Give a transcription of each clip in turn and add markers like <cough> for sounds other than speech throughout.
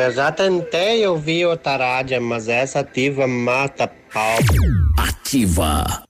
Eu já tentei ouvir outra rádio, mas essa ativa mata pau. Ativa.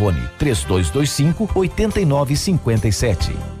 Telefone 3225 8957.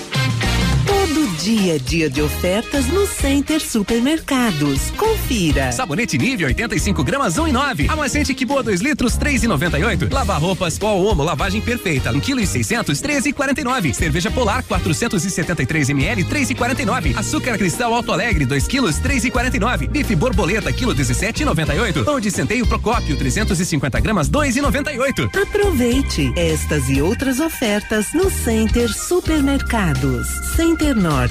dia a dia de ofertas no Center Supermercados. Confira. Sabonete nível 85 gramas 1 e 9. Amaciante que boa 2 litros 3 e 98. Lava roupas pó Omo lavagem perfeita 1 kg e 600 13 e 49. Cerveja Polar 473 ml 3 e 49. Açúcar Cristal Alto Alegre 2 kg 3 e 49. Bife borboleta quilo 17 e 98. Pão de centeio Procópio 350 gramas 2 e 98. Aproveite estas e outras ofertas no Center Supermercados. Center Norte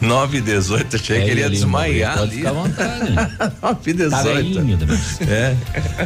Nove e dezoito, achei é, que ele ia desmaiar pode ali. Ficar à vontade. <laughs> Nove e dezoito. Tá é.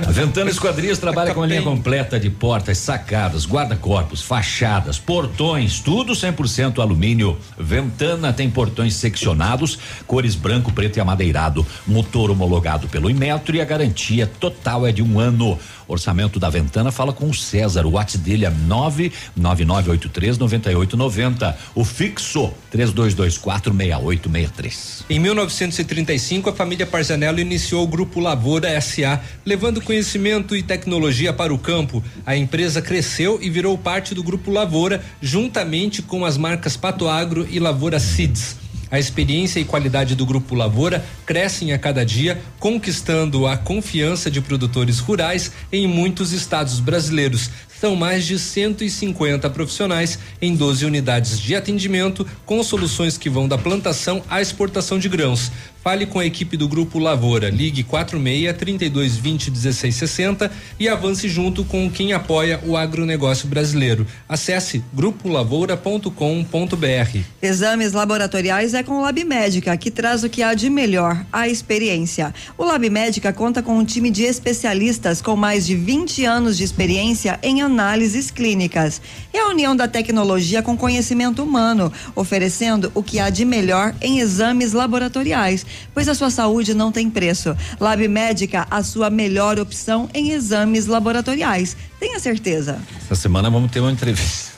A Ventana Esquadrias trabalha com a linha completa de portas, sacadas, guarda-corpos, fachadas, portões, tudo 100% alumínio. Ventana tem portões seccionados, cores branco, preto e amadeirado, motor homologado pelo Inmetro e a garantia total é de um ano. Orçamento da Ventana, fala com o César. O WhatsApp dele é 99983 9890. O fixo 3224 6863. Em 1935, a família Parzanello iniciou o Grupo Lavoura SA, levando conhecimento e tecnologia para o campo. A empresa cresceu e virou parte do Grupo Lavoura, juntamente com as marcas Pato Agro e Lavoura Seeds. A experiência e qualidade do Grupo Lavoura crescem a cada dia, conquistando a confiança de produtores rurais em muitos estados brasileiros. São mais de 150 profissionais em 12 unidades de atendimento, com soluções que vão da plantação à exportação de grãos. Fale com a equipe do Grupo Lavoura. Ligue 46 32 20 16 60 e avance junto com quem apoia o agronegócio brasileiro. Acesse grupolavoura.com.br. Exames laboratoriais é com o Lab Médica, que traz o que há de melhor, a experiência. O Lab Médica conta com um time de especialistas com mais de 20 anos de experiência em análises clínicas. É a união da tecnologia com conhecimento humano, oferecendo o que há de melhor em exames laboratoriais pois a sua saúde não tem preço. Lab Médica, a sua melhor opção em exames laboratoriais. Tenha certeza. Essa semana vamos ter uma entrevista.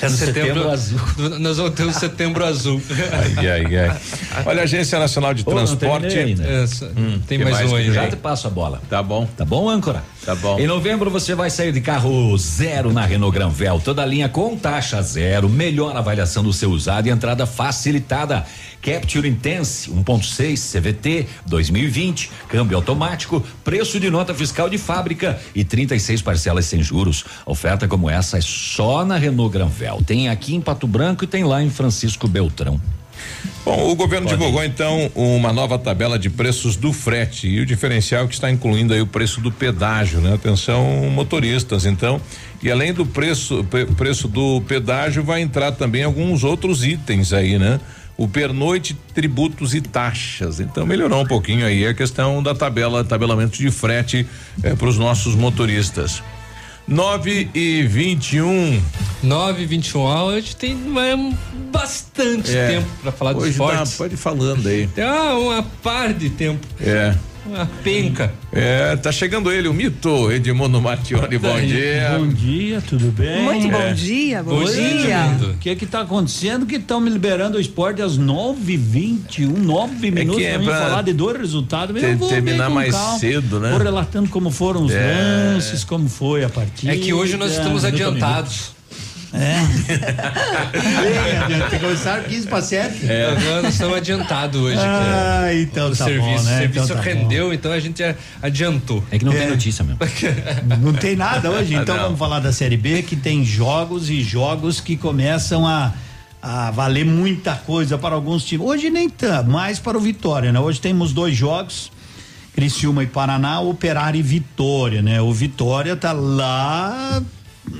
É setembro, Setembro azul. Nós vamos ter o setembro azul. Ai, ai, ai. Olha, a Agência Nacional de Ô, Transporte. Essa- Hum, tem que mais um aí, Já tem? te passo a bola. Tá bom. Tá bom, âncora? Tá bom. Em novembro você vai sair de carro zero na Renault Granvel, toda linha com taxa zero, melhor avaliação do seu usado e entrada facilitada. Capture Intense 1.6 CVT 2020, câmbio automático, preço de nota fiscal de fábrica e 36 parcelas sem juros. Oferta como essa é só na Renault Granvel. Tem aqui em Pato Branco e tem lá em Francisco Beltrão. Bom, o governo divulgou então uma nova tabela de preços do frete e o diferencial que está incluindo aí o preço do pedágio, né? Atenção motoristas, então, e além do preço pre- preço do pedágio vai entrar também alguns outros itens aí, né? O pernoite, tributos e taxas. Então melhorou um pouquinho aí a questão da tabela, tabelamento de frete para os nossos motoristas. 9 e 21. 9 e 21 hoje tem bastante É. tempo para falar Hoje dá, esportes. pode ir falando aí. Tem ah, uma par de tempo. É. Uma penca. É, tá chegando ele, o mito Edmundo Matione, bom dia. Bom dia, tudo bem? Muito bom É. dia, bom Oi, dia. O que que tá acontecendo que estão me liberando o esporte às 9h21, 9 minutos é pra mim pra falar de dois resultados. bem terminar mais calma. cedo, né? Vou relatando como foram os É. lances, como foi a partida. É que hoje nós estamos adiantados. É. <laughs> Tem que começar 15 para 7. É. Agora nós estamos adiantados hoje. Ah, que é então o tá serviço, bom, né? O serviço Então tá rendeu, então a gente adiantou. É que não É. tem notícia mesmo. <laughs> Não tem nada hoje, então <laughs> Não. vamos falar da Série B, que tem jogos e jogos que começam a, a valer muita coisa para alguns times. Hoje nem tanto, mais para o Vitória, né? Hoje temos dois jogos, Criciúma e Paraná, Operário e Vitória, né? O Vitória tá lá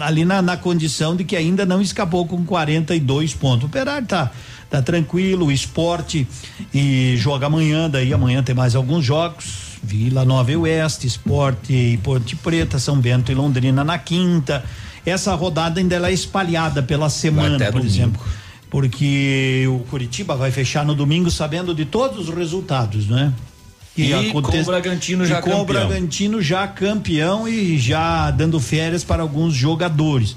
ali na, na condição de que ainda não escapou com 42 pontos. O Operário tá tá tranquilo, o esporte e joga amanhã, daí amanhã tem mais alguns jogos. Vila Nova e Oeste, Esporte e Ponte Preta, São Bento e Londrina na quinta. Essa rodada ainda ela é espalhada pela semana, por domingo. exemplo. Porque o Curitiba vai fechar no domingo sabendo de todos os resultados, né? E com o Bragantino já e com o campeão. Bragantino já campeão e já dando férias para alguns jogadores.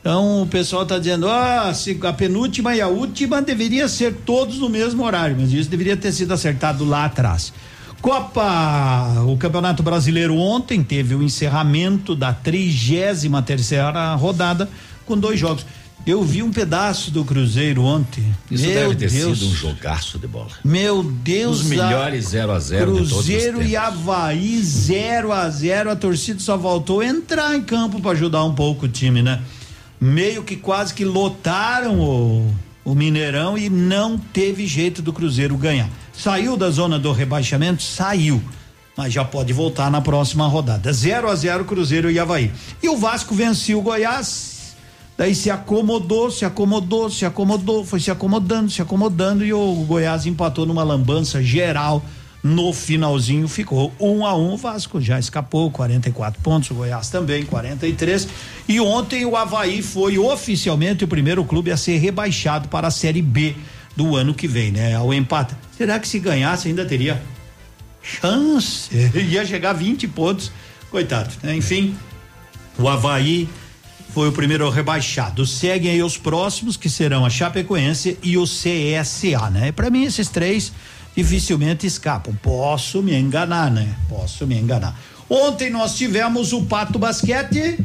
Então o pessoal está dizendo, ah, a penúltima e a última deveria ser todos no mesmo horário, mas isso deveria ter sido acertado lá atrás. Copa, o Campeonato Brasileiro ontem teve o encerramento da 33 terceira rodada com dois jogos. Eu vi um pedaço do Cruzeiro ontem. Isso Meu deve ter Deus. sido um jogaço de bola. Meu Deus. Os melhores 0 a 0 de todos os Cruzeiro e Havaí 0 a 0 A torcida só voltou a entrar em campo para ajudar um pouco o time, né? Meio que quase que lotaram o, o Mineirão e não teve jeito do Cruzeiro ganhar. Saiu da zona do rebaixamento? Saiu. Mas já pode voltar na próxima rodada. 0 a 0 Cruzeiro e Havaí. E o Vasco venceu o Goiás. Daí se acomodou, se acomodou, se acomodou, foi se acomodando, se acomodando e o Goiás empatou numa lambança geral. No finalzinho ficou um a um, o Vasco já escapou, 44 pontos, o Goiás também, 43. E ontem o Havaí foi oficialmente o primeiro clube a ser rebaixado para a Série B do ano que vem, né? Ao empate. Será que se ganhasse ainda teria chance? <laughs> Ia chegar a 20 pontos, coitado. né? Enfim, o Havaí foi o primeiro rebaixado. Seguem aí os próximos, que serão a Chapecoense e o CSA, né? Para mim, esses três dificilmente escapam. Posso me enganar, né? Posso me enganar. Ontem nós tivemos o Pato Basquete.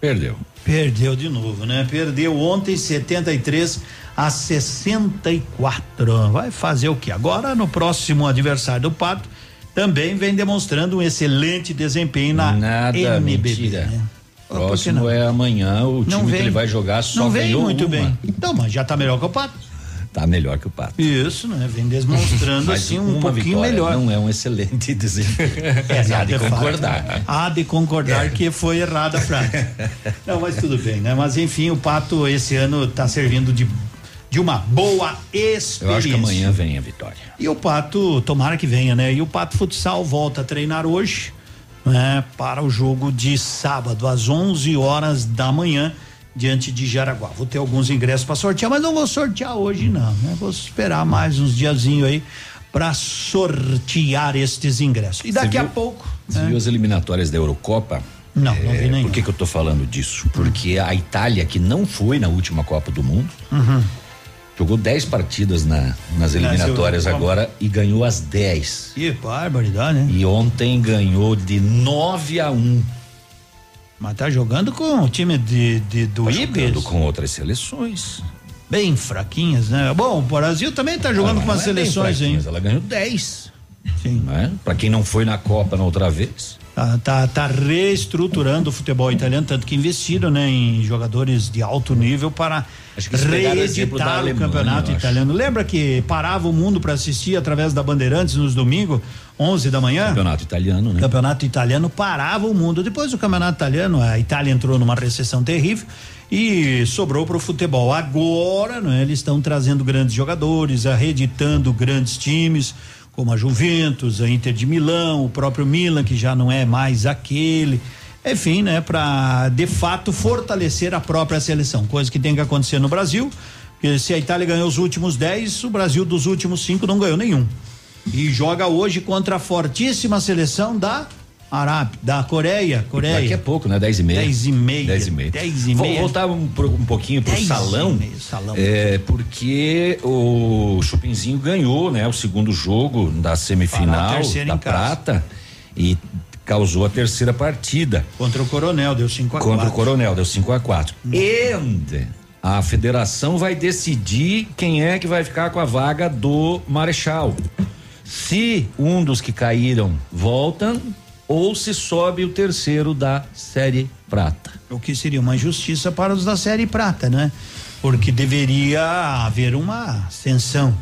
Perdeu. Perdeu de novo, né? Perdeu ontem 73 a 64. Vai fazer o que? Agora, no próximo adversário do Pato, também vem demonstrando um excelente desempenho na Nada, NBB. mentira. Né? Que Próximo é amanhã, o Não time que vem. ele vai jogar só Não vem ganhou muito uma. bem. Então, mas já tá melhor que o Pato. Tá melhor que o Pato. Isso, né? Vem demonstrando <laughs> assim um uma pouquinho melhor. Não é um excelente <laughs> desempenho. É, Há de de fato, concordar. né? Há de concordar que foi errada a frase. Não, mas tudo bem, né? Mas enfim, o Pato esse ano tá servindo de, de uma boa experiência. Eu acho que amanhã vem a vitória. E o Pato, tomara que venha, né? E o Pato Futsal volta a treinar hoje, né? Para o jogo de sábado, às 11 horas da manhã, diante de Jaraguá. Vou ter alguns ingressos para sortear, mas não vou sortear hoje, não, né? Vou esperar mais uns diazinhos aí para sortear estes ingressos. E daqui Você a viu- pouco. Você né? viu as eliminatórias da Eurocopa? Não, não vi nenhum. Por que, que eu tô falando disso? Porque a Itália, que não foi na última Copa do Mundo, Uhum. Jogou 10 partidas na, nas eliminatórias Eurocopa. agora e ganhou as 10. Que barbaridade, né? E ontem ganhou de 9 a 1. Mas tá jogando com o time de, de do Tá Ibis. jogando com outras seleções. Bem fraquinhas, né? Bom, o Brasil também tá jogando Ela com as é seleções, hein? Ela ganhou 10. Sim. Né? Pra quem não foi na Copa na outra vez. Tá, tá, tá reestruturando o futebol italiano, tanto que investiram né, em jogadores de alto nível para reeditar o Alemanha, campeonato italiano. Lembra que parava o mundo para assistir através da Bandeirantes nos domingos, 11 da manhã? Campeonato italiano, né? Campeonato italiano parava o mundo. Depois do campeonato italiano, a Itália entrou numa recessão terrível e sobrou para o futebol. Agora, né, eles estão trazendo grandes jogadores, a reeditando grandes times, como a Juventus, a Inter de Milão, o próprio Milan, que já não é mais aquele. Enfim, né, para de fato fortalecer a própria seleção, coisa que tem que acontecer no Brasil. Porque se a Itália ganhou os últimos 10, o Brasil dos últimos cinco não ganhou nenhum. E joga hoje contra a fortíssima seleção da Arábia, da Coreia. Coreia. Daqui a pouco, né? 10 e meia. 10 e meia. 10 e meia. 10 e Vou meia. voltar um, um pouquinho pro 10 e salão. meia, salão. É, porque o Chupinzinho ganhou, né? O segundo jogo da semifinal da. Prata e causou a terceira partida. Contra o Coronel, deu 5 a 4 Contra o Coronel, deu 5 a 4 Hum. E a federação vai decidir quem é que vai ficar com a vaga do Marechal. Se um dos que caíram voltam ou se sobe o terceiro da Série Prata. O que seria uma injustiça para os da Série Prata, né? Porque deveria haver uma ascensão.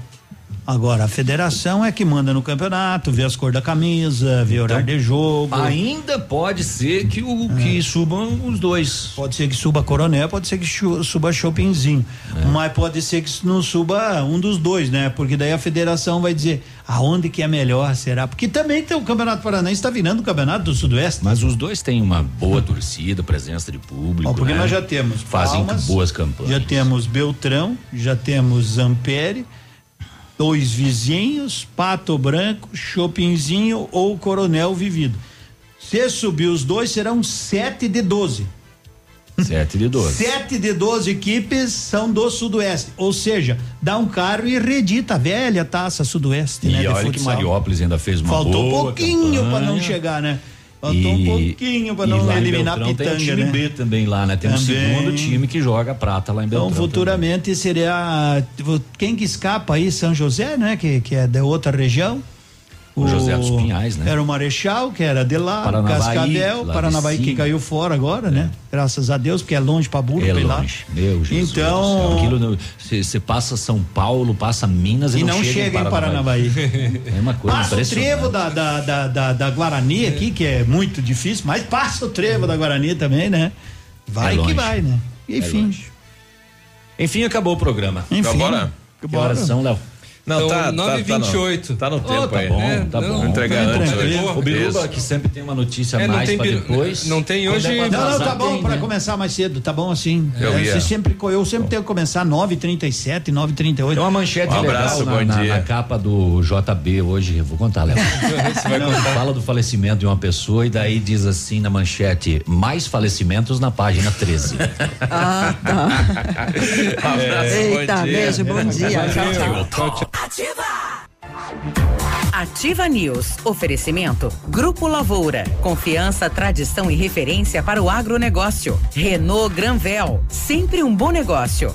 Agora, a federação é que manda no campeonato, vê as cores da camisa, vê horário de jogo. Ainda pode ser que o que subam os dois. Pode ser que suba Coronel, pode ser que suba Chopinzinho. Mas pode ser que não suba um dos dois, né? Porque daí a federação vai dizer aonde que é melhor, será? Porque também tem o Campeonato Paranaense está virando o Campeonato do Sudoeste. Mas os dois têm uma boa torcida, presença de público. Ó, porque né? nós já temos Fazem Palmas, boas campanhas. Já temos Beltrão, já temos Zampere, dois vizinhos, Pato Branco, Chopinzinho ou Coronel Vivido. Se subir os dois, serão sete de 12. 7 de 12. Sete de 12 equipes são do Sudoeste. Ou seja, dá um carro e reedita a velha taça Sudoeste, E né? olha que. Mariópolis ainda fez uma Faltou boa pouquinho para não chegar, né? Faltou um pouquinho para não eliminar Beltrão Pitanga, Tem o time né? B também lá, né? Tem um Também. segundo time que joga prata lá em Beltrão. Então, futuramente seria quem que escapa aí, São José, né? Que, que é da outra região. O José dos Pinhais, né? Era o Marechal, que era de lá, Paranabaí, Cascavel, Paranabaí que caiu fora agora, né? Graças a Deus, porque é longe pra burro É ir lá. longe. Meu Jesus Então-. Aquilo Você passa São Paulo, passa Minas e, E não chega em Paranabaí. É uma coisa Passa o trevo da, da, da, da, da Guarani aqui, que é muito difícil, mas passa o trevo da Guarani também, né? Vai É que longe. vai, né? É Enfim. longe. Enfim, acabou o programa. Enfim. Então, bora? Que horas são, Léo? Não, Então, tá, tá, 9 tá, no- 28. Tá no Oh, tempo tá aí. bom, É, tá não, bom. Vou entregar tá antes. O Biruba, que sempre tem uma notícia É, mais tem pra depois. não tem Quando hoje- é Não, não, tá bom tem, pra né? começar mais cedo, tá bom assim. Eu É, sempre, eu sempre tenho que começar 9h37, 9h38. Tem uma manchete Um abraço, legal na, bom na- dia. na capa do JB hoje, eu vou contar, Léo. <laughs> Fala do falecimento de uma pessoa e daí diz assim na manchete, mais falecimentos na página 13. Ah, tá. Um <laughs> abraço, Eita, bom dia. beijo, bom dia. Tchau, tchau. Ativa News. Oferecimento. Grupo Lavoura. Confiança, tradição e referência para o agronegócio. Renault Granvel. Sempre um bom negócio.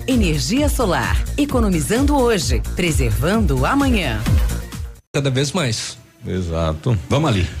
Energia solar. Economizando hoje, preservando amanhã. Cada vez mais. Exato. Vamos ali.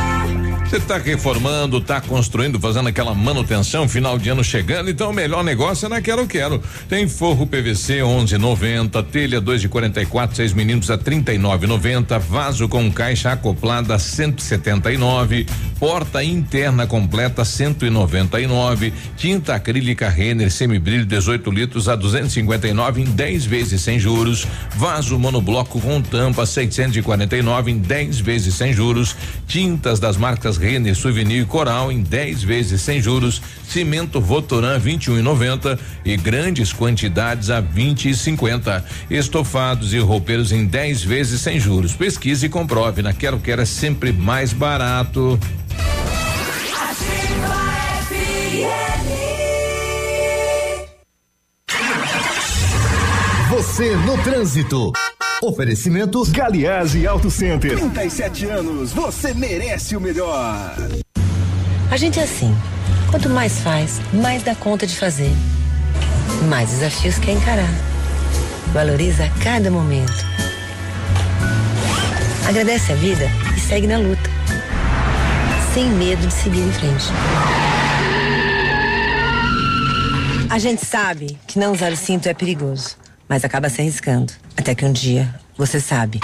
Você está reformando, está construindo, fazendo aquela manutenção, final de ano chegando, então o melhor negócio é na Quero Quero. Tem forro PVC 11,90, telha 2 de 44, 6 milímetros a 39,90, vaso com caixa acoplada 179, porta interna completa 199, tinta acrílica Renner semibrilho 18 litros a 259 em 10 vezes sem juros, vaso monobloco com tampa 649 em 10 vezes sem juros, tintas das marcas Renner, Souvenir e Coral em 10 vezes sem juros, cimento Votoran 21,90 e, e grandes quantidades a 20 e 50. Estofados e roupeiros em 10 vezes sem juros. Pesquise e comprove. Na Quero Quero é sempre mais barato. Você no trânsito. Oferecimento Galiase Auto Center. 37 anos, você merece o melhor. A gente é assim. Quanto mais faz, mais dá conta de fazer. Mais desafios quer encarar. Valoriza cada momento. Agradece a vida e segue na luta. Sem medo de seguir em frente. A gente sabe que não usar o cinto é perigoso, mas acaba se arriscando. Até que um dia você sabe.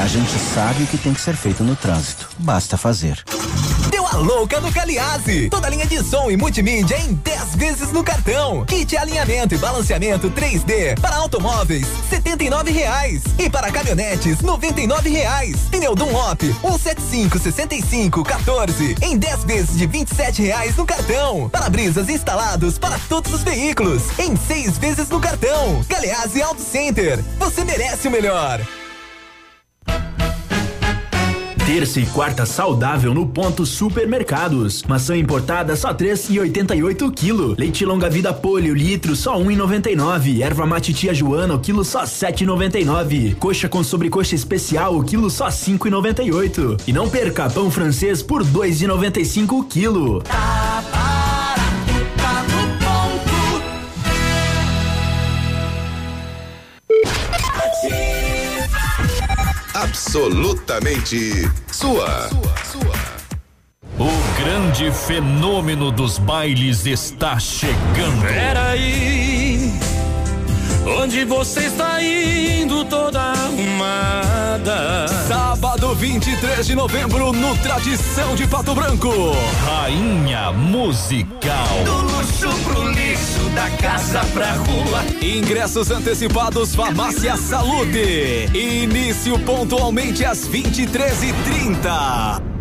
A gente sabe o que tem que ser feito no trânsito. Basta fazer. Louca no Caliase. Toda linha de som e multimídia em 10 vezes no cartão. Kit alinhamento e balanceamento 3D para automóveis, R$ reais E para caminhonetes, R$ reais. Pneu Dunlop, 175 65 14 em 10 vezes de R$ reais no cartão. Para-brisas instalados para todos os veículos em 6 vezes no cartão. Caliase Auto Center. Você merece o melhor. Terça e quarta saudável no ponto supermercados. Maçã importada só três e oitenta e oito quilo. Leite longa vida polio litro só um e noventa e nove. Erva mate tia Joana o quilo só sete e noventa e nove. Coxa com sobrecoxa especial o quilo só cinco e noventa e oito. E não perca pão francês por dois e noventa e cinco o quilo. Tá barato, Absolutamente sua. O grande fenômeno dos bailes está chegando. Peraí, onde você está indo toda arrumada? Sábado 23 de novembro no Tradição de Pato Branco. Rainha musical. Do luxo pro lixo, da casa pra rua. Ingressos antecipados Farmácia Salute. Início pontualmente às 23h30.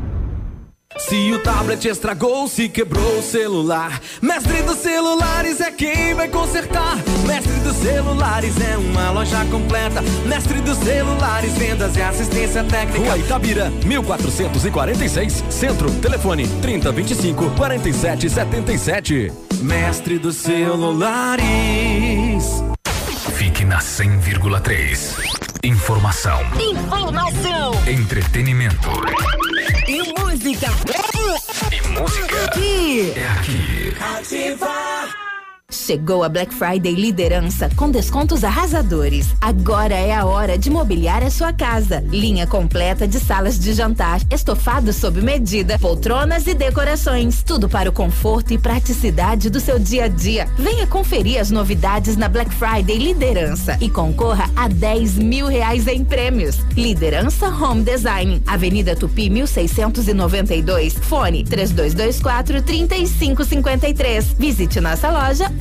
Se o tablet estragou, se quebrou o celular, Mestre dos Celulares é quem vai consertar. Mestre dos Celulares é uma loja completa. Mestre dos Celulares, vendas e assistência técnica. Rua Itabira, 1446, Centro, telefone 3025 4777. Mestre dos Celulares. Fique na 100,3. Informação, Informação entretenimento e música. e música. Aqui. É aqui. Ativar. Chegou a Black Friday Liderança com descontos arrasadores. Agora é a hora de mobiliar a sua casa. Linha completa de salas de jantar, estofados sob medida, poltronas e decorações. Tudo para o conforto e praticidade do seu dia a dia. Venha conferir as novidades na Black Friday Liderança e concorra a 10 mil reais em prêmios. Liderança Home Design, Avenida Tupi 1692, fone 3224 3553. Visite nossa loja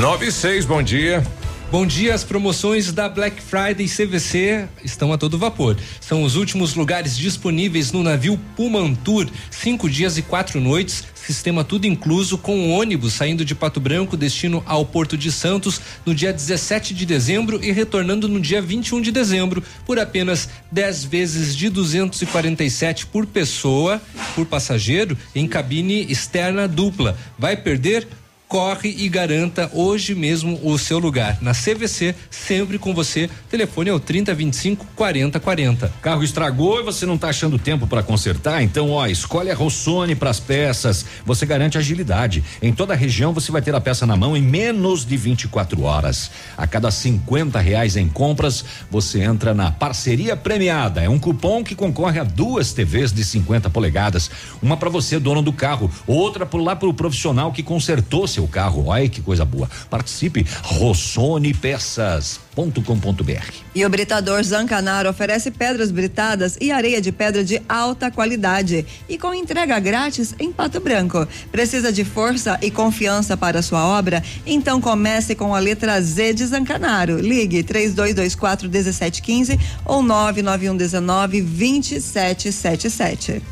Nove e seis, bom dia. Bom dia, as promoções da Black Friday CVC estão a todo vapor. São os últimos lugares disponíveis no navio Pumantur, cinco dias e quatro noites, sistema tudo incluso, com ônibus saindo de Pato Branco, destino ao Porto de Santos no dia 17 de dezembro e retornando no dia 21 de dezembro, por apenas 10 vezes de 247 por pessoa, por passageiro, em cabine externa dupla. Vai perder? Corre e garanta hoje mesmo o seu lugar. Na CVC, sempre com você. Telefone é o 3025 4040. Carro estragou e você não está achando tempo para consertar? Então, ó, escolhe a Rossoni para as peças. Você garante agilidade. Em toda a região você vai ter a peça na mão em menos de 24 horas. A cada 50 reais em compras, você entra na parceria premiada. É um cupom que concorre a duas TVs de 50 polegadas. Uma para você, dono do carro, outra por lá para o profissional que consertou seu seu carro. Olha que coisa boa. Participe rossonepeças.com.br. E o Britador Zancanaro oferece pedras britadas e areia de pedra de alta qualidade e com entrega grátis em Pato Branco. Precisa de força e confiança para sua obra? Então comece com a letra Z de Zancanaro. Ligue 3224 1715 ou 991 19 2777.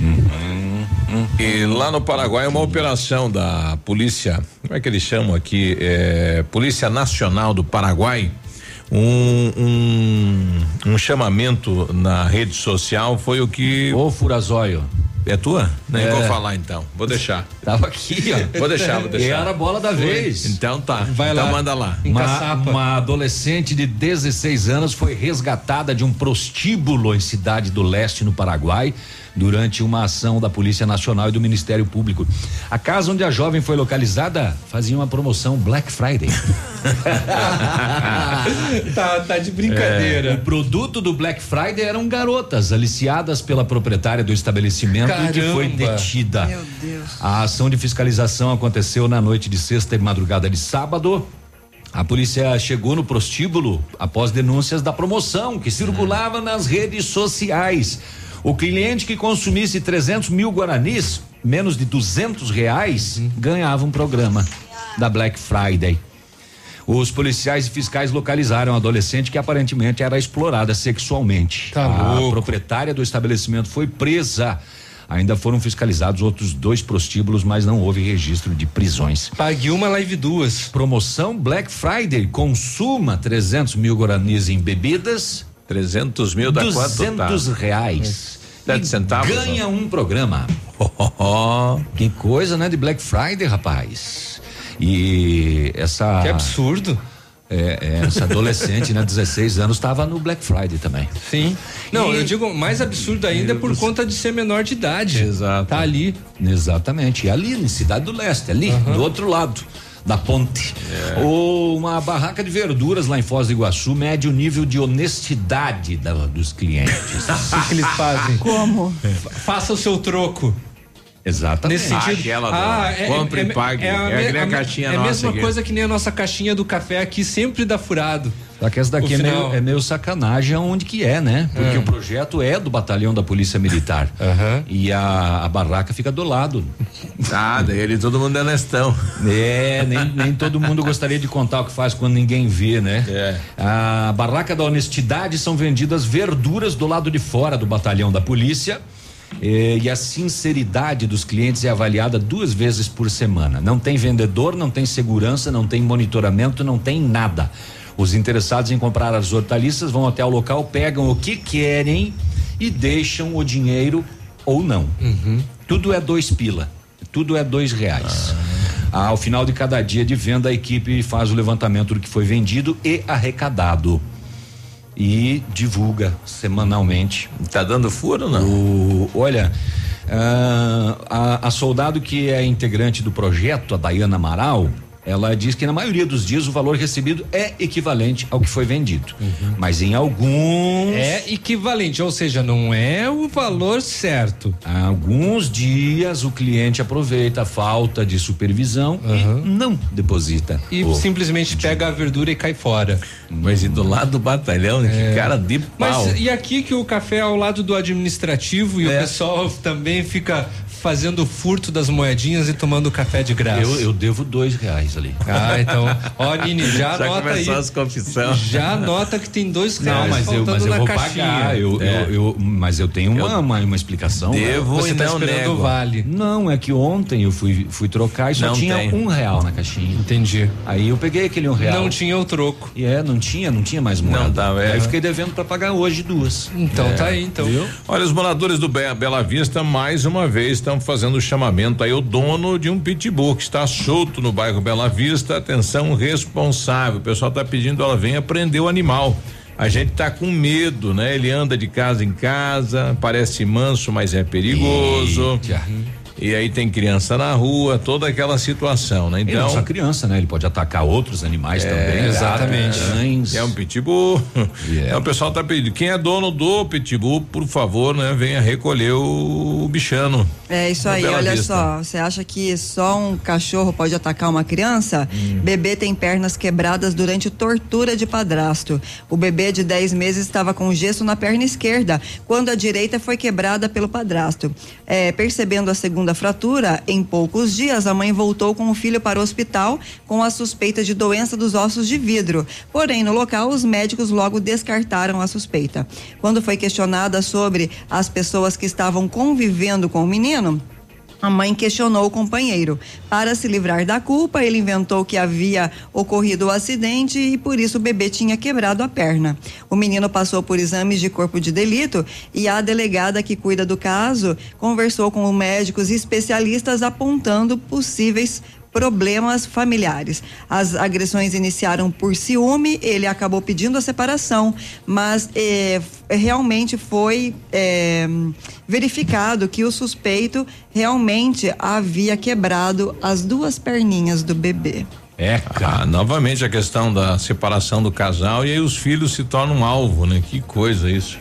Uhum. E lá no Paraguai uma operação da polícia, como é que eles chamam aqui? É, polícia Nacional do Paraguai. Um, um, um, chamamento na rede social foi o que. Ô Furazóio. É tua? Nem é. vou falar então. Vou deixar. Tava aqui, ó. Vou deixar, vou deixar. Era a bola da foi. vez. Então tá. Vai então lá. manda lá. Uma, uma, adolescente de 16 anos foi resgatada de um prostíbulo em cidade do leste no Paraguai durante uma ação da Polícia Nacional e do Ministério Público. A casa onde a jovem foi localizada fazia uma promoção Black Friday. <laughs> tá, tá de brincadeira. É, o produto do Black Friday eram garotas aliciadas pela proprietária do estabelecimento Caramba. e que foi detida. Meu Deus. A ação de fiscalização aconteceu na noite de sexta e madrugada de sábado. A polícia chegou no prostíbulo após denúncias da promoção que circulava nas redes sociais. O cliente que consumisse 300 mil guaranis, menos de 200 reais, hum. ganhava um programa da Black Friday. Os policiais e fiscais localizaram a adolescente que aparentemente era explorada sexualmente. Tá a louco. proprietária do estabelecimento foi presa. Ainda foram fiscalizados outros dois prostíbulos, mas não houve registro de prisões. Pague uma, live duas. Promoção Black Friday. Consuma 300 mil guaranis em bebidas 300 mil dá 200 quanto? 200 tá? reais. Sete centavos? Ganha um programa. Oh, que coisa, né? De Black Friday, rapaz. E essa. Que absurdo. É, é, essa adolescente, né, 16 anos, estava no Black Friday também. Sim. Não, e, eu digo mais absurdo ainda por conta de ser menor de idade. Exato. Tá ali. Exatamente. E ali, em Cidade do Leste, ali, uhum. do outro lado da ponte. É. Ou uma barraca de verduras lá em Foz do Iguaçu mede o nível de honestidade da, dos clientes. <laughs> o que eles fazem? Como? É. Faça o seu troco. Exatamente. Nesse sentido. Aquela ah, é, compre é, e pague. É, a, é a, a caixinha é nossa. É a mesma aqui. coisa que nem a nossa caixinha do café aqui sempre dá furado. Só que essa daqui é meio, é meio, sacanagem onde que é, né? Porque o projeto é do batalhão da Polícia Militar. <laughs> Uhum. E a, a, barraca fica do lado. Ah, daí ele todo mundo é honestão. <laughs> É, nem, nem todo mundo gostaria de contar o que faz quando ninguém vê, né? É. A barraca da honestidade são vendidas verduras do lado de fora do batalhão da polícia. E, e a sinceridade dos clientes é avaliada duas vezes por semana. Não tem vendedor, não tem segurança, não tem monitoramento, não tem nada. Os interessados em comprar as hortaliças vão até o local, pegam o que querem e deixam o dinheiro ou não. Tudo é dois pila, tudo é dois reais. Ah, Ao final de cada dia de venda, a equipe faz o levantamento do que foi vendido e arrecadado. E divulga semanalmente. Tá dando furo não? O, olha, ah, a, a soldado que é integrante do projeto, a Dayana Amaral, ela diz que na maioria dos dias o valor recebido é equivalente ao que foi vendido. Mas em alguns. É equivalente, ou seja, não é o valor certo. Alguns dias o cliente aproveita a falta de supervisão e não deposita. E simplesmente pega a verdura e cai fora. Mas e do lado do batalhão, né? Que cara de pau. Mas e aqui que o café é ao lado do administrativo e o pessoal também fica fazendo furto das moedinhas e tomando café de graça. Eu, eu devo dois reais ali. Ah, então, ó, Nini, já, <laughs> Já anota aí. começou as confissões. Já anota que tem dois Não, reais mas eu, mas eu na vou caixinha. pagar. Eu, É. eu, eu- mas eu tenho uma, uma, uma explicação. Devo Você e tá não esperando nego. o vale. Não, é que ontem eu fui, fui trocar e só Não tinha tem. um real na caixinha. Entendi. Aí eu peguei aquele um real. Não tinha o troco. E é, não tinha, não tinha mais moeda. Não tava, é. Aí eu fiquei devendo pra pagar hoje duas. Então É. tá aí, então. Olha, os moradores do Be- Bela Vista, mais uma vez, estão fazendo o chamamento aí, o dono de um pitbull que está solto no bairro Bela Vista. Atenção responsável. O pessoal está pedindo, ela venha prender o animal. A gente tá com medo, né? Ele anda de casa em casa, parece manso, mas é perigoso. E aí tem criança na rua, toda aquela situação, né? Então, Então. não só criança, né? Ele pode atacar outros animais também. exatamente. Cães. É um pitbull. <laughs> Yeah. É, o pessoal tá pedindo. Quem é dono do pitbull, por favor, né? Venha recolher o, bichano. É isso aí, Bela olha Vista. só. Você acha que só um cachorro pode atacar uma criança? Hum. Bebê tem pernas quebradas durante tortura de padrasto. O bebê de 10 meses estava com gesso na perna esquerda, quando a direita foi quebrada pelo padrasto. É, percebendo a segunda fratura, em poucos dias a mãe voltou com o filho para o hospital com a suspeita de doença dos ossos de vidro. Porém, no local, os médicos logo descartaram a suspeita. Quando foi questionada sobre as pessoas que estavam convivendo com o menino, a mãe questionou o companheiro. Para se livrar da culpa, ele inventou que havia ocorrido o acidente e por isso o bebê tinha quebrado a perna. O menino passou por exames de corpo de delito e a delegada que cuida do caso conversou com médicos especialistas apontando possíveis problemas familiares. As agressões iniciaram por ciúme, ele acabou pedindo a separação, mas eh, realmente foi eh, verificado que o suspeito realmente havia quebrado as duas perninhas do bebê. É, Ah, novamente a questão da separação do casal e aí os filhos se tornam alvo, né? Que coisa isso.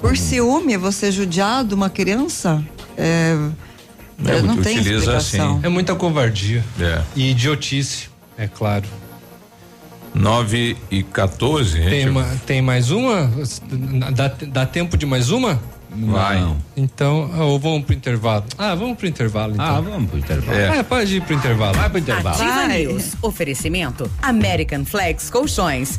Por ciúme, você judiado uma criança? É, É, não tem utiliza explicação. É muita covardia. É. E idiotice, é claro. 9 e 14, gente. Tem, uma, tem mais uma? Dá, dá tempo de mais uma? Vai. Não. Então, ah, ou vamos pro intervalo? Ah, vamos pro intervalo então. Ah, vamos pro intervalo. É. É, pode ir pro intervalo. Vai pro intervalo. Ativa Vai. News. Oferecimento American Flex Colchões.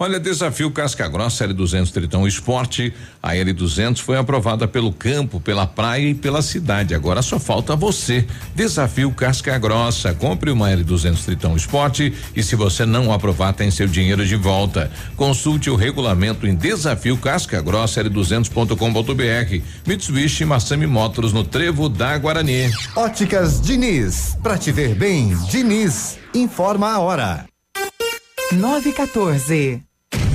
Olha, desafio Casca Grossa L200 Tritão Esporte. A L200 foi aprovada pelo campo, pela praia e pela cidade. Agora só falta você. Desafio Casca Grossa. Compre uma L200 Tritão Esporte e se você não aprovar, tem seu dinheiro de volta. Consulte o regulamento em desafio Casca Grossa L200.com.br. Mitsubishi Massami Motors no Trevo da Guarani. Óticas Diniz. Pra te ver bem, Diniz. Informa a hora. 914.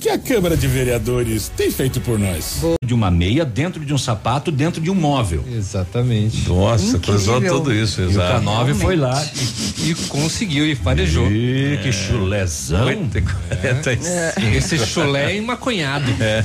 Que a Câmara de Vereadores tem feito por nós? De uma meia dentro de um sapato, dentro de um móvel. Exatamente. Nossa, cruzou tudo isso, E o exato. K9 foi lá E, e conseguiu e farejou. Ih, que chulézão. Esse chulé é emaconhado. É.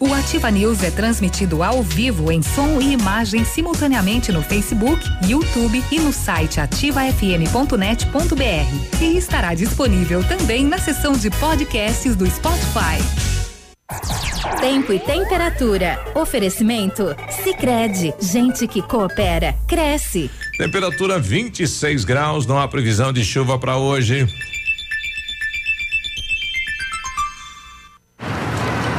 O Ativa News é transmitido ao vivo em som e imagem simultaneamente no Facebook, YouTube e no site ativafm.net.br. E estará disponível também na seção de podcasts do Spotify. Tempo e temperatura. Oferecimento? Sicredi Gente que coopera, cresce. Temperatura 26 graus, não há previsão de chuva para hoje.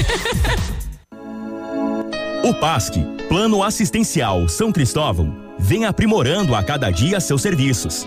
<laughs> O PASC, Plano Assistencial São Cristóvão, vem aprimorando a cada dia seus serviços.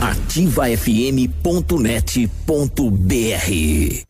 ativafm.net.br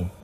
não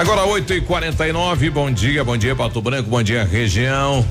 Agora 8 e 49 bom dia, bom dia Pato Branco, bom dia região.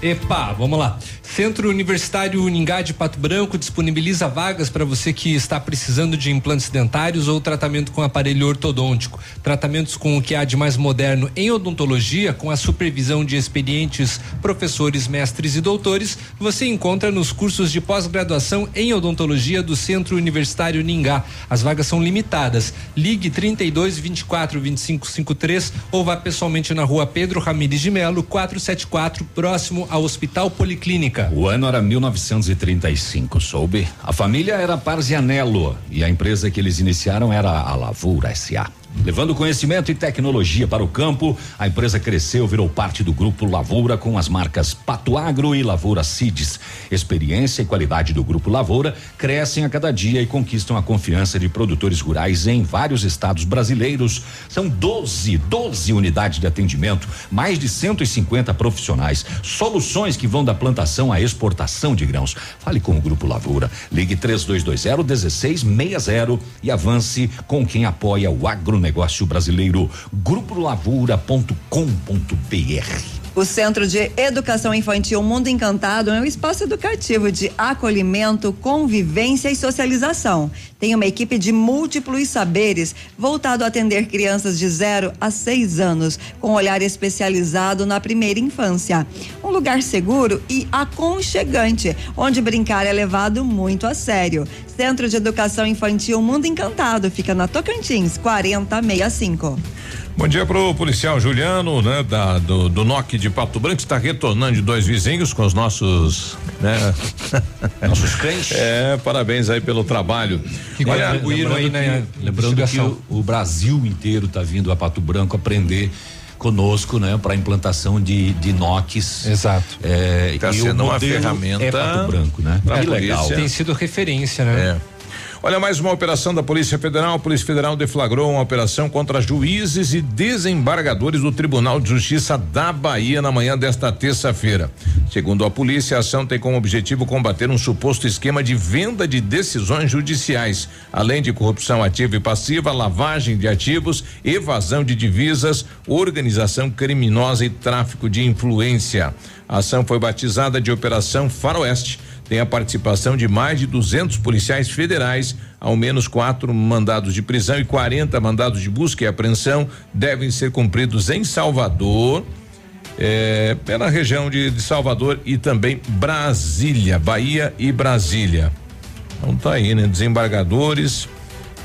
Epa, vamos lá. Centro Universitário Uningá de Pato Branco disponibiliza vagas para você que está precisando de implantes dentários ou tratamento com aparelho ortodôntico. Tratamentos com o que há de mais moderno em odontologia, com a supervisão de experientes professores, mestres e doutores, você encontra nos cursos de pós-graduação em odontologia do Centro Universitário Uningá. As vagas são limitadas. Ligue 32 24 25 53 ou vá pessoalmente na rua Pedro Ramires de Melo, 474, próximo ao Hospital Policlínica. O ano era 1935, soube? A família era Parzianello e a empresa que eles iniciaram era a Lavoura SA. Levando conhecimento e tecnologia para o campo, a empresa cresceu, virou parte do grupo Lavoura com as marcas Pato Agro e Lavoura Cides. Experiência e qualidade do grupo Lavoura crescem a cada dia e conquistam a confiança de produtores rurais em vários estados brasileiros. São 12, 12 unidades de atendimento, mais de 150 profissionais, soluções que vão da plantação à exportação de grãos. Fale com o grupo Lavoura. Ligue 3220 1660 e avance com quem apoia o agronegócio brasileiro. Grupolavoura.com.br O Centro de Educação Infantil Mundo Encantado é um espaço educativo de acolhimento, convivência e socialização. Tem uma equipe de múltiplos saberes voltado a atender crianças de 0 a 6 anos, com olhar especializado na primeira infância. Um lugar seguro e aconchegante, onde brincar é levado muito a sério. Centro de Educação Infantil Mundo Encantado fica na Tocantins 4065. Bom dia pro policial Juliano, né, da, do, do NOC de Pato Branco, está retornando de dois vizinhos com os nossos, né? <laughs> nossos crentes. É, parabéns aí pelo trabalho. Que Olha, lembrando aí, né? Lembrando que o, o Brasil inteiro está vindo a Pato Branco aprender conosco, né, para implantação de de NOCs. Exato. É, tá e sendo o uma modelo ferramenta é Pato Branco, né? Que legal. Tem sido referência, né? É. Olha, mais uma operação da Polícia Federal. A Polícia Federal deflagrou uma operação contra juízes e desembargadores do Tribunal de Justiça da Bahia na manhã desta terça-feira. Segundo a polícia, a ação tem como objetivo combater um suposto esquema de venda de decisões judiciais, além de corrupção ativa e passiva, lavagem de ativos, evasão de divisas, organização criminosa e tráfico de influência. A ação foi batizada de Operação Faroeste tem a participação de mais de 200 policiais federais, ao menos quatro mandados de prisão e 40 mandados de busca e apreensão devem ser cumpridos em Salvador, é, pela região de, de Salvador e também Brasília, Bahia e Brasília. Então tá aí, né? Desembargadores.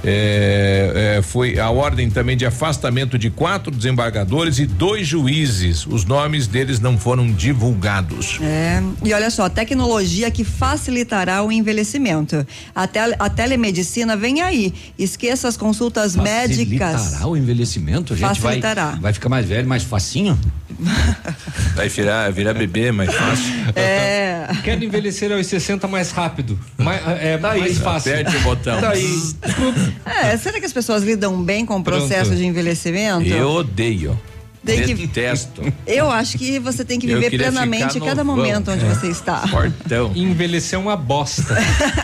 É, é, foi a ordem também de afastamento de quatro desembargadores e dois juízes. Os nomes deles não foram divulgados. É, e olha só, tecnologia que facilitará o envelhecimento. A, tel- a telemedicina vem aí. Esqueça as consultas médicas. Facilitará o envelhecimento? A gente vai, Facilitará. vai ficar mais velho, mais facinho? <laughs> Vai virar, virar bebê mais fácil. É. Quero envelhecer aos 60 mais rápido. Mais, é mais fácil. Aperte o botão. Tá aí. É, será que as pessoas lidam bem com o processo Pronto. de envelhecimento? Eu odeio. Tem que- Detesto. Eu acho que você tem que viver plenamente cada novão. momento onde É. você está. Fortão. Envelhecer é uma bosta.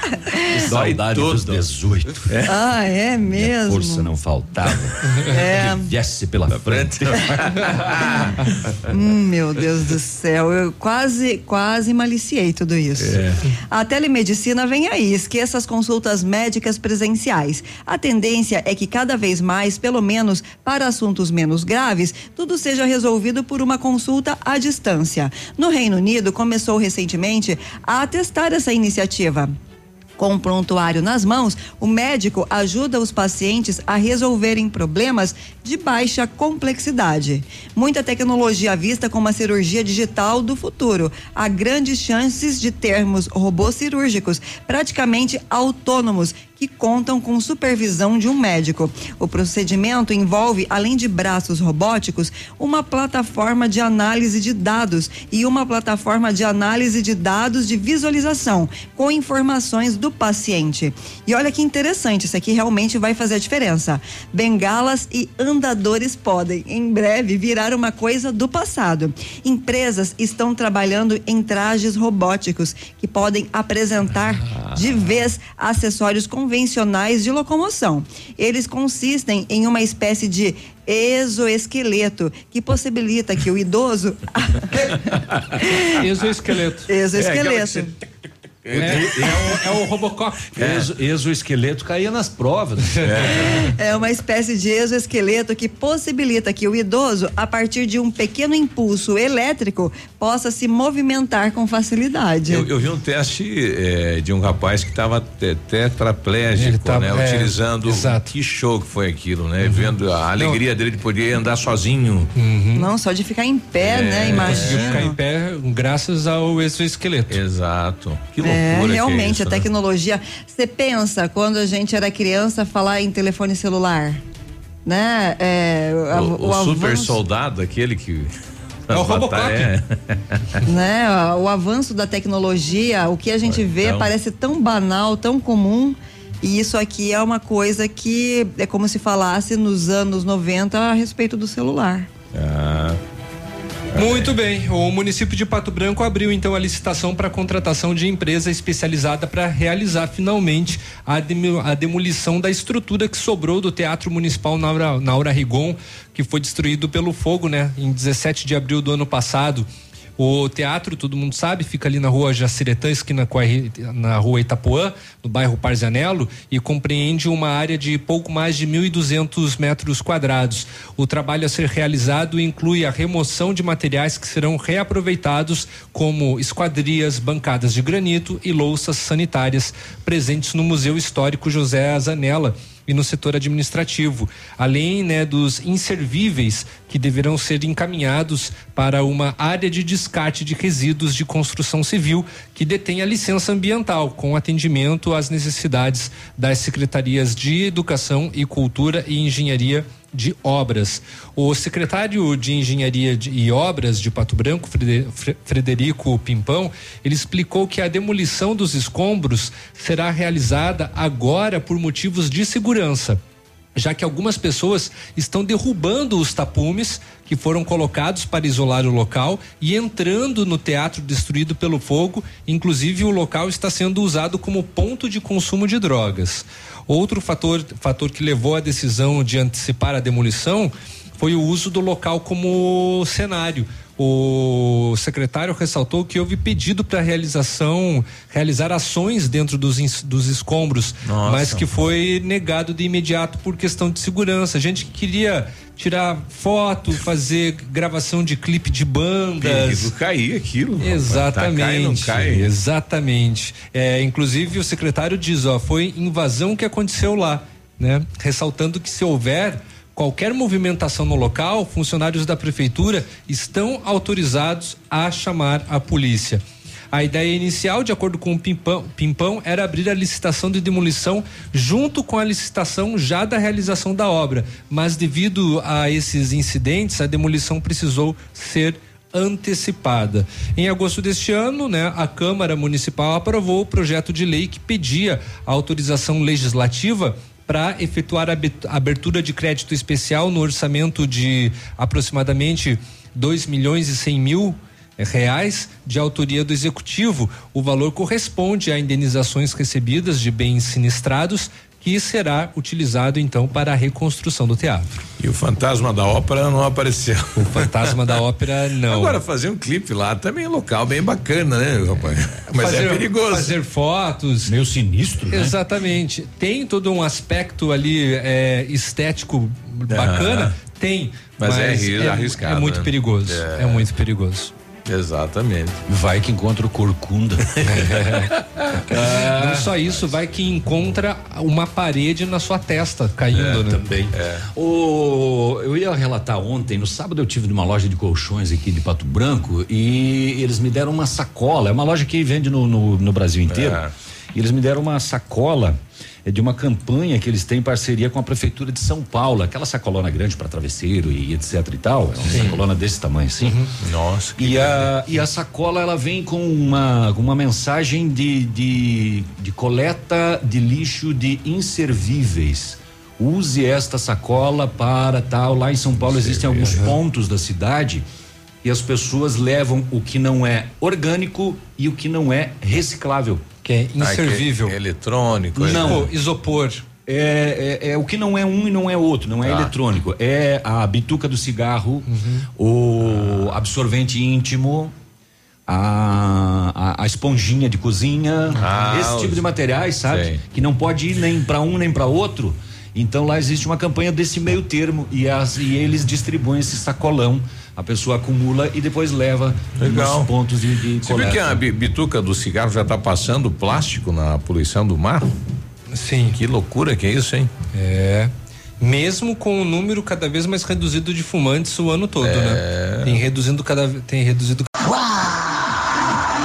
<laughs> Saudade dos 18. Ah, é A mesmo? força não faltava. <laughs> É. Que viesse pela frente. <laughs> Hum, meu Deus do céu, eu quase, quase maliciei tudo isso. É. A telemedicina vem aí, esqueça as consultas médicas presenciais. A tendência é que cada vez mais, pelo menos para assuntos menos graves, tudo seja resolvido por uma consulta à distância. No Reino Unido, começou recentemente a testar essa iniciativa. Com um prontuário nas mãos, o médico ajuda os pacientes a resolverem problemas de baixa complexidade. Muita tecnologia vista como a cirurgia digital do futuro. Há grandes chances de termos robôs cirúrgicos praticamente autônomos que contam com supervisão de um médico. O procedimento envolve, além de braços robóticos, uma plataforma de análise de dados e uma plataforma de análise de dados de visualização com informações do paciente. E olha que interessante, isso aqui realmente vai fazer a diferença. Bengalas e andadores podem, em breve, virar uma coisa do passado. Empresas estão trabalhando em trajes robóticos que podem apresentar de vez acessórios convencionais de locomoção. Eles consistem em uma espécie de exoesqueleto que possibilita que o idoso <laughs> <laughs> Exoesqueleto. exoesqueleto É, é, o, é o Robocop. <laughs> Exo, exoesqueleto caía nas provas. É uma espécie de exoesqueleto que possibilita que o idoso, a partir de um pequeno impulso elétrico, possa se movimentar com facilidade. Eu, eu vi um teste eh, de um rapaz que estava te, tetraplégico, tava- né? é, utilizando. Que show que foi aquilo, né? Vendo a alegria dele de poder andar sozinho. Não, só de ficar em pé, né? Conseguiu Imagina. ficar em pé graças ao exoesqueleto. Exato. Que É, loucura. realmente, é a isso, né? tecnologia. Você pensa, quando a gente era criança, falar em telefone celular. Né? É, a- O, o super avanço- soldado, aquele que. É o <laughs> Robocop. É. <laughs> né? O avanço da tecnologia, o que a gente vê Então. parece tão banal, tão comum. E isso aqui é uma coisa que é como se falasse nos anos 90 a respeito do celular. Ah. Muito bem. O município de Pato Branco abriu então a licitação para contratação de empresa especializada para realizar finalmente a, demo- a demolição da estrutura que sobrou do Teatro Municipal Naura, Naura Rigon, que foi destruído pelo fogo, né, em 17 de abril do ano passado. O teatro, todo mundo sabe, fica ali na rua Jaciretã, esquina na rua Itapuã, no bairro Parzanello, e compreende uma área de pouco mais de 1.200 metros quadrados. O trabalho a ser realizado inclui a remoção de materiais que serão reaproveitados, como esquadrias, bancadas de granito e louças sanitárias, presentes no Museu Histórico José Azanella e no setor administrativo, além né, dos inservíveis que deverão ser encaminhados para uma área de descarte de resíduos de construção civil que detém a licença ambiental, com atendimento às necessidades das secretarias de Educação e Cultura e Engenharia de Obras. O secretário de Engenharia e Obras de Pato Branco, Frede- Fre- Frederico Pimpão, ele explicou que a demolição dos escombros será realizada agora por motivos de segurança já que algumas pessoas estão derrubando os tapumes que foram colocados para isolar o local e entrando no teatro destruído pelo fogo. Inclusive, o local está sendo usado como ponto de consumo de drogas. Outro fator, fator que levou à decisão de antecipar a demolição foi o uso do local como cenário. O secretário ressaltou que houve pedido para realização, realizar ações dentro dos, dos escombros, Nossa. mas que foi negado de imediato por questão de segurança. Gente que queria tirar foto, fazer gravação de clipe de bandas. Perigo cair aquilo. Exatamente. Tá, cai, não cai. Exatamente. É, inclusive o secretário diz, ó, foi invasão que aconteceu lá, né? Ressaltando que se houver qualquer movimentação no local, funcionários da prefeitura estão autorizados a chamar a polícia. A ideia inicial, de acordo com o Pimpão, Pimpão, era abrir a licitação de demolição junto com a licitação já da realização da obra, mas devido a esses incidentes, a demolição precisou ser antecipada. Em agosto deste ano, né, a Câmara Municipal aprovou o projeto de lei que pedia a autorização legislativa para efetuar a abertura de crédito especial no orçamento de aproximadamente 2 milhões e 100 mil eh, reais de autoria do executivo. O valor corresponde a indenizações recebidas de bens sinistrados que será utilizado então para a reconstrução do teatro. E o fantasma da ópera não apareceu. O fantasma da ópera <laughs> não. Agora fazer um clipe lá também é local bem bacana, né, rapaz? Mas fazer, é perigoso. Fazer fotos. Meio sinistro, né? Exatamente. Tem todo um aspecto ali é, estético bacana? Tem. Mas é arri- arriscado, É muito né? perigoso. É. É. muito perigoso. Exatamente. Vai que encontra o corcunda. <laughs> Não só isso, vai que encontra uma parede na sua testa caindo, né? Também. O, eu ia relatar ontem, no sábado eu tive numa loja de colchões aqui de Pato Branco e eles me deram uma sacola. É uma loja que vende no, no, no Brasil inteiro. É. E eles me deram uma sacola é de uma campanha que eles têm em parceria com a prefeitura de São Paulo, aquela sacolona grande para travesseiro e etc e tal, é uma Sim. sacolona desse tamanho assim. Nossa. E a, e a sacola ela vem com uma, uma mensagem de, de, de coleta de lixo de inservíveis. Use esta sacola para tal. Lá em São Paulo existem alguns pontos da cidade e as pessoas levam o que não é orgânico e o que não é reciclável. Que é inservível. Ah, que é eletrônico. Não. isopor. É, é, é, o que não é um e não é outro, não é Tá. eletrônico. É a bituca do cigarro, o absorvente íntimo, a, a, a esponjinha de cozinha, Ah, esse tipo de materiais, sabe? sei. Que não pode ir nem para um nem para outro. Então lá existe uma campanha desse meio termo e, as, e eles distribuem esse sacolão. A pessoa acumula e depois leva Legal. nos pontos de, de Você viu que coleta. a bi- bituca do cigarro já está passando plástico na poluição do mar? Sim. Que loucura que é isso, hein? É. Mesmo com o número cada vez mais reduzido de fumantes o ano todo, É. né? Tem reduzindo cada tem reduzido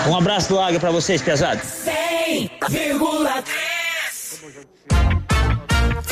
Um abraço do Águia pra vocês, pesados. 100,3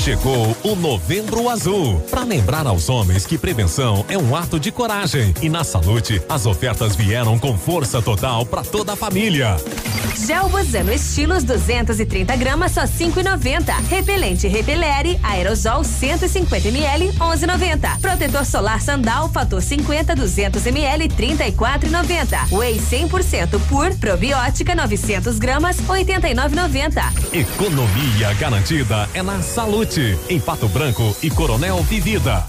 Chegou o Novembro Azul para lembrar aos homens que prevenção é um ato de coragem e na Salute as ofertas vieram com força total para toda a família. Gel Bozano Estilos 230 gramas só 5,90. Repelente Repelere Aerosol 150 ml 11,90. Protetor solar Sandal fator 50 200 ml 34,90. Whey 100% pur probiótica 900 gramas 89,90. Economia garantida é na Salute, em Pato Branco e Coronel Vivida.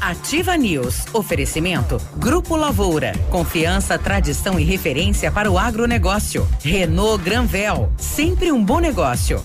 Ativa News. Oferecimento. Grupo Lavoura. Confiança, tradição e referência para o agronegócio. Renault Granvel. Sempre um bom negócio.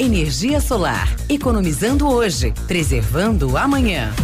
Energia solar. Economizando hoje, preservando amanhã.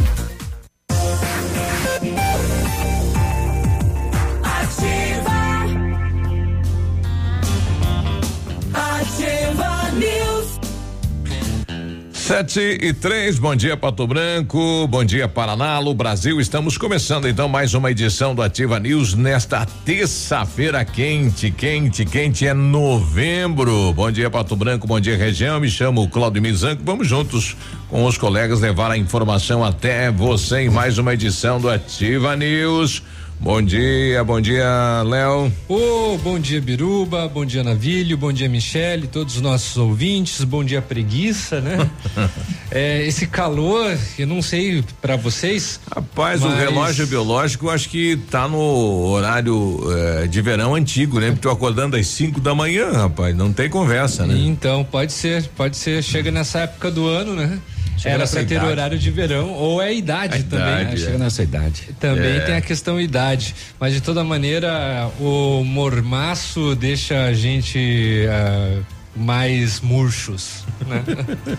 Sete e três, bom dia Pato Branco, bom dia Paraná, Alô Brasil. Estamos começando então mais uma edição do Ativa News nesta terça-feira quente, quente, quente é novembro. Bom dia Pato Branco, bom dia região. Me chamo Claudio Mizanco. Vamos juntos com os colegas levar a informação até você em mais uma edição do Ativa News. Bom dia, bom dia Léo. Ô, bom dia Biruba, bom dia Navilho, bom dia Michele, todos os nossos ouvintes, bom dia preguiça, né? <laughs> é, esse calor, eu não sei pra vocês. Rapaz, o relógio biológico acho que tá no horário eh, de verão antigo, né? Porque tô acordando às 5 da manhã, rapaz, não tem conversa, né? Então, pode ser, pode ser, chega nessa época do ano, né? Chega Era pra ter idade. horário de verão, ou é a idade A também. idade, Chega é. nessa idade. Também É. tem a questão idade. Mas de toda maneira, o mormaço deixa a gente ah, mais murchos. Né?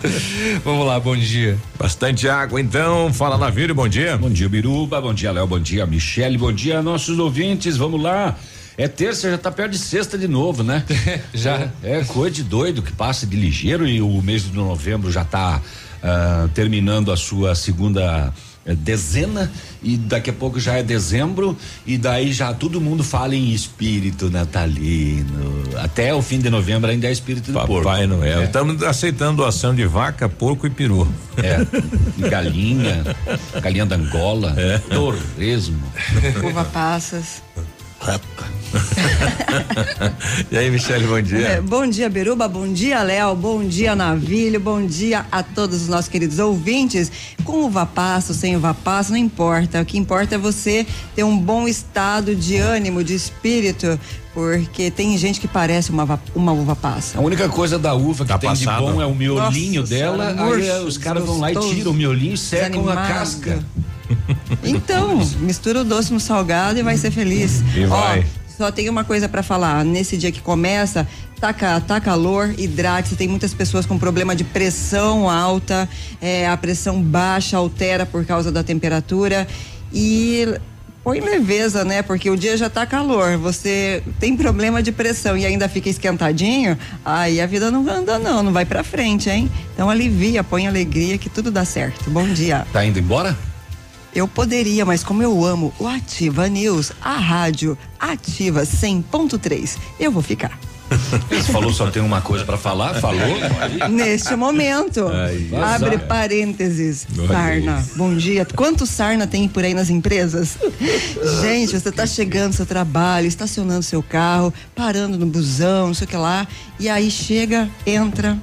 <laughs> Vamos lá, bom dia. Bastante água, então. Fala, Navírio, bom dia. Bom dia, Biruba. Bom dia, Léo. Bom dia, Michele. Bom dia, nossos ouvintes. Vamos lá. É terça, já tá perto de sexta de novo, né? <laughs> já. É, coisa de doido que passa de ligeiro e o mês de novembro já tá ah, terminando a sua segunda eh, dezena e daqui a pouco já é dezembro e daí já todo mundo fala em espírito natalino. Até o fim de novembro ainda é espírito do porco. Papai Noel. É. Estamos aceitando doação de vaca, porco e peru. É, e galinha, <laughs> galinha da Angola, É. torresmo. Uva passas. <laughs> e aí, Michele, bom dia. É, bom dia, Beruba. Bom dia, Léo. Bom dia, Navilho. Bom dia a todos os nossos queridos ouvintes. Com uva passa, ou sem uva passa, não importa. O que importa é você ter um bom estado de ânimo, de espírito, porque tem gente que parece uma, uma uva passa. A única coisa da uva que Tá tem passado. de bom é o miolinho Nossa dela. Senhora, aí murcho, os caras vão lá e tiram o miolinho e secam a casca. <laughs> Então, mistura o doce no salgado e vai ser feliz. E Ó, vai. só tem uma coisa pra falar. Nesse dia que começa, tá, tá calor, hidrate-se. Tem muitas pessoas com problema de pressão alta, é, a pressão baixa altera por causa da temperatura. E põe leveza, né? Porque o dia já tá calor, você tem problema de pressão e ainda fica esquentadinho, aí a vida não anda não, não vai pra frente, hein? Então alivia, põe alegria que tudo dá certo. Bom dia. Tá indo embora? Eu poderia, mas como eu amo o Ativa News, a rádio Ativa 100.3, eu vou ficar. <laughs> Você falou só tem uma coisa pra falar? Falou? Neste momento, Aí. abre parênteses, sarna. Bom dia. Quanto sarna tem por aí nas empresas? <laughs> Gente, você tá chegando no seu trabalho, estacionando seu carro, parando no busão, não sei o que lá, e aí chega, entra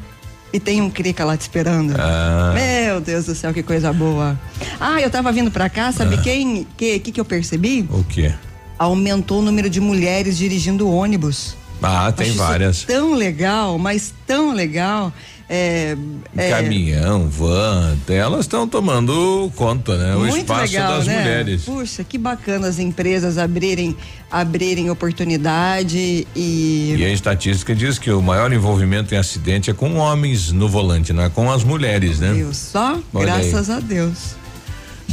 e tem um crica lá te esperando. Ah. Meu Deus do céu, que coisa boa. Ah, eu tava vindo pra cá, sabe Ah. quem, que, que que eu percebi? O quê? Aumentou o número de mulheres dirigindo ônibus. Ah, tem Acho várias. tão legal, mas tão legal. É, é, Caminhão, van, elas estão tomando conta, né? o muito espaço legal, das né? mulheres. Puxa, que bacana as empresas abrirem, abrirem oportunidade e. E a estatística diz que o maior envolvimento em acidente é com homens no volante, não é com as mulheres, né? Deus, só Olha aí. graças a Deus.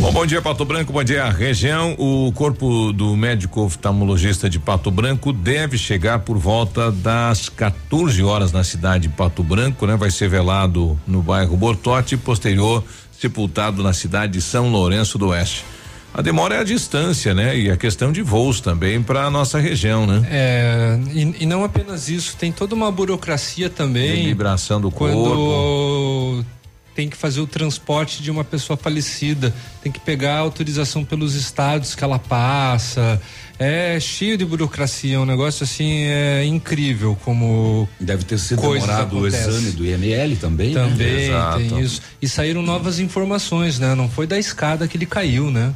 Bom, bom dia, Pato Branco, bom dia, região. O corpo do médico oftalmologista de Pato Branco deve chegar por volta das 14 horas na cidade de Pato Branco, né? Vai ser velado no bairro Bortote e posterior sepultado na cidade de São Lourenço do Oeste. A demora é a distância, né? E a questão de voos também para a nossa região, né? É, e, e não apenas isso, tem toda uma burocracia também. Liberação do quando corpo. Tem que fazer o transporte de uma pessoa falecida, tem que pegar autorização pelos estados que ela passa. É cheio de burocracia, é um negócio assim é incrível como deve ter sido demorado o exame do IML também, né? Também Exato. tem isso. E saíram novas informações, né? Não foi da escada que ele caiu, né?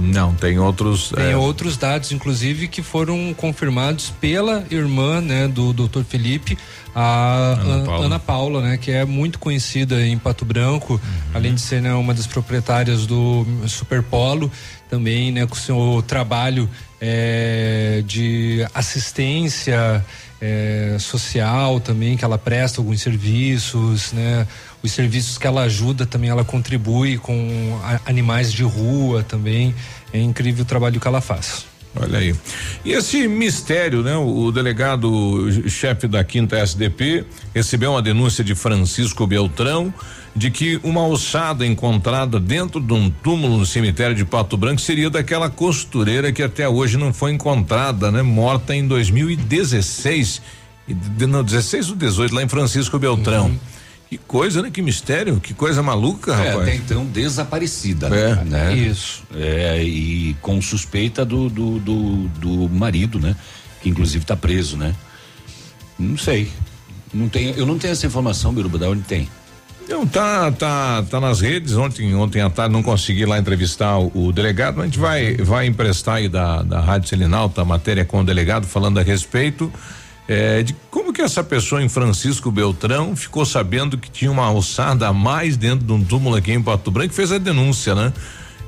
Não, tem outros. Tem é, outros dados, inclusive, que foram confirmados pela irmã, né, do Dr. Felipe, a Ana Ana Paula. Paula. né, que é muito conhecida em Pato Branco, além de ser né, uma das proprietárias do Superpolo, também, né, com seu trabalho eh, de assistência eh, social também, que ela presta alguns serviços, né, os serviços que ela ajuda também, ela contribui com animais de rua também. É incrível o trabalho que ela faz. Olha aí. E esse mistério, né? O, delegado chefe da quinta SDP recebeu uma denúncia de Francisco Beltrão de que uma ossada encontrada dentro de um túmulo no cemitério de Pato Branco seria daquela costureira que até hoje não foi encontrada, né? Morta em 2016. E Não, 16 ou 18, lá em Francisco Beltrão. Que coisa, né? Que mistério, que coisa maluca, É, rapaz. até então desaparecida, É. né? Isso. É, e com suspeita do, do, do, do marido, né? Que inclusive está preso, né? Não sei. Não tenho, eu não tenho essa informação, Biruba, da onde tem. Não, tá, tá, tá nas redes. Ontem, ontem à tarde não consegui lá entrevistar o, o delegado, mas a gente vai, vai emprestar aí da, da Rádio Selinalta a matéria com o delegado falando a respeito eh, de como que essa pessoa em Francisco Beltrão ficou sabendo que tinha uma ossada a mais dentro de um túmulo aqui em Pato Branco e fez a denúncia, né?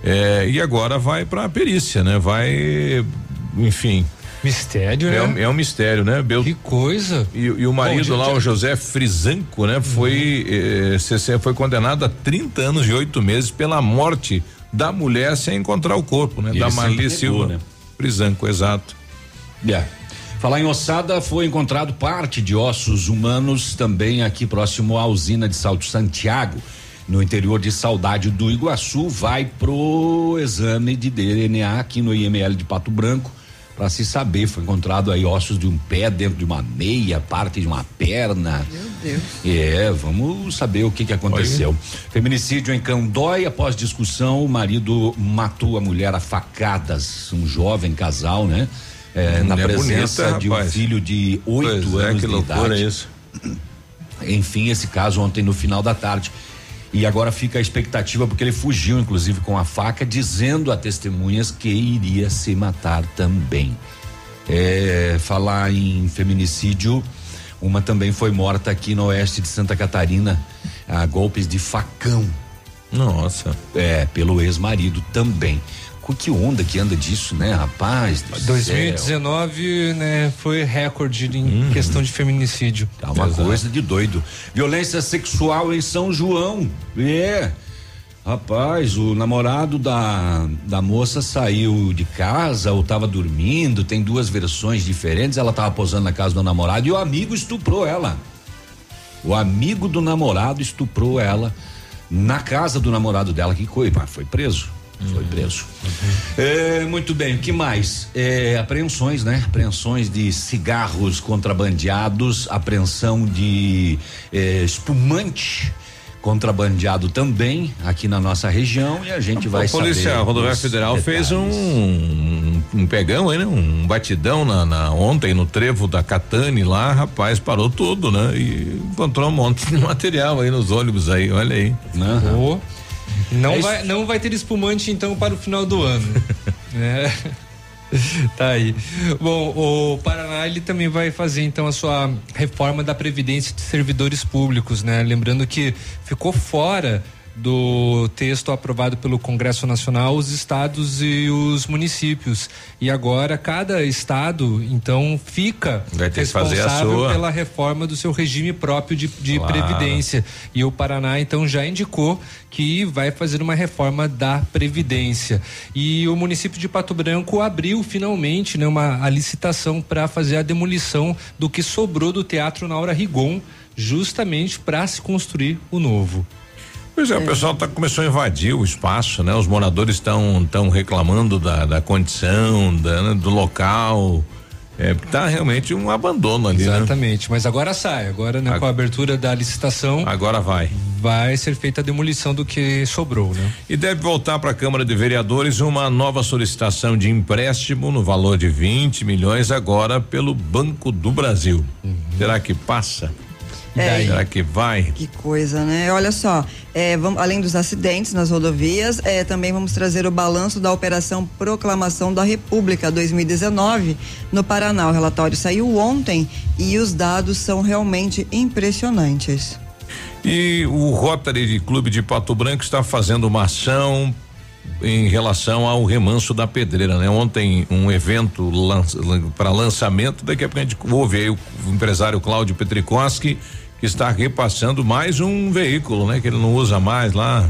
Eh, e agora vai pra perícia, né? Vai, enfim. Mistério, é, né? é um mistério, né? Bel... Que coisa. E, e o marido Bom, lá, o José Frisanco, né? Foi, eh, CC foi condenado a 30 anos e oito meses pela morte da mulher sem encontrar o corpo, né? E da Marli Silva. né? Frisanco, exato. É. Falar em ossada, foi encontrado parte de ossos humanos também aqui próximo à usina de Salto Santiago, no interior de Saudade do Iguaçu. Vai pro exame de DNA aqui no IML de Pato Branco para se saber. Foi encontrado aí ossos de um pé dentro de uma meia, parte de uma perna. Meu Deus. É, vamos saber o que que aconteceu. Feminicídio em Candói, após discussão, o marido matou a mulher a facadas, um jovem casal, né? É, na presença bonita, de um rapaz. filho de oito Pois é, anos que de loucura idade. isso. Enfim, esse caso ontem no final da tarde. E agora fica a expectativa porque ele fugiu, inclusive, com a faca, dizendo a testemunhas que iria se matar também. É, falar em feminicídio, uma também foi morta aqui no oeste de Santa Catarina, a golpes de facão. Nossa. É, pelo ex-marido também. Que onda que anda disso, né, rapaz? do céu. 2019, né, foi recorde em questão de feminicídio. Tá uma coisa de doido. Violência sexual em São João. É. Rapaz, o namorado da, da moça saiu de casa ou estava dormindo, tem duas versões diferentes. Ela estava posando na casa do namorado e o amigo estuprou ela. O amigo do namorado estuprou ela na casa do namorado dela, que foi, foi preso. Foi preso. É, muito bem, o que mais? É, apreensões, né? Apreensões de cigarros contrabandeados, apreensão de é, espumante contrabandeado também aqui na nossa região e a gente a vai a polícia. Rodoviária Federal fez um, um, um pegão aí, né? Um batidão na, na, ontem no trevo da Catane lá, rapaz, parou tudo, né? E encontrou um monte de <laughs> material aí nos ônibus aí, olha aí. Uhum. Não, é vai, não vai ter espumante então para o final do ano. <laughs> é. <laughs> Tá aí. Bom, o Paraná ele também vai fazer então a sua reforma da previdência de servidores públicos, né? Lembrando que ficou fora do texto aprovado pelo Congresso Nacional os estados e os municípios. E agora cada estado então fica responsável pela reforma do seu regime próprio de, de claro. previdência. E o Paraná então já indicou que vai fazer uma reforma da previdência. E o município de Pato Branco abriu finalmente né, uma a licitação para fazer a demolição do que sobrou do Teatro Naura Rigon justamente para se construir o novo Pois é, é, o pessoal tá, começou a invadir o espaço, né? Os moradores estão tão reclamando da, da condição, da, né, do local. É, tá realmente um abandono ali. Né? Exatamente, né? mas agora sai, agora né, com a abertura da licitação. Agora vai. Vai ser feita a demolição do que sobrou, né? E deve voltar para a Câmara de Vereadores uma nova solicitação de empréstimo no valor de 20 milhões agora pelo Banco do Brasil. Uhum. Será que passa? É, Será que vai? Que coisa, né? Olha só, é, vamos, além dos acidentes nas rodovias, é, também vamos trazer o balanço da Operação Proclamação da República 2019 no Paraná. O relatório saiu ontem e os dados são realmente impressionantes. E o Rotary Clube de Pato Branco está fazendo uma ação em relação ao remanso da pedreira, né? Ontem um evento para lançamento, daqui a pouco a gente ouve aí o, empresário Cláudio Petrikoski que está repassando mais um veículo, né? Que ele não usa mais lá.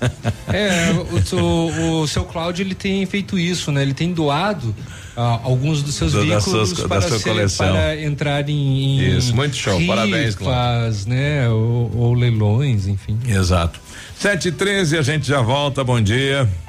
<laughs> é, o, o, seu Cláudio ele tem feito isso, né? Ele tem doado ah, alguns dos seus Do, veículos suas, para, ser, para entrar em, em isso, muito show, parabéns, Cláudio. né? Ou, ou leilões, enfim. Exato. Sete e treze, a gente já volta, bom dia.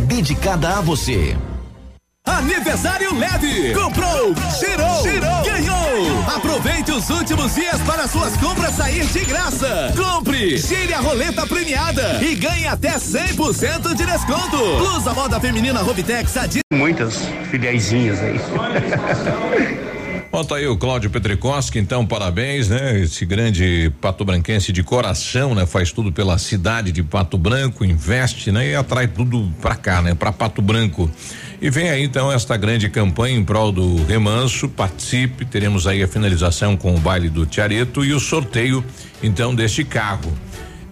dedicada a você. Aniversário leve. Comprou, cheirou, cheirou, ganhou. Aproveite os últimos dias para suas compras sair de graça. Compre, cheire a roleta premiada e ganhe até 100% de desconto. Blusa moda feminina Robitex Adi. Muitas filiaizinhas aí. <laughs> Bom, tá aí o Cláudio Petricoski, então parabéns, né? Esse grande pato branquense de coração, né? Faz tudo pela cidade de Pato Branco, investe, né? E atrai tudo pra cá, né? Pra Pato Branco. E vem aí então esta grande campanha em prol do remanso, participe, teremos aí a finalização com o baile do Tiareto e o sorteio então deste carro.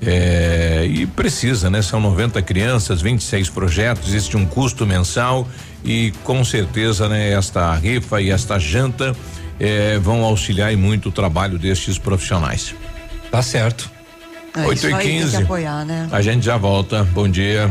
É, e precisa, né? São 90 crianças, 26 projetos, existe um custo mensal e com certeza, né? Esta rifa e esta janta é, vão auxiliar muito o trabalho destes profissionais. Tá certo. É, 8 e 15. Apoiar, né? A gente já volta. Bom dia.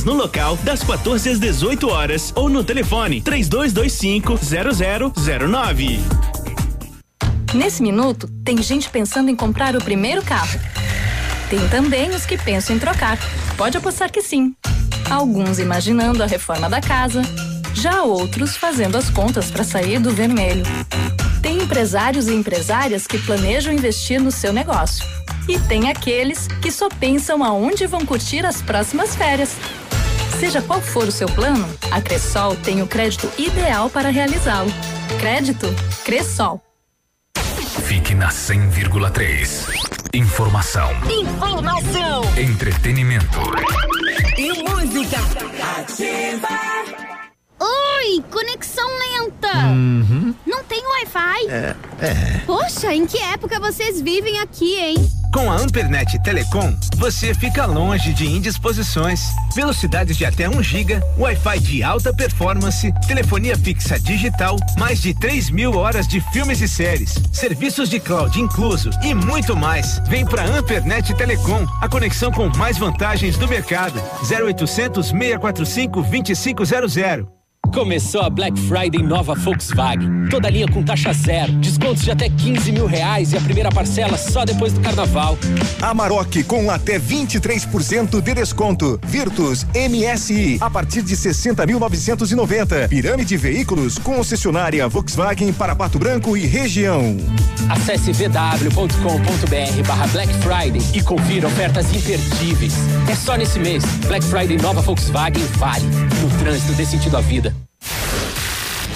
no local das 14 às 18 horas ou no telefone 3225 0009. Nesse minuto, tem gente pensando em comprar o primeiro carro. Tem também os que pensam em trocar. Pode apostar que sim. Alguns imaginando a reforma da casa, já outros fazendo as contas para sair do vermelho. Tem empresários e empresárias que planejam investir no seu negócio. E tem aqueles que só pensam aonde vão curtir as próximas férias. Seja qual for o seu plano, a Cressol tem o crédito ideal para realizá-lo. Crédito Cressol. Fique na 100,3. Informação. Informação. Entretenimento. E música. Ativa. Oi, conexão lenta. Uhum. Não tem Wi-Fi? É, é. Poxa, em que época vocês vivem aqui, hein? Com a Ampernet Telecom, você fica longe de indisposições. Velocidades de até 1 giga, Wi-Fi de alta performance, telefonia fixa digital, mais de 3 mil horas de filmes e séries, serviços de cloud incluso e muito mais. Vem pra Ampernet Telecom, a conexão com mais vantagens do mercado. 0800 645 2500. Começou a Black Friday nova Volkswagen. Toda linha com taxa zero, descontos de até 15 mil reais e a primeira parcela só depois do carnaval. Amarok com até 23% de desconto. Virtus MSI a partir de 60.990. Pirâmide Veículos concessionária Volkswagen para Pato Branco e região. Acesse vw.com.br barra Black Friday e confira ofertas imperdíveis. É só nesse mês. Black Friday nova Volkswagen vale. No trânsito dê sentido à vida.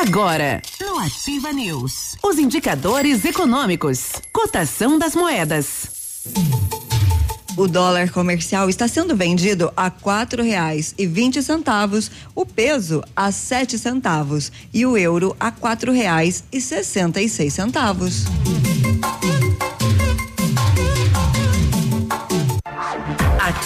Agora, no Ativa News, os indicadores econômicos, cotação das moedas. O dólar comercial está sendo vendido a quatro reais e vinte centavos, o peso a sete centavos e o euro a quatro reais e sessenta e seis centavos.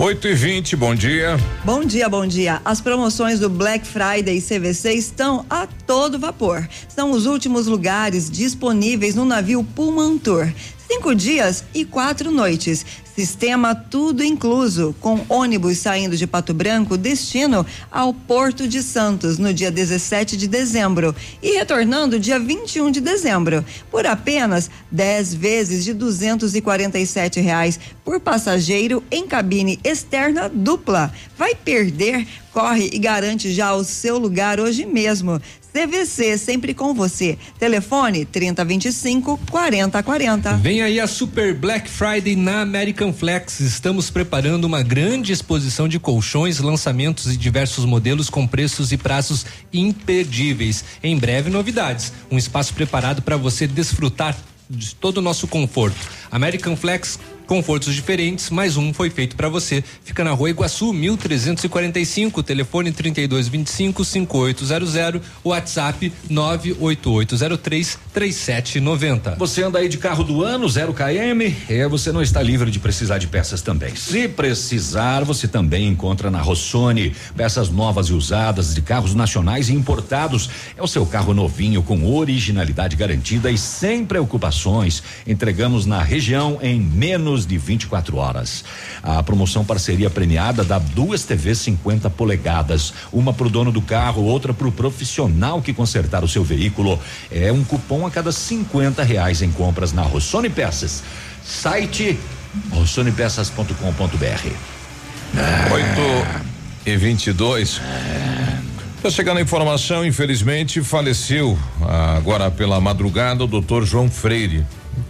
8 e 20 bom dia. Bom dia, bom dia. As promoções do Black Friday e CVC estão a todo vapor. São os últimos lugares disponíveis no navio Pullman Tour. Cinco dias e quatro noites. Sistema tudo incluso, com ônibus saindo de Pato Branco, destino ao Porto de Santos no dia 17 de dezembro e retornando dia 21 de dezembro, por apenas 10 vezes de 247 reais por passageiro em cabine externa dupla. Vai perder? Corre e garante já o seu lugar hoje mesmo. CVC, sempre com você. Telefone 3025 4040. Vem aí a Super Black Friday na American Flex. Estamos preparando uma grande exposição de colchões, lançamentos e diversos modelos com preços e prazos imperdíveis. Em breve, novidades. Um espaço preparado para você desfrutar de todo o nosso conforto. American Flex confortos diferentes, mais um foi feito para você. Fica na Rua Iguaçu, 1345, telefone 3225 5800, WhatsApp 98803 3790. Você anda aí de carro do ano, 0 km, é, você não está livre de precisar de peças também. Se precisar, você também encontra na Rossoni peças novas e usadas de carros nacionais e importados. É o seu carro novinho com originalidade garantida e sem preocupações. Entregamos na região em menos de 24 horas. A promoção parceria premiada dá duas TVs 50 polegadas, uma para o dono do carro, outra para o profissional que consertar o seu veículo. É um cupom a cada 50 reais em compras na Rossoni Peças. Site rossonipeças.com.br. 8 e 22 Está chegando a informação, infelizmente faleceu agora pela madrugada o doutor João Freire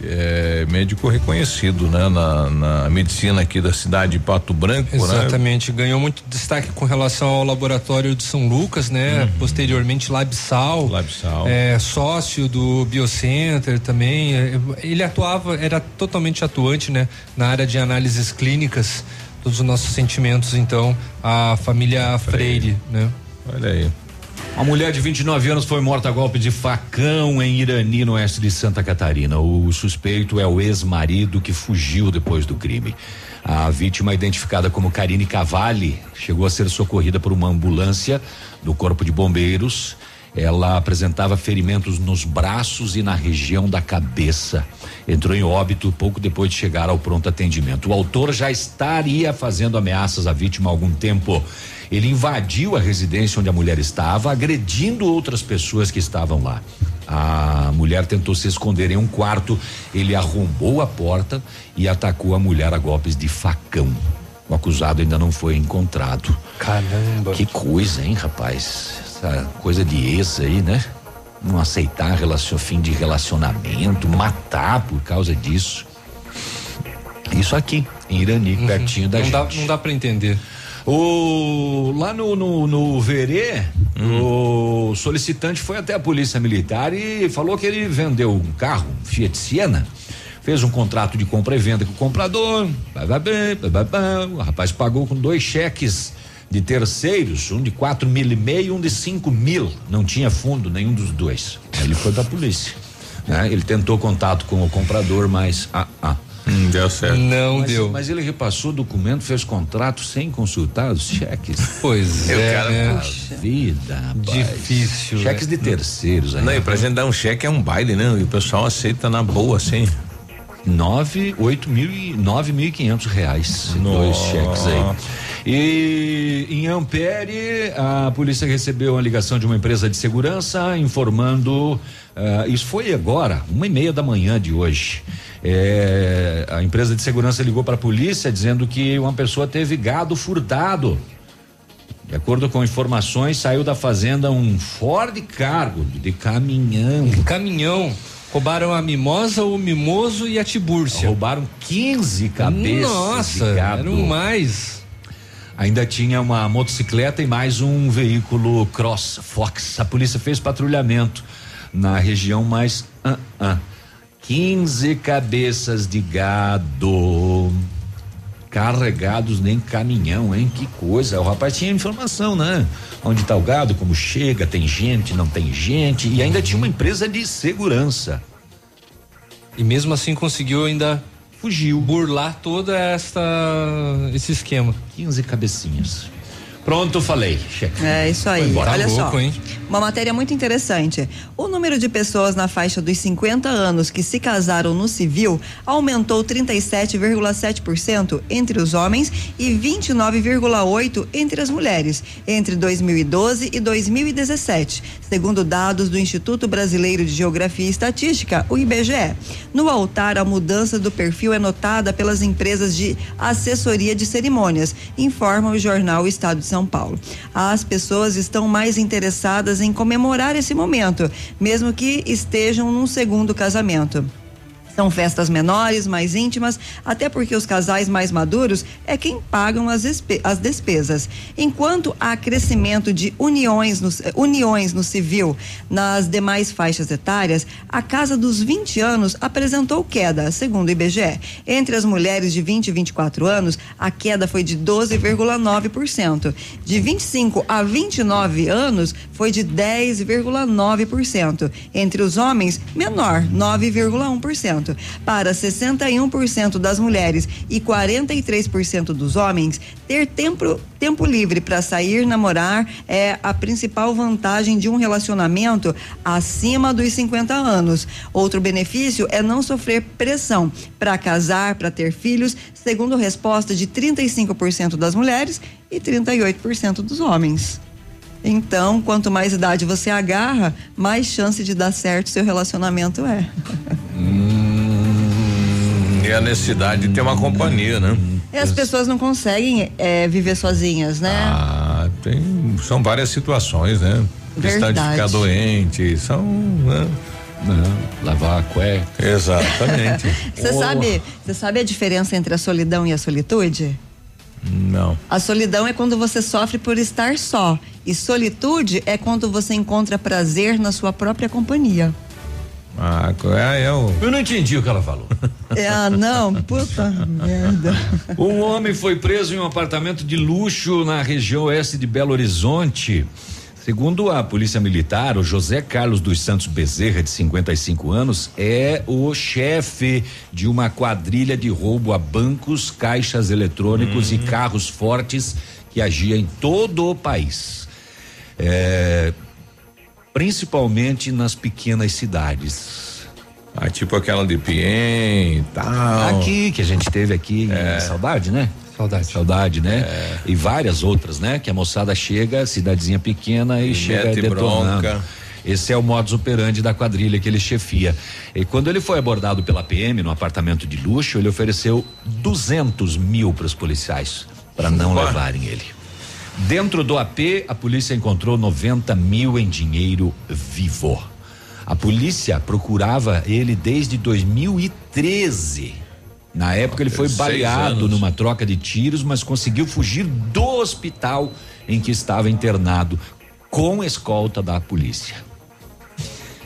é, médico reconhecido, né? Na, na, medicina aqui da cidade de Pato Branco, né? Exatamente, né? ganhou muito destaque com relação ao laboratório de São Lucas, né? Uhum. Posteriormente Labsal, Labsal. É, sócio do Biocenter também, é, ele atuava, era totalmente atuante, né? Na área de análises clínicas, todos os nossos sentimentos, então, a família Freire, Freire né? Olha aí. Uma mulher de 29 anos foi morta a golpe de facão em Irani, no oeste de Santa Catarina. O suspeito é o ex-marido que fugiu depois do crime. A vítima, identificada como Karine Cavalli, chegou a ser socorrida por uma ambulância do Corpo de Bombeiros. Ela apresentava ferimentos nos braços e na região da cabeça. Entrou em óbito pouco depois de chegar ao pronto atendimento. O autor já estaria fazendo ameaças à vítima há algum tempo. Ele invadiu a residência onde a mulher estava, agredindo outras pessoas que estavam lá. A mulher tentou se esconder em um quarto, ele arrombou a porta e atacou a mulher a golpes de facão. O acusado ainda não foi encontrado. Caramba. Que coisa, hein, rapaz? Essa coisa de ex aí, né? Não aceitar relacion, fim de relacionamento, matar por causa disso. Isso aqui, em Irani, uhum. pertinho da não gente. Dá, não dá para entender. O, lá no, no, no Verê, hum. o solicitante foi até a polícia militar e falou que ele vendeu um carro, um Fiat Siena, fez um contrato de compra e venda com o comprador, o rapaz pagou com dois cheques de terceiros, um de quatro mil e meio um de cinco mil, não tinha fundo nenhum dos dois. Aí ele foi pra polícia. Né? Ele tentou contato com o comprador, mas ah, ah, Hum, deu certo. Não mas, deu. Mas ele repassou o documento, fez contrato sem consultar os cheques. <laughs> Pois é. Cara, né? vida, rapaz. Difícil. Cheques né? de terceiros. Não, e pra gente dar um cheque é um baile, né? E o pessoal aceita na boa, assim. Nove, oito mil e nove mil e quinhentos reais. Dois cheques aí. E em Ampere, a polícia recebeu uma ligação de uma empresa de segurança informando. Uh, isso foi agora, uma e meia da manhã de hoje. É, a empresa de segurança ligou para a polícia dizendo que uma pessoa teve gado furtado. De acordo com informações, saiu da fazenda um Ford Cargo de caminhão. Um caminhão. Roubaram a mimosa, o mimoso e a tibúrcia. Roubaram 15 cabeças Nossa, de gado. eram mais. Ainda tinha uma motocicleta e mais um veículo Cross Fox. A polícia fez patrulhamento na região, mas uh, uh, 15 cabeças de gado carregados nem caminhão, hein? Que coisa. O rapaz tinha informação, né? Onde tá o gado, como chega, tem gente, não tem gente. E ainda tinha uma empresa de segurança. E mesmo assim conseguiu ainda fugiu. Burlar toda esta esse esquema. 15 cabecinhas. Pronto, falei. É isso aí. Embora. Olha Tá só. louco, hein? Uma matéria muito interessante. O número de pessoas na faixa dos 50 anos que se casaram no civil aumentou 37,7% entre os homens e 29,8% entre as mulheres entre 2012 e 2017, segundo dados do Instituto Brasileiro de Geografia e Estatística, o IBGE. No altar, a mudança do perfil é notada pelas empresas de assessoria de cerimônias, informa o jornal Estado de São Paulo. As pessoas estão mais interessadas em comemorar esse momento, mesmo que estejam num segundo casamento. São festas menores, mais íntimas, até porque os casais mais maduros é quem pagam as, as despesas. Enquanto há crescimento de uniões no, eh, uniões no civil nas demais faixas etárias, a casa dos 20 anos apresentou queda, segundo o IBGE. Entre as mulheres de 20 e 24 anos, a queda foi de 12,9%. De 25 a 29 anos, foi de 10,9%. Entre os homens, menor, 9,1%. Para 61% das mulheres e 43% dos homens, ter tempo, tempo livre para sair, namorar é a principal vantagem de um relacionamento acima dos 50 anos. Outro benefício é não sofrer pressão para casar, para ter filhos, segundo resposta de 35% das mulheres e 38% dos homens. Então, quanto mais idade você agarra, mais chance de dar certo seu relacionamento é. Hum, e a necessidade de ter uma companhia, né? E as pessoas não conseguem eh, viver sozinhas, né? Ah, tem, são várias situações, né? Questão de Verdade. ficar doente, são. Né? lavar a cueca. Exatamente. <laughs> Você sabe, você sabe a diferença entre a solidão e a solitude? Não. A solidão é quando você sofre por estar só. E solitude é quando você encontra prazer na sua própria companhia. Ah, é, é o. Eu não entendi o que ela falou. É, ah, não, puta merda. Um homem foi preso em um apartamento de luxo na região oeste de Belo Horizonte. Segundo a Polícia Militar, o José Carlos dos Santos Bezerra, de 55 anos, é o chefe de uma quadrilha de roubo a bancos, caixas eletrônicos e carros fortes que agia em todo o país. É, principalmente nas pequenas cidades. Ah, tipo aquela de Piem e tal. Aqui, que a gente teve aqui, em saudade, né? Saudade. Saudade, né? E várias outras, né? Que a moçada chega, cidadezinha pequena e, E chega detonando. bronca. Esse é o modus operandi da quadrilha que ele chefia. E quando ele foi abordado pela PM no apartamento de luxo, ele ofereceu 200 mil para os policiais para não Ué. levarem ele. Dentro do AP, a polícia encontrou 90 mil em dinheiro vivo. A polícia procurava ele desde 2013. Na época ele foi baleado numa troca de tiros, mas conseguiu fugir do hospital em que estava internado com escolta da polícia.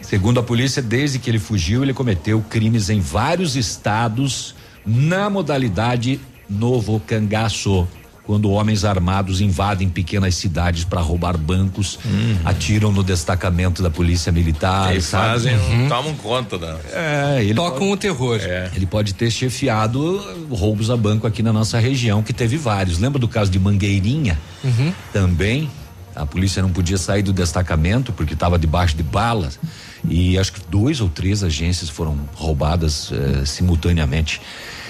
Segundo a polícia, desde que ele fugiu, ele cometeu crimes em vários estados na modalidade novo cangaço, quando homens armados invadem pequenas cidades para roubar bancos, atiram no destacamento da polícia militar, E sabe? fazem, Uhum. tomam conta da. É, ele Tocam pode- o terror. Ele pode ter chefiado roubos a banco aqui na nossa região, que teve vários. Lembra do caso de Mangueirinha? Uhum. Também. A polícia não podia sair do destacamento porque estava debaixo de balas. E acho que dois ou três agências foram roubadas eh, simultaneamente.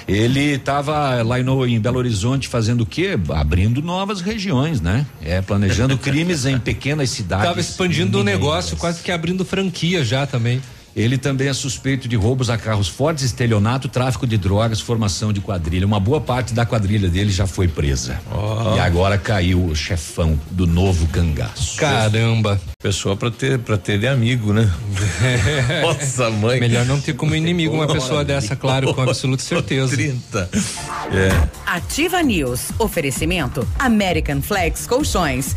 Ele estava lá em Belo Horizonte fazendo o quê? Abrindo novas regiões, né? É, planejando crimes em pequenas <laughs> cidades. Tava expandindo o negócio, quase que abrindo franquia já também. Ele também é suspeito de roubos a carros fortes, estelionato, tráfico de drogas, formação de quadrilha. Uma boa parte da quadrilha dele já foi presa. E agora caiu o chefão do novo cangaço. Caramba. Pessoa pra ter, pra ter de amigo, né? <laughs> Nossa, mãe. Melhor não ter como inimigo uma pessoa dessa, claro, com absoluta certeza. 30. É. Ativa News. Oferecimento American Flex Colchões.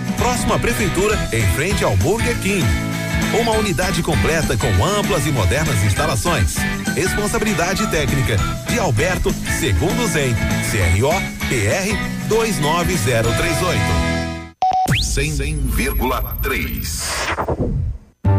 Próxima Prefeitura, em frente ao Burger King. Uma unidade completa com amplas e modernas instalações. Responsabilidade técnica de Alberto Segundo Zen, CRO PR 29038. 100,3.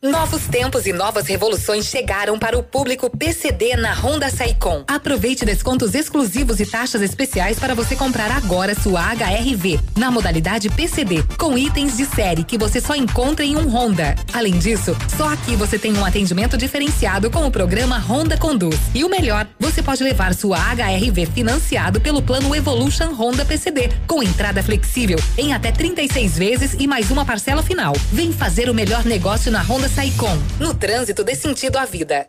Novos tempos e novas revoluções chegaram para o público PCD na Honda Saicom. Aproveite descontos exclusivos e taxas especiais para você comprar agora sua HRV na modalidade PCD, com itens de série que você só encontra em um Honda. Além disso, só aqui você tem um atendimento diferenciado com o programa Honda Conduz. E o melhor, você pode levar sua HRV financiado pelo plano Evolution Honda PCD, com entrada flexível em até 36 vezes e mais uma parcela final. Vem fazer o melhor negócio na Honda Saicom. No trânsito dê sentido à vida.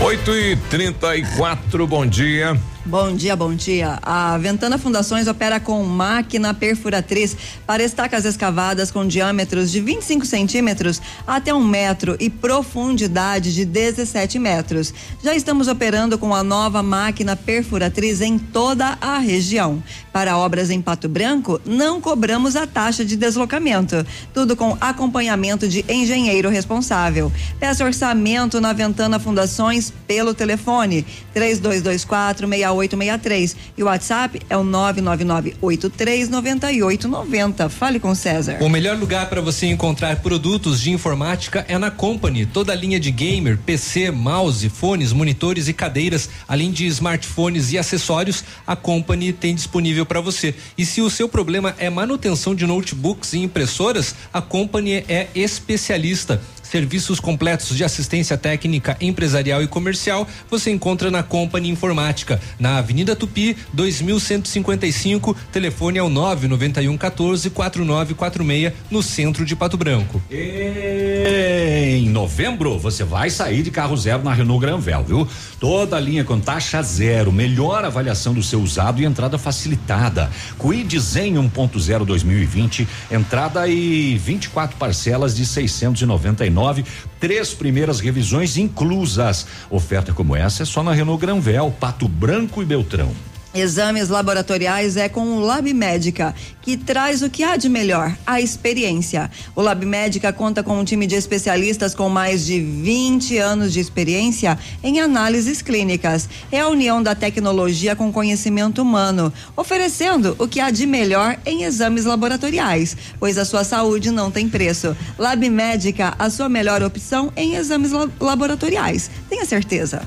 8 e 34 bom dia. Bom dia, bom dia. A Ventana Fundações opera com máquina perfuratriz para estacas escavadas com diâmetros de 25 centímetros até um metro e profundidade de 17 metros. Já estamos operando com a nova máquina perfuratriz em toda a região. Para obras em Pato Branco, não cobramos a taxa de deslocamento. Tudo com acompanhamento de engenheiro responsável. Peça orçamento na Ventana Fundações pelo telefone 3224 6863 e o WhatsApp é o 999839890. Fale com César. O melhor lugar para você encontrar produtos de informática é na Company. Toda a linha de gamer, PC, mouse, fones, monitores e cadeiras, além de smartphones e acessórios, a Company tem disponível para você. E se o seu problema é manutenção de notebooks e impressoras, a Company é especialista. Serviços completos de assistência técnica empresarial e comercial você encontra na Company Informática, na Avenida Tupi, 2155, telefone é o 991 14 4946, no centro de Pato Branco. Em novembro, você vai sair de carro zero na Renault Granvel, viu? Toda a linha com taxa zero, melhor avaliação do seu usado e entrada facilitada. Quid Zen 1.0 2020, entrada e 24 parcelas de 699 2019, três primeiras revisões inclusas. Oferta como essa é só na Renault Granvel, Pato Branco e Beltrão. Exames laboratoriais é com o Lab Médica, que traz o que há de melhor, a experiência. O Lab Médica conta com um time de especialistas com mais de 20 anos de experiência em análises clínicas. É a união da tecnologia com conhecimento humano, oferecendo o que há de melhor em exames laboratoriais, pois a sua saúde não tem preço. Lab Médica, a sua melhor opção em exames laboratoriais. Tenha certeza.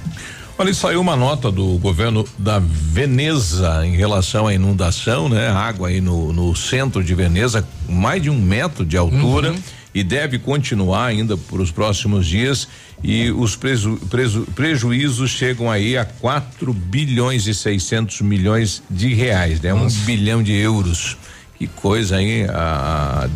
Olha, saiu uma nota do governo da Veneza em relação à inundação, né? Água aí no, no centro de Veneza, mais de um metro de altura. Uhum. E deve continuar ainda por os próximos dias e os preju, preju, prejuízos chegam aí a 4 bilhões e 600 milhões de reais, né? Nossa. Um bilhão de euros. Que coisa aí, a,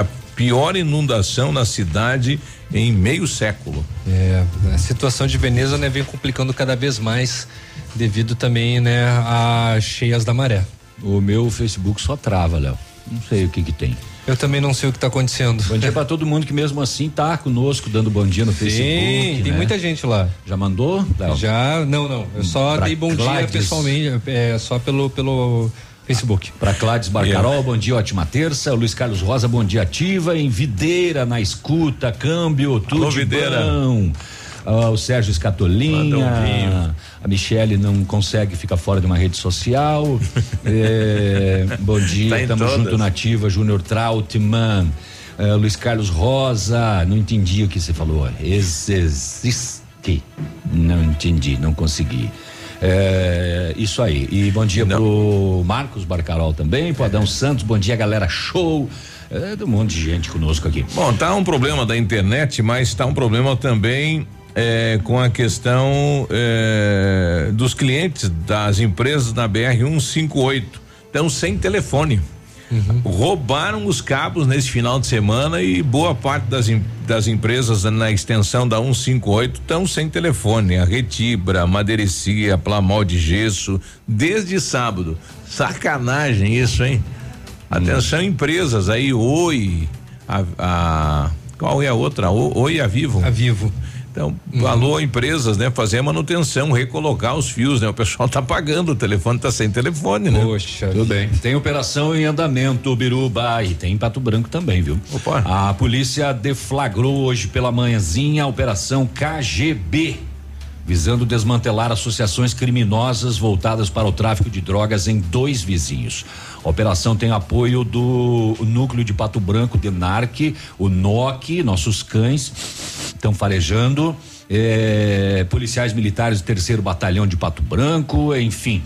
a pior inundação na cidade em meio século. É, a situação de Veneza né, vem complicando cada vez mais devido também né, a cheias da maré. O meu Facebook só trava, Léo. Não sei o que que tem. Eu também não sei o que está acontecendo. Bom dia para todo mundo que mesmo assim tá conosco dando bom dia no Facebook. Sim, tem né? muita gente lá. Já mandou? Léo? Já, não, não. Eu só pra dei bom dia pessoalmente, é, só pelo pelo Facebook. Para Cláudio Barcarol, yeah. bom dia, ótima terça. Luiz Carlos Rosa, bom dia, ativa. Em Videira, na escuta, câmbio, tudo Alô, Videira. Bom. Uh, o Sérgio Escatolinha, a Michele não consegue ficar fora de uma rede social. <laughs> é, bom dia, tá estamos junto nativa, Júnior Trautmann, uh, Luiz Carlos Rosa, não entendi o que você falou. Existe. Não entendi, não consegui. É, isso aí. E bom dia Não. pro Marcos Barcarol também, pro Adão Santos, bom dia, galera. Show! É, um monte de gente conosco aqui. Bom, tá um problema da internet, mas tá um problema também é, com a questão é, dos clientes das empresas na BR 158. Estão sem telefone. Uhum. Roubaram os cabos nesse final de semana e boa parte das, das empresas na extensão da 158 estão sem telefone. A Retibra, a Madeirecia, a Plamol de Gesso, desde sábado. Sacanagem isso, hein? Atenção, empresas aí, Oi, a, a, qual é a outra? Oi, a Vivo. A Vivo. Então, uhum. alô, empresas, né? Fazer a manutenção, recolocar os fios, né? O pessoal tá pagando, o telefone tá sem telefone, né? Poxa, tudo bem. Tem operação em andamento, Biruba, e tem em Pato Branco também, viu? Opa. A polícia deflagrou hoje pela manhãzinha a operação KGB, visando desmantelar associações criminosas voltadas para o tráfico de drogas em dois vizinhos. A operação tem apoio do núcleo de Pato Branco, DENARC, o NOC, nossos cães estão farejando. É, policiais militares do terceiro batalhão de Pato Branco, enfim.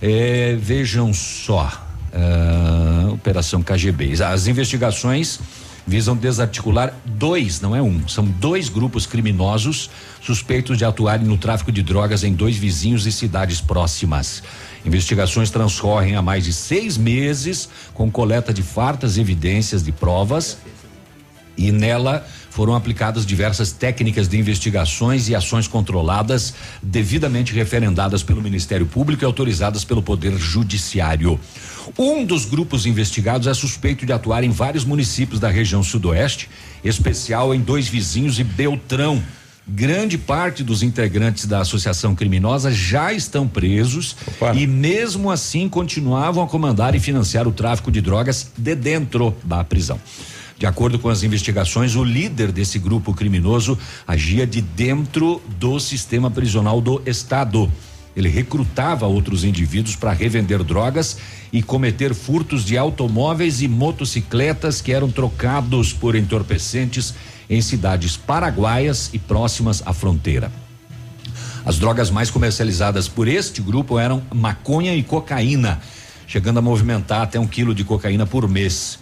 É, vejam só. Uh, Operação KGB. As investigações visam desarticular dois, não é um, são dois grupos criminosos suspeitos de atuarem no tráfico de drogas em dois vizinhos e cidades próximas. Investigações transcorrem há mais de seis meses, com coleta de fartas evidências de provas, e nela foram aplicadas diversas técnicas de investigações e ações controladas, devidamente referendadas pelo Ministério Público e autorizadas pelo Poder Judiciário. Um dos grupos investigados é suspeito de atuar em vários municípios da região sudoeste, especial em dois vizinhos e Beltrão. Grande parte dos integrantes da associação criminosa já estão presos Opa. e, mesmo assim, continuavam a comandar e financiar o tráfico de drogas de dentro da prisão. De acordo com as investigações, o líder desse grupo criminoso agia de dentro do sistema prisional do Estado. Ele recrutava outros indivíduos para revender drogas e cometer furtos de automóveis e motocicletas que eram trocados por entorpecentes em cidades paraguaias e próximas à fronteira. As drogas mais comercializadas por este grupo eram maconha e cocaína, chegando a movimentar até um quilo de cocaína por mês.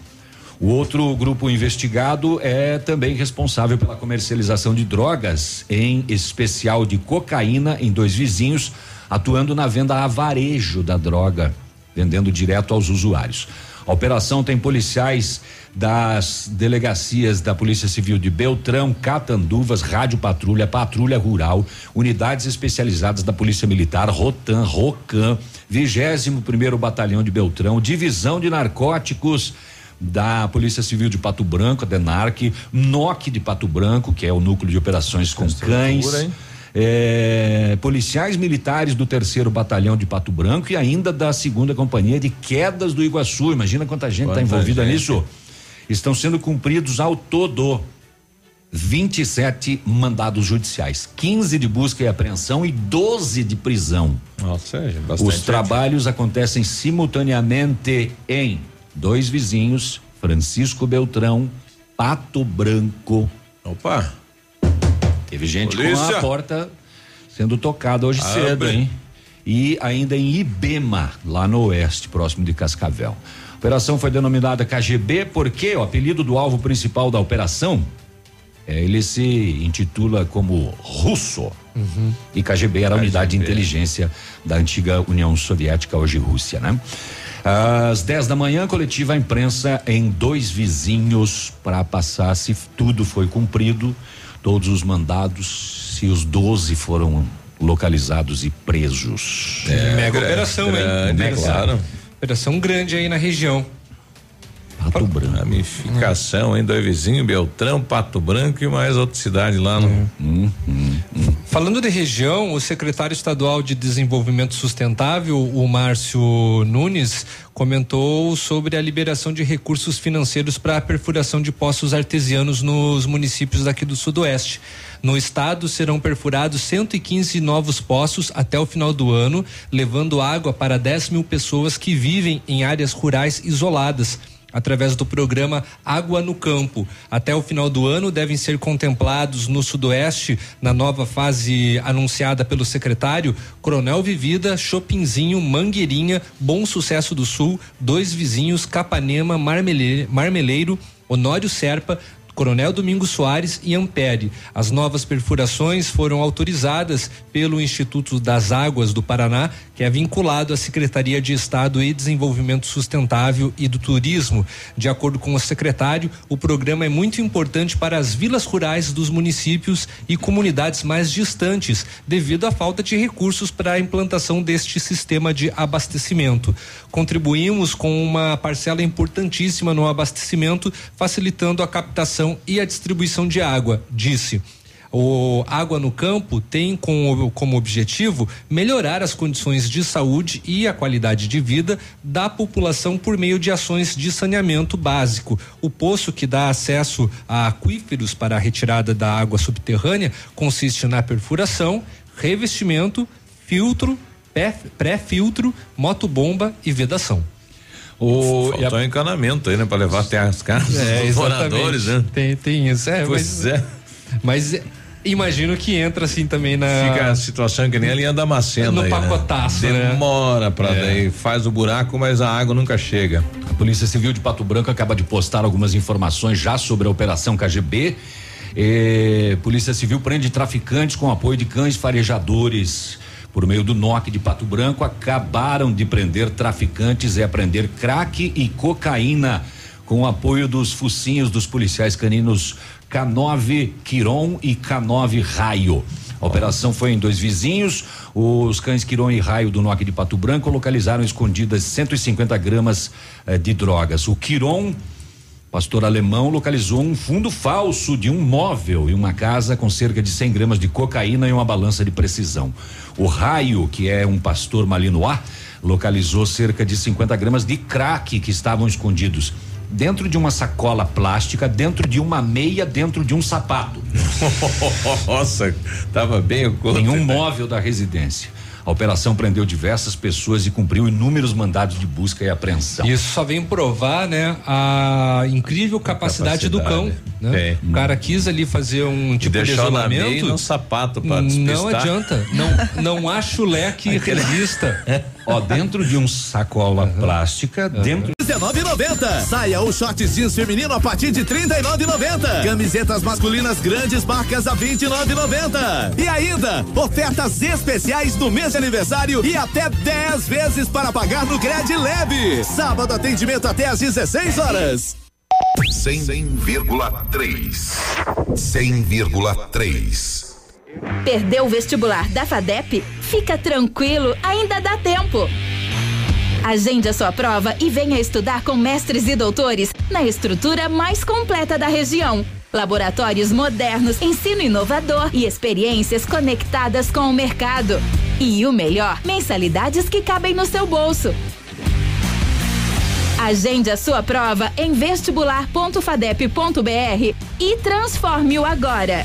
O outro grupo investigado é também responsável pela comercialização de drogas, em especial de cocaína, em dois vizinhos, atuando na venda a varejo da droga, vendendo direto aos usuários. A operação tem policiais das delegacias da Polícia Civil de Beltrão, Catanduvas, Rádio Patrulha, Patrulha Rural, unidades especializadas da Polícia Militar, Rotan, Rocan, 21 primeiro Batalhão de Beltrão, Divisão de Narcóticos, da Polícia Civil de Pato Branco, a DENARC, NOC de Pato Branco, que é o núcleo de operações com cães. hein? É, policiais militares do terceiro batalhão de Pato Branco e ainda da segunda companhia de quedas do Iguaçu. Imagina quanta gente está envolvida gente. nisso. Estão sendo cumpridos ao todo 27 mandados judiciais, 15 de busca e apreensão e 12 de prisão. Nossa, é bastante. Os trabalhos acontecem simultaneamente em dois vizinhos, Francisco Beltrão, Pato Branco. Opa! Teve gente Polícia. com a porta sendo tocada hoje Abre. cedo, hein? E ainda em Ibema, lá no oeste, próximo de Cascavel. A operação foi denominada KGB porque o apelido do alvo principal da operação é, ele se intitula como Russo. E KGB era a unidade de inteligência da antiga União Soviética, hoje Rússia, né? Às 10 da manhã, coletiva à imprensa em dois vizinhos para passar se tudo foi cumprido, todos os mandados, se os 12 foram localizados e presos. Mega operação, hein? grande, Mega. claro. Operação grande aí na região. Pato Branco. Ramificação, hein? Dois vizinhos, Beltrão, Pato Branco e mais outra cidade lá no. Falando de região, o secretário estadual de Desenvolvimento Sustentável, o Márcio Nunes, comentou sobre a liberação de recursos financeiros para a perfuração de poços artesianos nos municípios daqui do Sudoeste. No estado serão perfurados 115 novos poços até o final do ano, levando água para 10 mil pessoas que vivem em áreas rurais isoladas através do programa Água no Campo. Até o final do ano devem ser contemplados no Sudoeste, na nova fase anunciada pelo secretário, Coronel Vivida, Chopinzinho, Mangueirinha, Bom Sucesso do Sul, Dois Vizinhos, Capanema, Marmele- Marmeleiro, Honório Serpa, Coronel Domingos Soares e Ampere. As novas perfurações foram autorizadas pelo Instituto das Águas do Paraná, que é vinculado à Secretaria de Estado e Desenvolvimento Sustentável e do Turismo. De acordo com o secretário, o programa é muito importante para as vilas rurais dos municípios e comunidades mais distantes, devido à falta de recursos para a implantação deste sistema de abastecimento. Contribuímos com uma parcela importantíssima no abastecimento, facilitando a captação e a distribuição de água, disse. O Água no Campo tem como, como objetivo melhorar as condições de saúde e a qualidade de vida da população por meio de ações de saneamento básico. O poço que dá acesso a aquíferos para a retirada da água subterrânea consiste na perfuração, revestimento, filtro, pré-filtro, motobomba e vedação. O, Faltou encanamento aí, né? Pra levar até as casas É, dos moradores, né? Tem, tem isso. É, Pois mas, é. Mas é, imagino que entra assim também na. Fica a situação que nem a linha da Macena No aí, né? pacotaço, né? Demora pra É. daí, faz o buraco, mas a água nunca chega. A Polícia Civil de Pato Branco acaba de postar algumas informações já sobre a operação KGB. Eh, Polícia Civil prende traficantes com apoio de cães farejadores. Por meio do NOC de Pato Branco, acabaram de prender traficantes e apreender crack e cocaína com o apoio dos focinhos dos policiais caninos K9 Quiron e K9 Raio. A operação foi em dois vizinhos. Os cães Quiron e Raio do NOC de Pato Branco localizaram escondidas 150 gramas eh, de drogas. O Quiron Pastor alemão localizou um fundo falso de um móvel e uma casa com cerca de 100 gramas de cocaína e uma balança de precisão. O raio, que é um pastor malinois, localizou cerca de 50 gramas de crack que estavam escondidos dentro de uma sacola plástica, dentro de uma meia, dentro de um sapato. <laughs> Nossa, tava bem oculto. Em um móvel da residência. A operação prendeu diversas pessoas e cumpriu inúmeros mandados de busca e apreensão. Isso só vem provar, né, a incrível capacidade, do cão. Né? O cara quis ali fazer um tipo de deixou na meia e isolamento. no sapato pra Não adianta. Não, não há chulé que <laughs> resista. <laughs> Ó, dentro de um sacola plástica, dentro 19,90. Saia ou shorts jeans feminino a partir de 39,90. Camisetas masculinas grandes marcas a 29,90. E ainda, ofertas especiais do mês de aniversário e até 10 vezes para pagar no Cred Leve. Sábado atendimento até às 16 horas. 100,3. 100,3. Perdeu o vestibular da FADEP? Fica tranquilo, ainda dá tempo. Agende a sua prova e venha estudar com mestres e doutores na estrutura mais completa da região. Laboratórios modernos, ensino inovador e experiências conectadas com o mercado. E o melhor, mensalidades que cabem no seu bolso. Agende a sua prova em vestibular.fadep.br e transforme-o agora.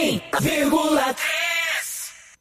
100,3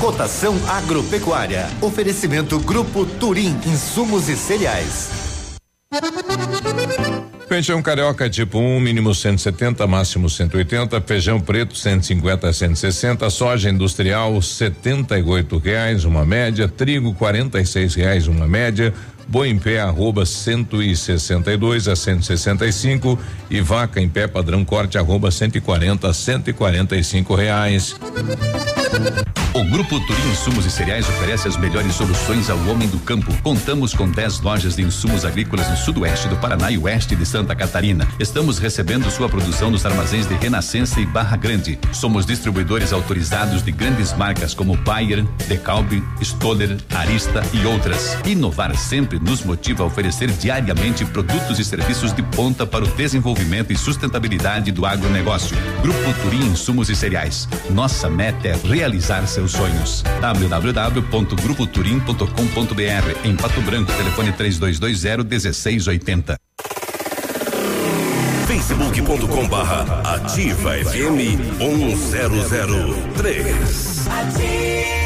Cotação agropecuária. Oferecimento Grupo Turim, insumos e cereais. Feijão carioca tipo 1, um, mínimo 170, máximo 180. Feijão preto 150 a 160. Soja industrial 78 reais, uma média. Trigo 46 reais, uma média. Boi em pé arroba 162 a 165 e vaca em pé padrão corte arroba 140 a 145 reais. O Grupo Turim Insumos e Cereais oferece as melhores soluções ao homem do campo. Contamos com 10 lojas de insumos agrícolas no sudoeste do Paraná e oeste de Santa Catarina. Estamos recebendo sua produção nos armazéns de Renascença e Barra Grande. Somos distribuidores autorizados de grandes marcas como Bayer, Decalbe, Stoller, Arista e outras. Inovar sempre nos motiva a oferecer diariamente produtos e serviços de ponta para o desenvolvimento e sustentabilidade do agronegócio. Grupo Turim Insumos e Cereais. Nossa meta é realizar seus sonhos. www.grupoturim.com.br em Pato Branco, telefone 3220 1680. facebook.com barra ativa FM 1003. Ativa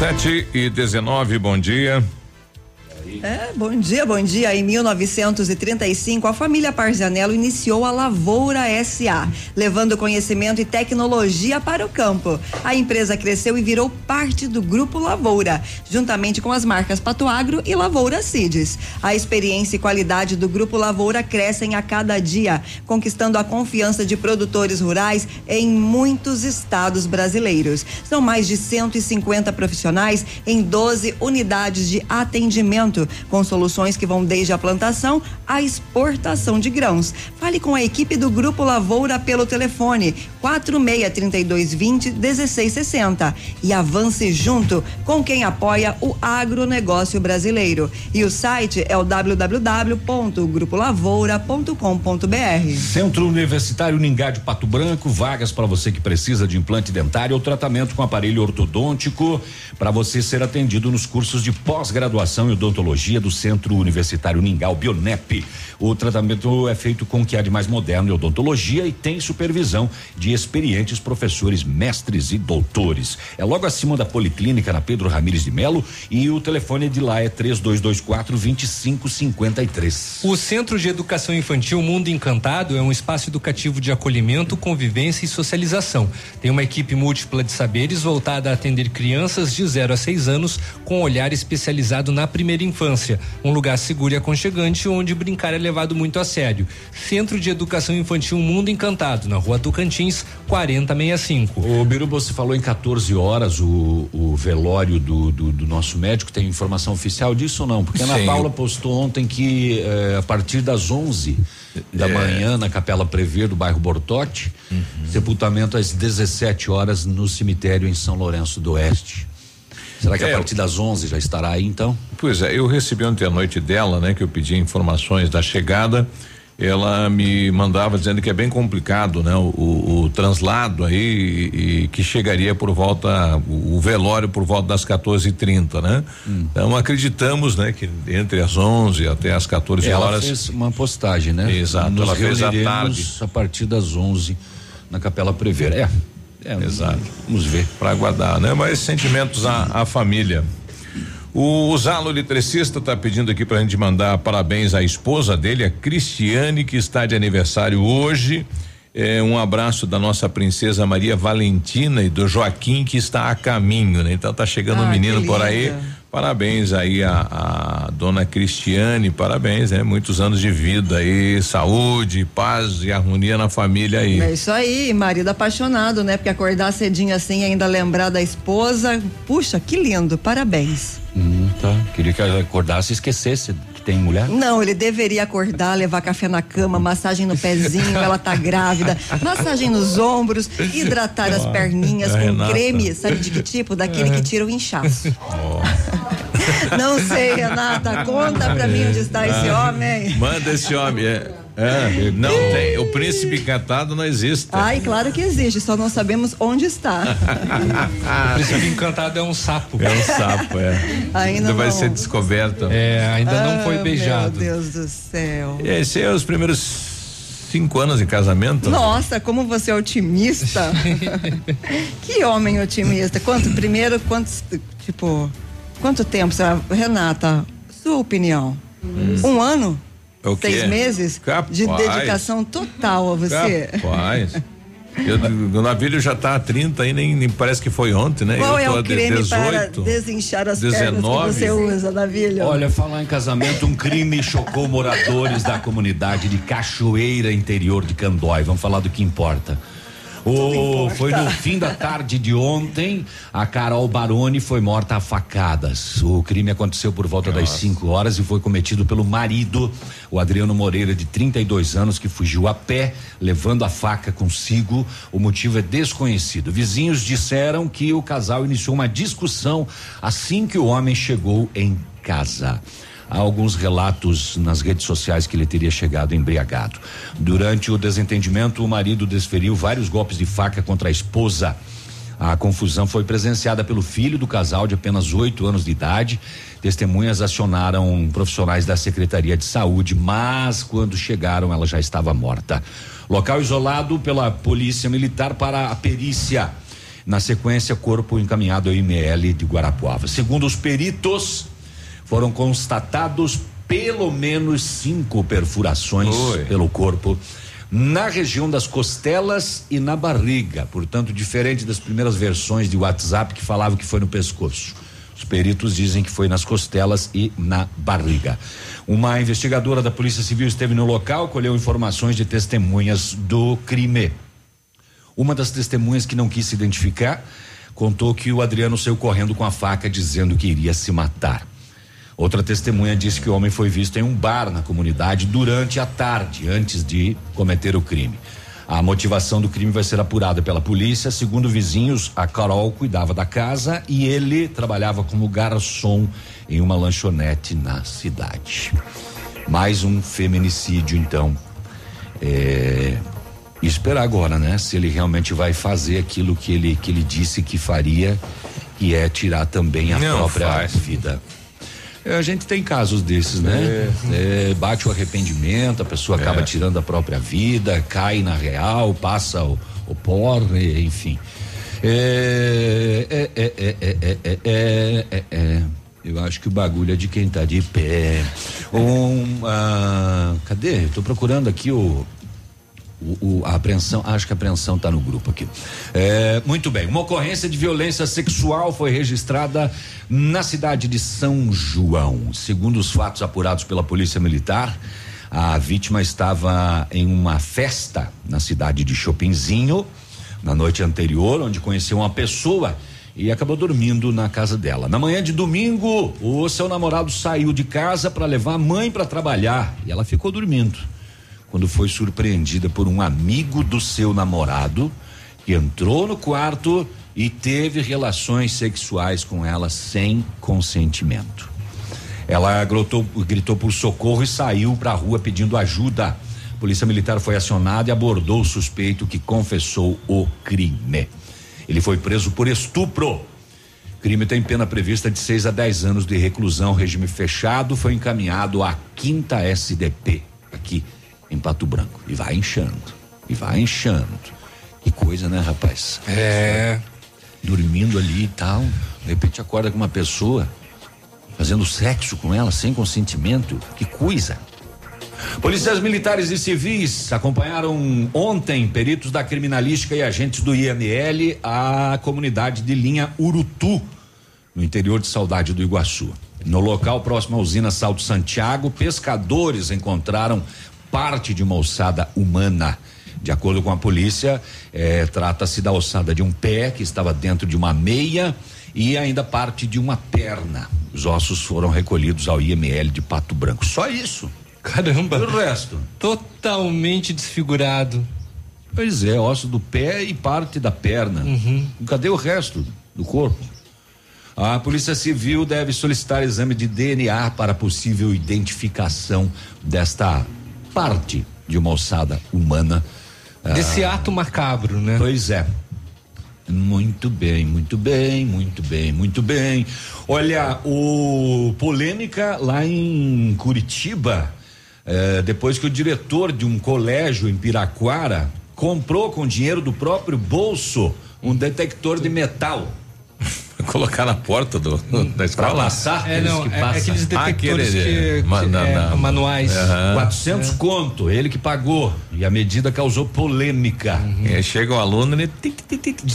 Sete e 19, bom dia. É, bom dia, bom dia. Em 1935, a família Parzanello iniciou a Lavoura SA, levando conhecimento e tecnologia para o campo. A empresa cresceu e virou parte do Grupo Lavoura, juntamente com as marcas Pato Agro e Lavoura Cides. A experiência e qualidade do Grupo Lavoura crescem a cada dia, conquistando a confiança de produtores rurais em muitos estados brasileiros. São mais de 150 profissionais em 12 unidades de atendimento com soluções que vão desde a plantação à exportação de grãos. Fale com a equipe do Grupo Lavoura pelo telefone 46 32 20 16 60 e avance junto com quem apoia o agronegócio brasileiro. E o site é o www.grupolavoura.com.br. Centro Universitário Ningá de Pato Branco, vagas para você que precisa de implante dentário ou tratamento com aparelho ortodôntico, para você ser atendido nos cursos de pós-graduação em odontologia odontologia do Centro Universitário Ningal Bionep. O tratamento é feito com o que há de mais moderno em odontologia e tem supervisão de experientes professores, mestres e doutores. É logo acima da Policlínica na Pedro Ramires de Melo e o telefone de lá é 3224 2553. O Centro de Educação Infantil Mundo Encantado é um espaço educativo de acolhimento, convivência e socialização. Tem uma equipe múltipla de saberes voltada a atender crianças de 0 a 6 anos com olhar especializado na primeira infância. Um lugar seguro e aconchegante onde brincar é levado muito a sério. Centro de Educação Infantil Mundo Encantado, na rua Tocantins, 4065. O Biruba, você falou em 14 horas o, o velório do, do, do nosso médico. Tem informação oficial disso ou não? Porque a Ana Sim. Paula postou ontem que eh, a partir das 11 da É. manhã, na Capela Prever do bairro Bortote, Uhum. sepultamento às 17 horas no cemitério em São Lourenço do Oeste. Será que É. a partir das 11 já estará aí então? Pois é, eu recebi ontem à noite dela, né, que eu pedi informações da chegada. Ela me mandava dizendo que é bem complicado, né, o, o- translado aí e, e que chegaria por volta o, o velório por volta das 14h30, né? Então acreditamos, né, que entre as 11 até as 14 Ela horas. fez uma postagem, né? Exato, Nos ela fez à tarde. a partir das 11 na Capela Prever. É. é Exato. Vamos ver. Para aguardar, né? Mas sentimentos à, à família. O Zalo Eletricista está pedindo aqui para a gente mandar parabéns à esposa dele, a Cristiane, que está de aniversário hoje. É, um abraço da nossa princesa Maria Valentina e do Joaquim que está a caminho, né? Então tá chegando um Ah, menino que por aí. Parabéns aí a, a dona Cristiane, parabéns, né? Muitos anos de vida aí, saúde, paz e harmonia na família aí. É isso aí, marido apaixonado, né? Porque acordar cedinho assim e ainda lembrar da esposa. Puxa, que lindo, parabéns. Hum, tá. Queria que ela acordasse e esquecesse que tem mulher. Não, ele deveria acordar, levar café na cama, massagem no pezinho, ela tá grávida, <laughs> massagem nos ombros, hidratar as perninhas com Renata. creme, sabe de que tipo? Daquele que tira o inchaço. <laughs> Não sei, Renata, conta pra mim onde está esse homem. Manda esse homem. É, é, não tem. O príncipe encantado não existe. Ai, claro que existe, só não sabemos onde está. <laughs> O príncipe encantado é um sapo. É um sapo, é. Ainda vai não. ser descoberto. É, ainda não foi Ah, beijado. Meu Deus do céu. Esse é os primeiros cinco anos de casamento. Nossa, como você é otimista. <laughs> que homem otimista. Quanto, primeiro, quantos, tipo, quanto tempo, será? Renata, sua opinião? Um ano? É o quê? Seis meses? De Capaz. dedicação total a você. Capaz. Eu, <laughs> o navio já tá a 30 aí, nem, nem parece que foi ontem, né? Qual Eu é o de- creme para 18. desinchar as pernas 19. que você usa, Navilho? Olha, falar em casamento, um crime chocou moradores da comunidade de Cachoeira, interior de Candói. Vamos falar do que importa. O, foi no fim da tarde de ontem, a Carol Baroni foi morta a facadas. O crime aconteceu por volta das 5 horas e foi cometido pelo marido, o Adriano Moreira, de 32 anos, que fugiu a pé, levando a faca consigo. O motivo é desconhecido. Vizinhos disseram que o casal iniciou uma discussão assim que o homem chegou em casa. Há alguns relatos nas redes sociais que ele teria chegado embriagado. Durante o desentendimento, o marido desferiu vários golpes de faca contra a esposa. A confusão foi presenciada pelo filho do casal de apenas oito anos de idade. Testemunhas acionaram profissionais da Secretaria de Saúde, mas quando chegaram, ela já estava morta. Local isolado pela Polícia Militar para a perícia. Na sequência, corpo encaminhado ao IML de Guarapuava. Segundo os peritos, foram constatados pelo menos cinco perfurações Oi. pelo corpo na região das costelas e na barriga, portanto diferente das primeiras versões de WhatsApp que falavam que foi no pescoço. Os peritos dizem que foi nas costelas e na barriga. Uma investigadora da Polícia Civil esteve no local, colheu informações de testemunhas do crime. Uma das testemunhas que não quis se identificar contou que o Adriano saiu correndo com a faca dizendo que iria se matar. Outra testemunha disse que o homem foi visto em um bar na comunidade durante a tarde, antes de cometer o crime. A motivação do crime vai ser apurada pela polícia. Segundo vizinhos, a Carol cuidava da casa e ele trabalhava como garçom em uma lanchonete na cidade. Mais um feminicídio, então. É, esperar agora, né? Se ele realmente vai fazer aquilo que ele que ele disse que faria, que é tirar também a Não própria faz. vida. É, a gente tem casos desses, né? É. É, bate o arrependimento, a pessoa é. acaba tirando a própria vida, cai na real, passa o, o porre, enfim. É, é, é, Eu acho que o bagulho é de quem tá de pé. Um, ah, cadê? Eu tô procurando aqui o o, o- a apreensão, acho que a apreensão está no grupo aqui. É, muito bem, uma ocorrência de violência sexual foi registrada na cidade de São João. Segundo os fatos apurados pela Polícia Militar, a vítima estava em uma festa na cidade de Chopinzinho na noite anterior, onde conheceu uma pessoa e acabou dormindo na casa dela. Na manhã de domingo, o seu namorado saiu de casa para levar a mãe para trabalhar e ela ficou dormindo quando foi surpreendida por um amigo do seu namorado que entrou no quarto e teve relações sexuais com ela sem consentimento. Ela gritou, gritou por socorro e saiu para a rua pedindo ajuda. A polícia militar foi acionada e abordou o suspeito que confessou o crime. Ele foi preso por estupro. Crime tem pena prevista de 6 a 10 anos de reclusão, regime fechado, foi encaminhado à quinta SDP, aqui em Pato Branco. E vai inchando, e vai inchando. Que coisa, né, rapaz? É. Dormindo ali e tal. De repente acorda com uma pessoa fazendo sexo com ela sem consentimento. Que coisa. Policiais militares e civis acompanharam ontem peritos da criminalística e agentes do IML a comunidade de linha Urutu, no interior de Saudade do Iguaçu. No local próximo à usina Salto Santiago, pescadores encontraram parte de uma ossada humana. De acordo com a polícia, eh, trata-se da ossada de um pé que estava dentro de uma meia e ainda parte de uma perna. Os ossos foram recolhidos ao IML de Pato Branco. Só isso. Caramba. E o resto? Totalmente desfigurado. Pois é, osso do pé e parte da perna. Cadê o resto do corpo? A Polícia Civil deve solicitar exame de DNA para possível identificação desta parte de uma ossada humana. Desse Ah, ato macabro, né? Pois é. Muito bem, muito bem, muito bem, muito bem. Olha, o polêmica lá em Curitiba, eh, depois que o diretor de um colégio em Piraquara comprou com dinheiro do próprio bolso um detector de metal. <laughs> Colocar na porta do, <laughs> da escola. Pra passar? É, não, Aqueles que é- passam. aqueles detectores aquele, que- que- na- é, na- manuais. Aham. 400 conto, ele que pagou. E a medida causou polêmica. E aí chega o aluno, ele.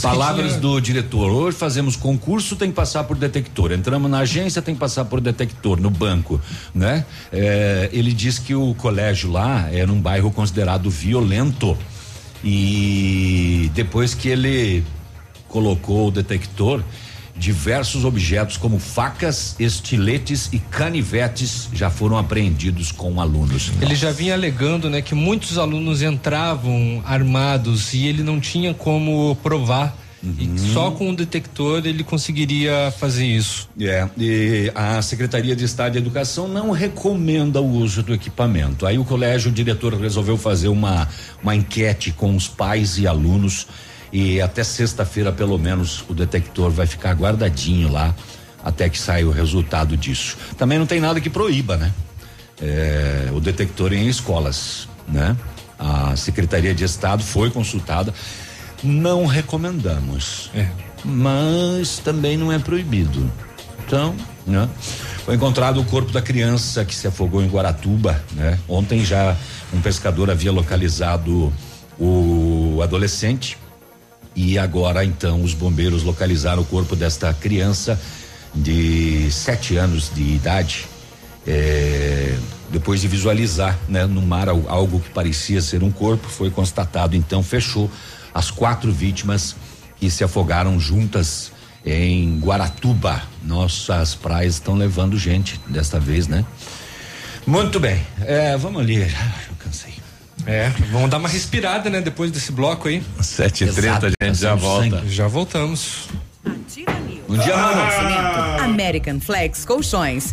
Palavras do diretor. Hoje fazemos concurso, tem que passar por detector. Entramos na agência, tem que passar por detector, no banco, né? É, ele diz que o colégio lá é num bairro considerado violento. E depois que ele colocou o detector, diversos objetos como facas, estiletes e canivetes já foram apreendidos com alunos. Ele já vinha alegando, né, que muitos alunos entravam armados e ele não tinha como provar. E Uhum. só com o detector ele conseguiria fazer isso. É, e a Secretaria de Estado de Educação não recomenda o uso do equipamento. Aí o colégio, o diretor resolveu fazer uma, uma enquete com os pais e alunos e até sexta-feira, pelo menos, o detector vai ficar guardadinho lá até que saia o resultado disso. Também não tem nada que proíba, né? É, o detector em escolas, né? A Secretaria de Estado foi consultada. Não recomendamos. Mas também não é proibido. Então, né? Foi encontrado o corpo da criança que se afogou em Guaratuba, né? Ontem já um pescador havia localizado o adolescente e agora então os bombeiros localizaram o corpo desta criança de sete anos de idade. é, depois de visualizar né, no mar al- algo que parecia ser um corpo, foi constatado, então fechou as quatro vítimas que se afogaram juntas em Guaratuba. Nossas praias estão levando gente desta vez, né? Muito bem, é, vamos ali. Eu cansei. É, vamos dar uma respirada, né, depois desse bloco aí. 7h30 a gente já volta. Já voltamos. Um dia. Oferecimento American Flex Colchões.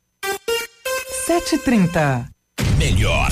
7h30. Melhor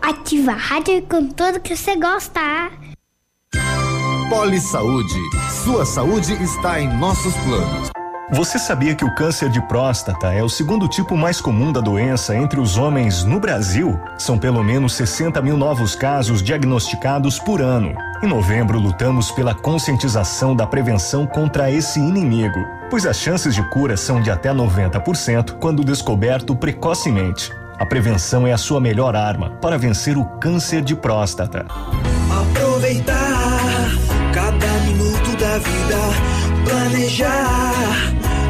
Ativa a rádio com tudo que você gosta. Poli Saúde, sua saúde está em nossos planos. Você sabia que o câncer de próstata é o segundo tipo mais comum da doença entre os homens no Brasil? São pelo menos 60 mil novos casos diagnosticados por ano. Em novembro, lutamos pela conscientização da prevenção contra esse inimigo, pois as chances de cura são de até 90% quando descoberto precocemente. A prevenção é a sua melhor arma para vencer o câncer de próstata. Aproveitar cada minuto da vida, planejar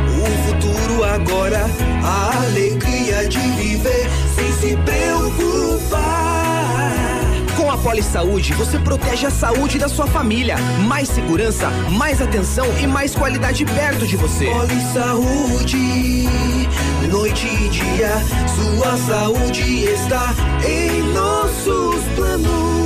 o futuro agora, a alegria de viver sem se preocupar. Poli Saúde, você protege a saúde da sua família. Mais segurança, mais atenção e mais qualidade perto de você. Poli Saúde, noite e dia, sua saúde está em nossos planos.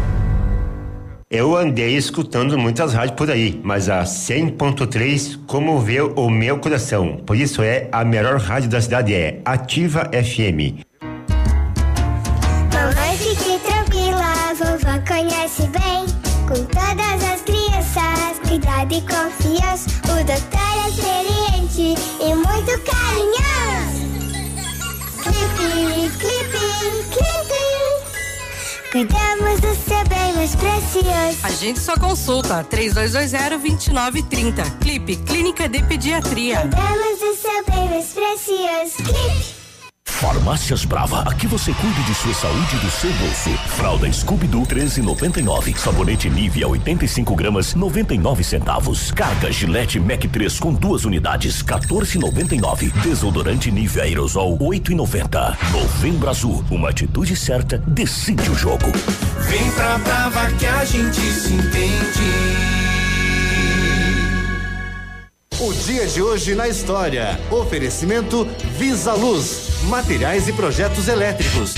Eu andei escutando muitas rádios por aí, mas a 100.3 comoveu o meu coração. Por isso é a melhor rádio da cidade é Ativa FM. Mamãe, fique tranquila, vovó conhece bem. Com todas as crianças, cuidado e confiança. O doutor é experiente e muito carinhoso. Clipe, clipe, clipe. Cuidamos do seu bem mais precioso. A gente só consulta 3220-2930. Clipe Clínica de Pediatria. Seu bem mais precioso. Clipe. Farmácias Brava, aqui você cuida de sua saúde e do seu bolso. Fralda Scooby-Doo 13,99. Sabonete Nivea 85 gramas 99 centavos. Carga Gillette Mac 3 com duas unidades 14,99. Desodorante Nivea Aerosol 8,90. Novembro Azul, uma atitude certa decide o jogo. Vem pra Brava que a gente se entende. O dia de hoje na história. Oferecimento Visa Luz, materiais e projetos elétricos.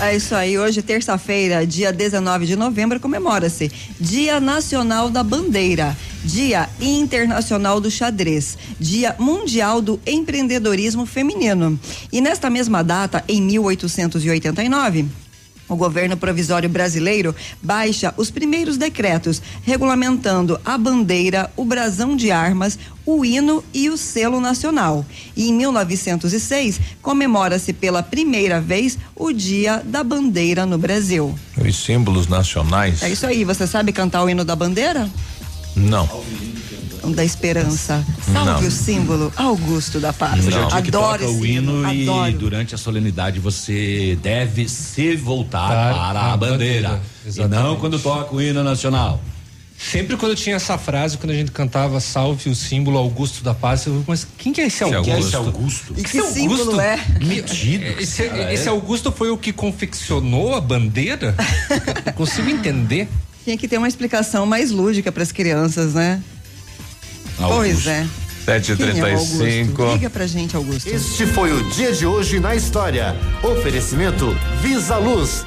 É isso aí, hoje, terça-feira, dia 19 de novembro, comemora-se Dia Nacional da Bandeira, Dia Internacional do Xadrez, Dia Mundial do Empreendedorismo Feminino. E nesta mesma data, em 1889, o governo provisório brasileiro baixa os primeiros decretos regulamentando a bandeira, o brasão de armas, o hino e o selo nacional. E em 1906 comemora-se pela primeira vez o Dia da Bandeira no Brasil. Os símbolos nacionais. É isso aí, você sabe cantar o hino da bandeira? Não. Da esperança. Salve Não. o símbolo Augusto da Paz. Que Adoro o hino e adoro. durante a solenidade você deve se voltar Tá, para a a bandeira. bandeira, E não quando toca o hino nacional. Sempre quando tinha essa frase, quando a gente cantava Salve o símbolo Augusto da Paz, eu mas quem que é esse Augusto? Esse Augusto? E que símbolo é? Metido. Esse, esse Augusto foi o que confeccionou a bandeira? Não <laughs> consigo entender. Tinha que ter uma explicação mais lúdica para as crianças, né? Pois é. É Augusto? 7h35. Liga pra gente, Augusto. Este foi o dia de hoje na história. Oferecimento Visa Luz.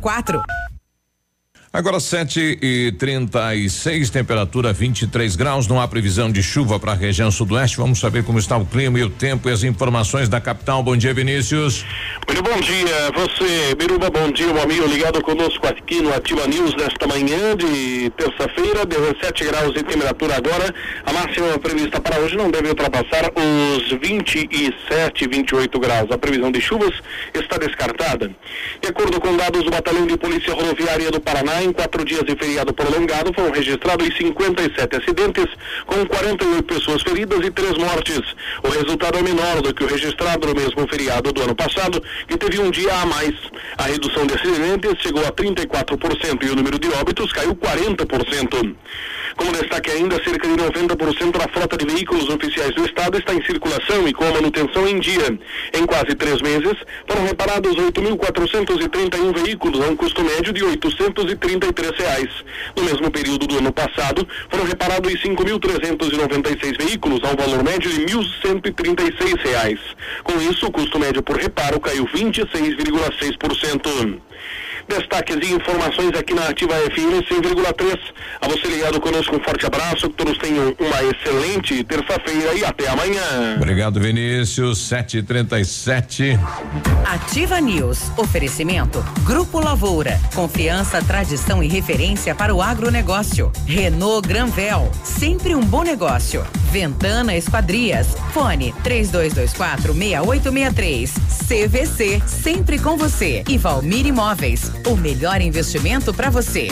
04 Agora 7 e 36 temperatura 23 graus. Não há previsão de chuva para a região sudoeste. Vamos saber como está o clima e o tempo e as informações da capital. Bom dia, Vinícius. Muito bom dia, você, Biruba, bom dia, meu amigo ligado conosco aqui no Ativa News nesta manhã de terça-feira, 17 graus de temperatura agora. A máxima prevista para hoje não deve ultrapassar os 27, 28 graus. A previsão de chuvas está descartada. De acordo com dados do Batalhão de Polícia Rodoviária do Paraná, em quatro dias de feriado prolongado, foram registrados 57 acidentes, com 48 pessoas feridas e três mortes. O resultado é menor do que o registrado no mesmo feriado do ano passado, que teve um dia a mais. A redução de acidentes chegou a 34% e o número de óbitos caiu 40%. Como destaque ainda, cerca de 90% da frota de veículos oficiais do Estado está em circulação e com a manutenção em dia. Em quase três meses, foram reparados 8.431 veículos a um custo médio de 830 33 reais. No mesmo período do ano passado, foram reparados 5.396 veículos, ao valor médio de 1.136 reais. Com isso, o custo médio por reparo caiu 26,6%. Destaques e informações aqui na Ativa FM 100,3. A você ligado conosco, um forte abraço, que todos tenham uma excelente terça-feira e até amanhã. Obrigado, Vinícius. 7 e 37 Ativa News. Oferecimento. Grupo Lavoura. Confiança, tradição e referência para o agronegócio. Renault Granvel. Sempre um bom negócio. Ventana Esquadrias. Fone 3224 6863. CVC. Sempre com você. E Valmir Imóveis. O melhor investimento para você.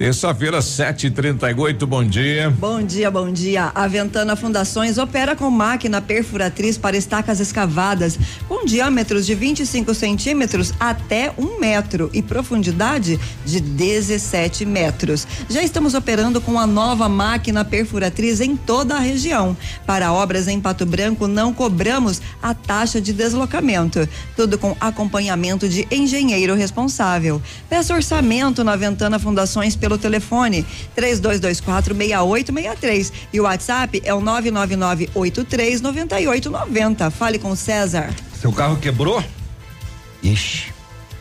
Terça-feira, 7 e 38 bom dia. Bom dia, bom dia. A Ventana Fundações opera com máquina perfuratriz para estacas escavadas com diâmetros de 25 centímetros até um metro e profundidade de 17 metros. Já estamos operando com a nova máquina perfuratriz em toda a região. Para obras em Pato Branco, não cobramos a taxa de deslocamento. Tudo com acompanhamento de engenheiro responsável. Peça orçamento na Ventana Fundações pelo telefone 3224 6863 e o WhatsApp é o 99983 9890. Fale com o César. Seu carro quebrou? Ixi.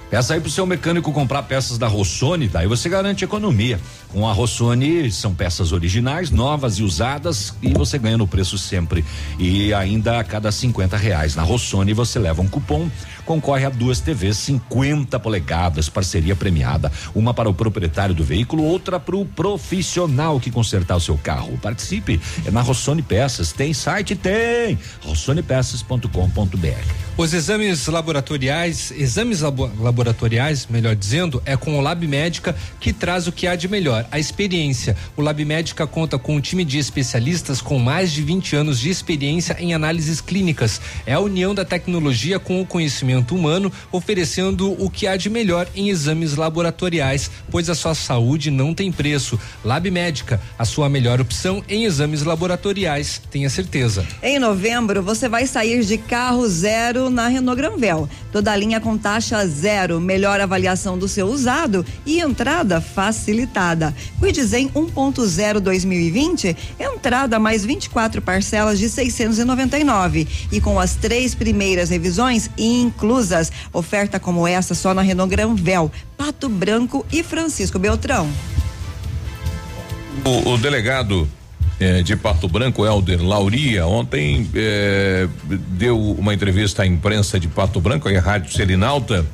Peça aí pro seu mecânico comprar peças da Rossoni, daí você garante economia. Com a Rossoni são peças originais, novas e usadas e você ganha no preço sempre. E ainda a cada 50 reais na Rossoni você leva um cupom, concorre a duas TVs 50 polegadas, parceria premiada, uma para o proprietário do veículo, outra para o profissional que consertar o seu carro. Participe, é na Rossoni Peças. Tem site? Tem! rossonepeças.com.br. Os exames laboratoriais, exames labo- laboratoriais, melhor dizendo, é com o Lab Médica que traz o que há de melhor, a experiência. O Lab Médica conta com um time de especialistas com mais de 20 anos de experiência em análises clínicas. É a união da tecnologia com o conhecimento humano, oferecendo o que há de melhor em exames laboratoriais, pois a sua saúde não tem preço. Lab Médica, a sua melhor opção em exames laboratoriais, tenha certeza. Em novembro, você vai sair de carro zero na Renault Granvel. Toda a linha com taxa zero, melhor avaliação do seu usado e entrada facilitada. Quidzen 1.0 2020, entrada mais 24 parcelas de 699 e com as três primeiras revisões inclusas. Oferta como essa só na Renault Granvel, Pato Branco e Francisco Beltrão. O, o delegado eh, de Pato Branco, Helder Lauria, ontem eh, deu uma entrevista à imprensa de Pato Branco, a Rádio Selinalta,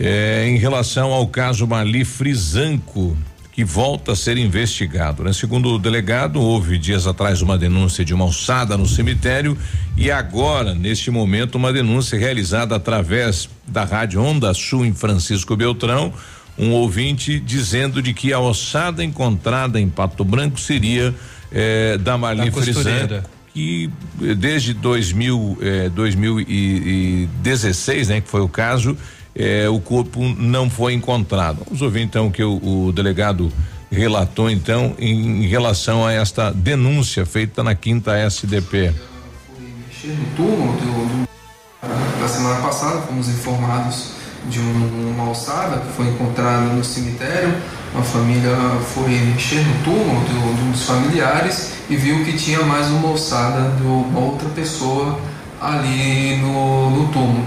eh, em relação ao caso Marli Frisanco, que volta a ser investigado. Né? Segundo o delegado, houve dias atrás uma denúncia de uma alçada no cemitério e agora, neste momento, uma denúncia realizada através da Rádio Onda Sul em Francisco Beltrão, um ouvinte dizendo de que a ossada encontrada em Pato Branco seria eh, da Marli. Frisanco que eh, desde 2000, eh, 2016, né, que foi o caso, eh, o corpo não foi encontrado. Vamos ouvir então o que o, o delegado relatou então em, em relação a esta denúncia feita na quinta SDP. mexer no túmulo do, do- da semana passada, fomos informados de um- uma alçada que foi encontrada no cemitério. Uma família foi mexer no túmulo do- de dos familiares e viu que tinha mais uma alçada de uma outra pessoa ali no, no túmulo.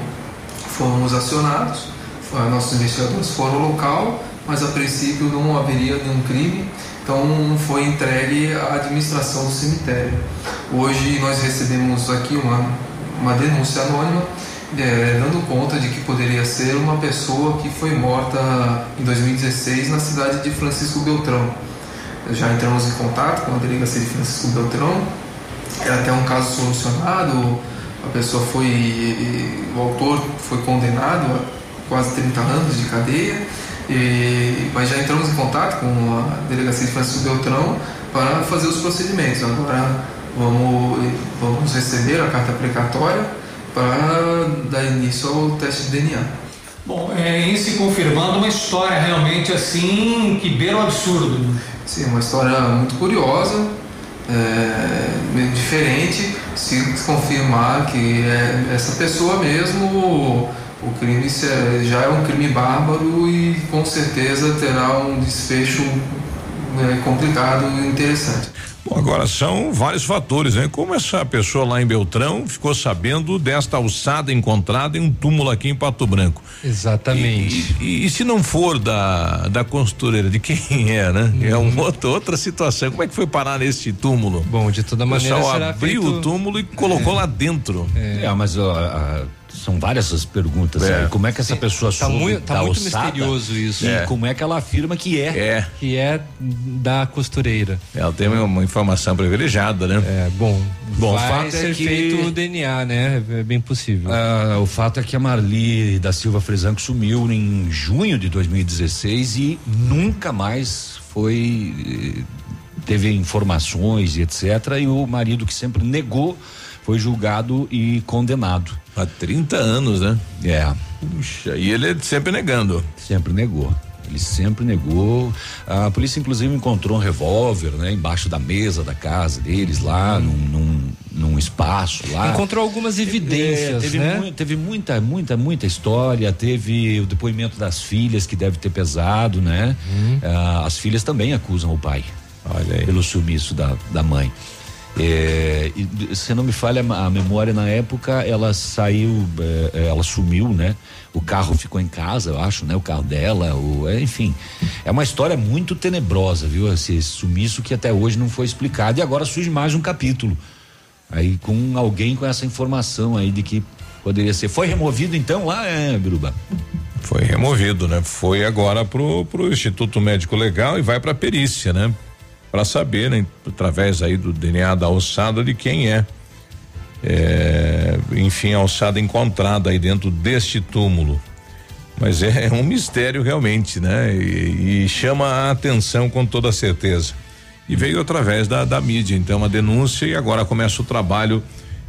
Fomos acionados, nossos investigadores foram ao local, mas a princípio não haveria nenhum crime, então foi entregue à administração do cemitério. Hoje nós recebemos aqui uma, uma denúncia anônima eh, dando conta de que poderia ser uma pessoa que foi morta em 2016 na cidade de Francisco Beltrão. Já entramos em contato com a delegacia de Francisco Beltrão, era até um caso solucionado, a pessoa foi, o autor foi condenado a quase 30 anos de cadeia, e, mas já entramos em contato com a delegacia de Francisco Beltrão para fazer os procedimentos. Agora vamos, vamos receber a carta precatória para dar início ao teste de DNA. Bom, é, em se confirmando uma história realmente assim que beira o absurdo. né? Sim, uma história muito curiosa, é, meio diferente, se confirmar que é essa pessoa mesmo, o, crime é- já é um crime bárbaro e com certeza terá um desfecho é, complicado e interessante. Bom, agora são vários fatores, né? Como essa pessoa lá em Beltrão ficou sabendo desta alçada encontrada em um túmulo aqui em Pato Branco? Exatamente. E, e- e se não for da da costureira, de quem é, né? É Uhum. uma outra, outra situação. Como é que foi parar nesse túmulo? Bom, de toda o maneira, pessoal será abriu feito- o túmulo e colocou É. lá dentro. É, mas ó, a- são várias as perguntas. É. aí. Como é que essa pessoa tá soube muito- tá da muito misterioso isso. E É. como é que ela afirma que é? É. Que é da costureira. Ela tem uma informação privilegiada, né? É, bom. Bom, o vai fato é ser que- feito o DNA, né? É bem possível. Ah, o fato é que a Marli da Silva Frisanco sumiu em junho de 2016 e nunca mais foi eh, teve informações e etc. E o marido que sempre negou foi julgado e condenado. Há 30 anos, né? É. Puxa, e ele sempre negando. Sempre negou. Ele sempre negou. A polícia, inclusive, encontrou um revólver, né, embaixo da mesa da casa deles, lá num, num, num espaço lá. Encontrou algumas evidências, É, teve, né? mui- teve muita, muita, muita história. Teve o depoimento das filhas que deve ter pesado, né? Uhum. Ah, as filhas também acusam o pai. Olha aí. Pelo sumiço da, da mãe. É, se não me falha a memória na época, ela saiu, é, ela sumiu, né? O carro ficou em casa, eu acho, né? O carro dela, o, é, enfim. É uma história muito tenebrosa, viu? Esse sumiço que até hoje não foi explicado e agora surge mais um capítulo. Aí com alguém com essa informação aí de que poderia ser. Foi removido então lá, é, Biruba? Foi removido, né? Foi agora pro, pro Instituto Médico Legal e vai pra perícia, né? Para saber, né? Através aí do DNA da alçada de quem é. É, enfim, a alçada encontrada aí dentro deste túmulo. Mas é, um mistério realmente, né? E, e chama a atenção com toda certeza. E veio através da, da mídia, então, a denúncia e agora começa o trabalho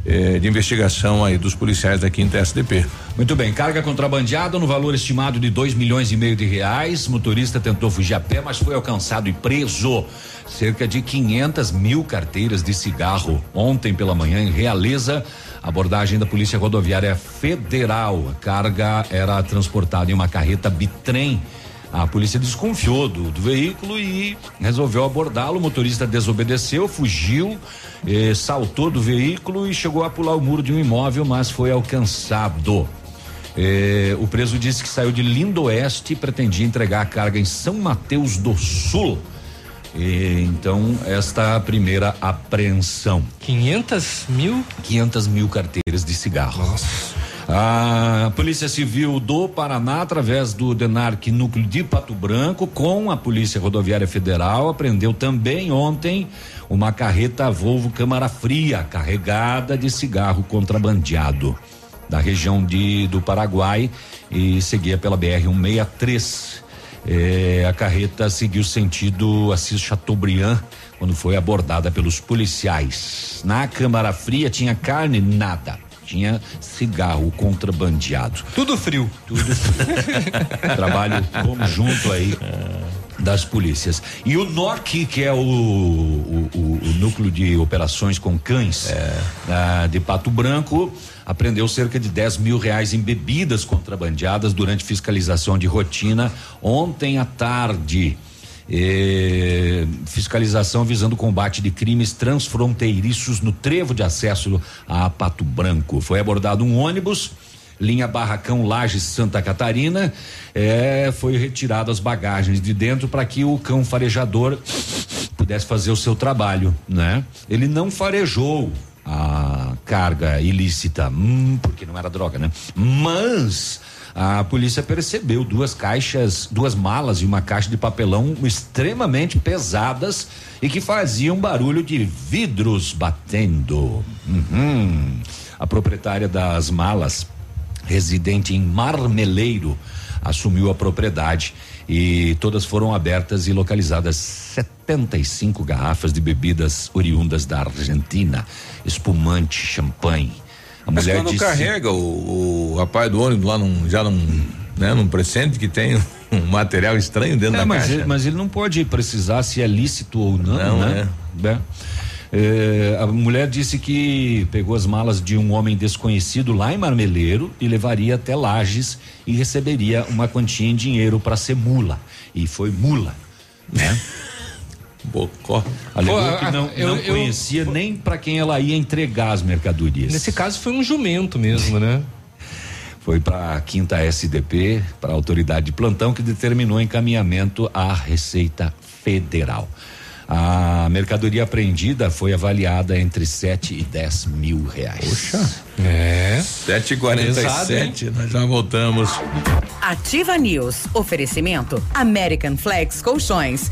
eh, de investigação aí dos policiais da quinta SDP. Muito bem, carga contrabandeada no valor estimado de dois milhões e meio de reais. Motorista tentou fugir a pé, mas foi alcançado e preso. Cerca de 500 mil carteiras de cigarro. Ontem pela manhã, em Realeza, abordagem da Polícia Rodoviária Federal. A carga era transportada em uma carreta bitrem. A polícia desconfiou do, do veículo e resolveu abordá-lo. O motorista desobedeceu, fugiu, eh, saltou do veículo e chegou a pular o muro de um imóvel, mas foi alcançado. Eh, o preso disse que saiu de Lindo Oeste e pretendia entregar a carga em São Mateus do Sul. E, então, esta é a primeira apreensão. 500 mil? 500 mil carteiras de cigarro. Nossa. A Polícia Civil do Paraná, através do DENARC Núcleo de Pato Branco, com a Polícia Rodoviária Federal, apreendeu também ontem uma carreta Volvo Câmara Fria carregada de cigarro contrabandeado da região de do Paraguai e seguia pela BR 163. É, a carreta seguiu sentido Assis Chateaubriand quando foi abordada pelos policiais. Na Câmara Fria tinha carne nada tinha cigarro contrabandeado. Tudo frio. Tudo frio. <laughs> Trabalho conjunto aí das polícias. E o NOC, que é o, o, o, o núcleo de operações com cães é. de Pato Branco, apreendeu cerca de 10 mil reais em bebidas contrabandeadas durante fiscalização de rotina ontem à tarde. Eh, fiscalização visando o combate de crimes transfronteiriços no trevo de acesso a Pato Branco. Foi abordado um ônibus linha Barracão Lages Santa Catarina, eh, foi retirado as bagagens de dentro para que o cão farejador pudesse fazer o seu trabalho, né? Ele não farejou a carga ilícita, hum, porque não era droga, né? Mas a polícia percebeu duas caixas, duas malas e uma caixa de papelão extremamente pesadas e que faziam barulho de vidros batendo. Uhum. A proprietária das malas, residente em Marmeleiro, assumiu a propriedade e todas foram abertas e localizadas 75 garrafas de bebidas oriundas da Argentina, espumante, champanhe a Mas mulher quando disse... carrega o, o rapaz do ônibus lá num, já num, né, num presente que tem <laughs> um material estranho dentro é, da mas caixa. Ele, mas ele não pode precisar se é lícito ou não, não né? É. é. É, a mulher disse que pegou as malas de um homem desconhecido lá em Marmeleiro e levaria até Lages e receberia uma quantia em dinheiro para ser mula. E foi mula, né? <laughs> Bocó. Alegou Pô, que não, eu, não conhecia eu, nem para quem ela ia entregar as mercadorias. Nesse caso foi um jumento mesmo, né? Foi para a quinta SDP, para a autoridade de plantão que determinou encaminhamento à Receita Federal. A mercadoria apreendida foi avaliada entre 7 e 10 mil reais. Puxa. É. 7h47, nós já voltamos. Ativa News. Oferecimento American Flex Colchões.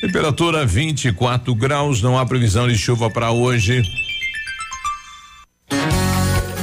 Temperatura 24 graus, não há previsão de chuva para hoje.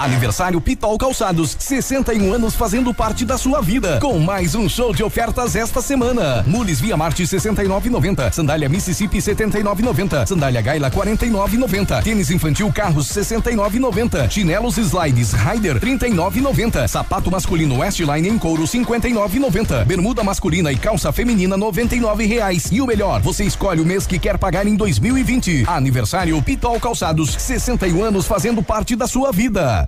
Aniversário Pitol Calçados, 61 anos fazendo parte da sua vida. Com mais um show de ofertas esta semana. Mules Via Marte 69,90. Sandália Mississippi 79,90. Sandália Gaila 49,90. Tênis infantil Carros 69,90. Chinelos Slides Rider 39,90. Sapato masculino Westline em couro 59,90. Bermuda masculina e calça feminina 99 reais. E o melhor, você escolhe o mês que quer pagar em 2020. Aniversário Pitol Calçados, 61 anos fazendo parte da sua vida.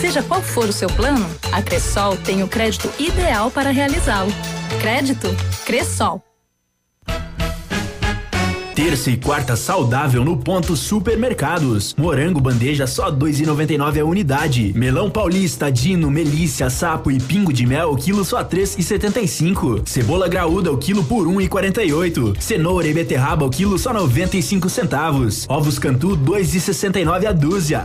Seja qual for o seu plano, a Cressol tem o crédito ideal para realizá-lo. Crédito Cressol. Terça e quarta saudável no ponto supermercados. Morango bandeja só 2,99 a unidade. Melão paulista, dino, melícia, sapo e pingo de mel, quilo só 3,75. Cebola graúda, o quilo por 1,48. Cenoura e beterraba, o quilo só 95 centavos. Ovos cantu, 2,69 a dúzia.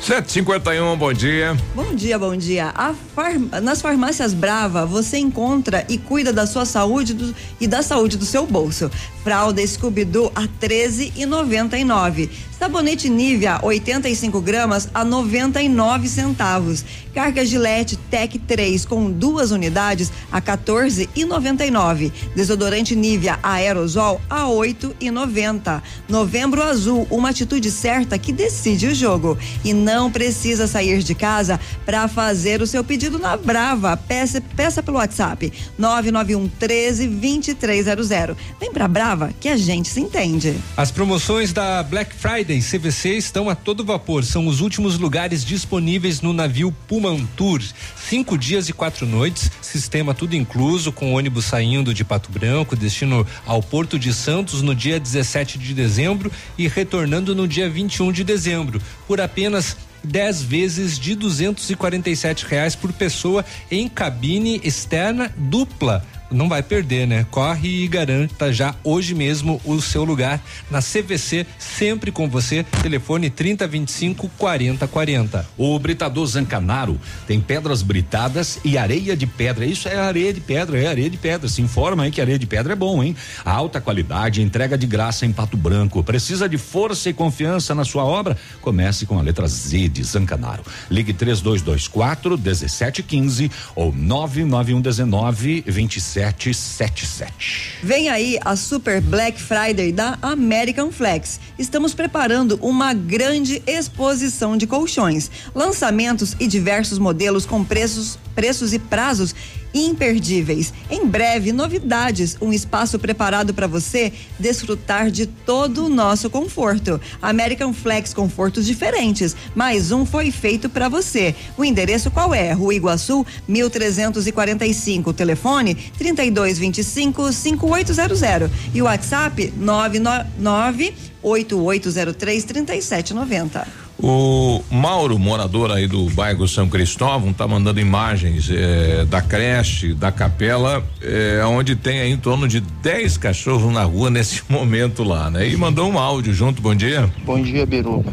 751, bom dia. Bom dia, bom dia. Nas farmácias Brava, você encontra e cuida da sua saúde do... e da saúde do seu bolso. Fralda Scooby-Doo a 13,99. Sabonete Nivea 85 gramas a 99 centavos. Carga Gillette Tech 3 com duas unidades a 14,99. Desodorante Nivea Aerosol a 8,90. Novembro Azul, uma atitude certa que decide o jogo. E não precisa sair de casa para fazer o seu pedido na Brava. Peça, peça pelo WhatsApp 991 13 2300. Vem pra Brava que a gente se entende. As promoções da Black Friday CVC estão a todo vapor. São os últimos lugares disponíveis no navio Pullman Tour. Cinco dias e quatro noites, sistema tudo incluso, com ônibus saindo de Pato Branco, destino ao Porto de Santos no dia 17 de dezembro e retornando no dia 21 de dezembro, por apenas 10 vezes de R$ reais por pessoa em cabine externa dupla não vai perder, né? Corre e garanta já hoje mesmo o seu lugar na CVC, sempre com você. Telefone 3025 4040. O Britador Zancanaro tem pedras britadas e areia de pedra. Isso é areia de pedra, é areia de pedra. Se informa aí que areia de pedra é bom, hein? Alta qualidade, entrega de graça em Pato Branco. Precisa de força e confiança na sua obra? Comece com a letra Z de Zancanaro. Ligue 3224 1715 ou 99119 27 7777. Vem aí a Super Black Friday da American Flex. Estamos preparando uma grande exposição de colchões, lançamentos e diversos modelos com preços, preços e prazos imperdíveis. Em breve, novidades, um espaço preparado para você desfrutar de todo o nosso conforto. American Flex confortos diferentes, mais um foi feito para você. O endereço qual é? Rua Iguaçu, 1345, telefone 3225 5800 e o WhatsApp 999 8803 3790. O Mauro, morador aí do bairro São Cristóvão, tá mandando imagens eh, da creche, da capela, eh, onde tem aí em torno de 10 cachorros na rua nesse <laughs> momento lá, né? E mandou um áudio junto, bom dia. Bom dia, Biruba.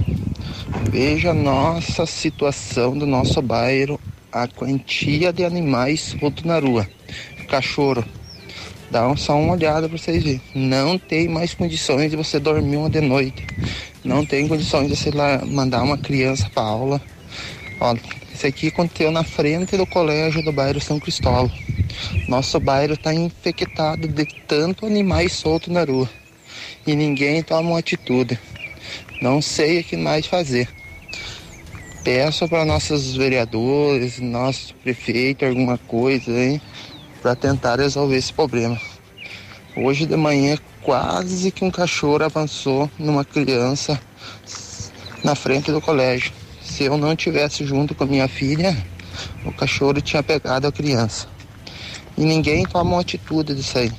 Veja a nossa situação do nosso bairro, a quantia de animais soltos na rua. Cachorro, Dá só uma olhada para vocês verem. Não tem mais condições de você dormir uma de noite. Não tem condições de você lá mandar uma criança para aula. Olha, isso aqui aconteceu na frente do colégio do bairro São Cristóvão. Nosso bairro está infectado de tanto animais soltos na rua. E ninguém toma uma atitude. Não sei o que mais fazer. Peço para nossos vereadores, nosso prefeito, alguma coisa, hein? para tentar resolver esse problema. Hoje de manhã, quase que um cachorro avançou numa criança na frente do colégio. Se eu não tivesse junto com a minha filha, o cachorro tinha pegado a criança. E ninguém toma uma atitude disso aí.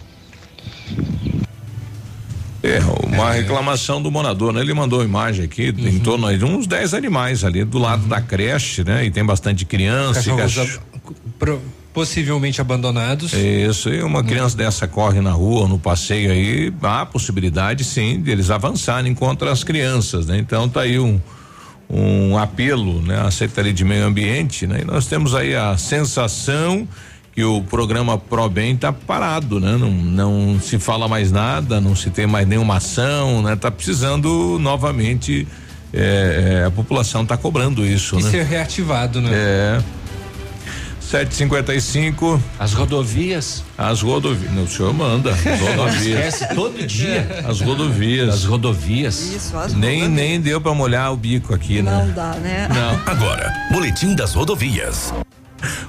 É, uma reclamação do morador, né? Ele mandou imagem aqui, Uhum. em torno de uns 10 animais ali do lado da creche, né? E tem bastante criança. e Cachorros cach- ab- pro- possivelmente abandonados. Isso, e uma criança dessa corre na rua, no passeio aí, há possibilidade sim de eles avançarem contra as crianças, né? Então tá aí um um apelo, né, à Secretaria de Meio Ambiente, né? E nós temos aí a sensação que o programa Probem tá parado, né? Não, não se fala mais nada, não se tem mais nenhuma ação, né? Tá precisando novamente eh, a população tá cobrando isso, E né? ser reativado, né? É. 755. As rodovias. As rodovias. O senhor manda. As <laughs> rodovias. Esquece todo dia. As rodovias. As rodovias. Isso, as Nem, rodovias. nem deu pra molhar o bico aqui, né? Não dá, né? Não. <laughs> Agora, Boletim das Rodovias.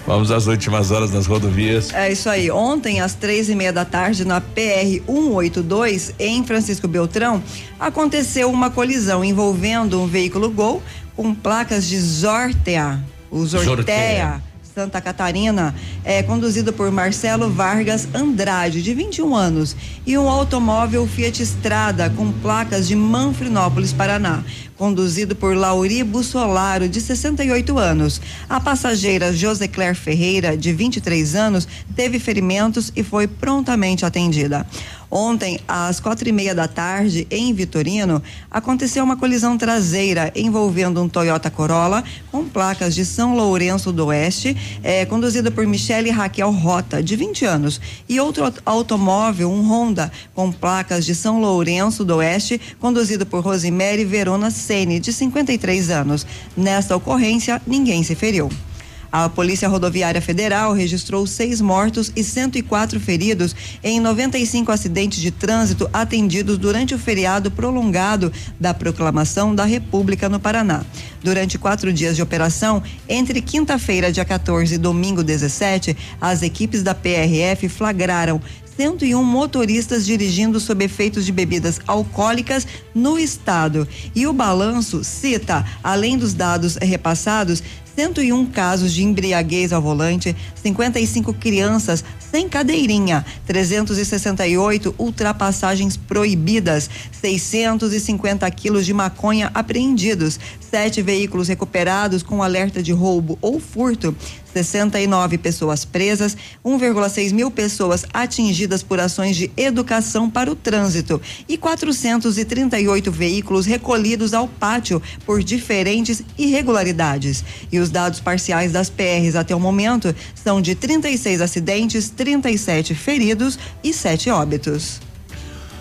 Vamos às últimas horas das rodovias. É isso aí. Ontem, às três e meia da tarde, na PR 182, em Francisco Beltrão, aconteceu uma colisão envolvendo um veículo Gol com placas de Zortea. O Zortea. Zortea. Santa Catarina, é conduzido por Marcelo Vargas Andrade, de 21 anos, e um automóvel Fiat Strada com placas de Manfrinópolis, Paraná, conduzido por Lauri Bussolaro, de 68 anos. A passageira Josecler Ferreira, de 23 anos, teve ferimentos e foi prontamente atendida. Ontem, às quatro e meia da tarde, em Vitorino, aconteceu uma colisão traseira envolvendo um Toyota Corolla com placas de São Lourenço do Oeste, eh, conduzido por Michele Raquel Rota, de 20 anos, e outro aut- automóvel, um Honda, com placas de São Lourenço do Oeste, conduzido por Rosemary Verona Sene, de 53 anos. Nesta ocorrência, ninguém se feriu. A Polícia Rodoviária Federal registrou seis mortos e 104 feridos em 95 acidentes de trânsito atendidos durante o feriado prolongado da Proclamação da República no Paraná. Durante quatro dias de operação, entre quinta-feira, dia 14 e domingo 17, as equipes da PRF flagraram 101 motoristas dirigindo sob efeitos de bebidas alcoólicas no estado. E o balanço cita, além dos dados repassados, 101 casos de embriaguez ao volante, 55 crianças sem cadeirinha, 368 ultrapassagens proibidas, 650 quilos de maconha apreendidos, sete veículos recuperados com alerta de roubo ou furto, 69 pessoas presas, 1,6 mil pessoas atingidas por ações de educação para o trânsito e 438 veículos recolhidos ao pátio por diferentes irregularidades. E os dados parciais das PRs até o momento são de 36 acidentes, 37 feridos e 7 óbitos.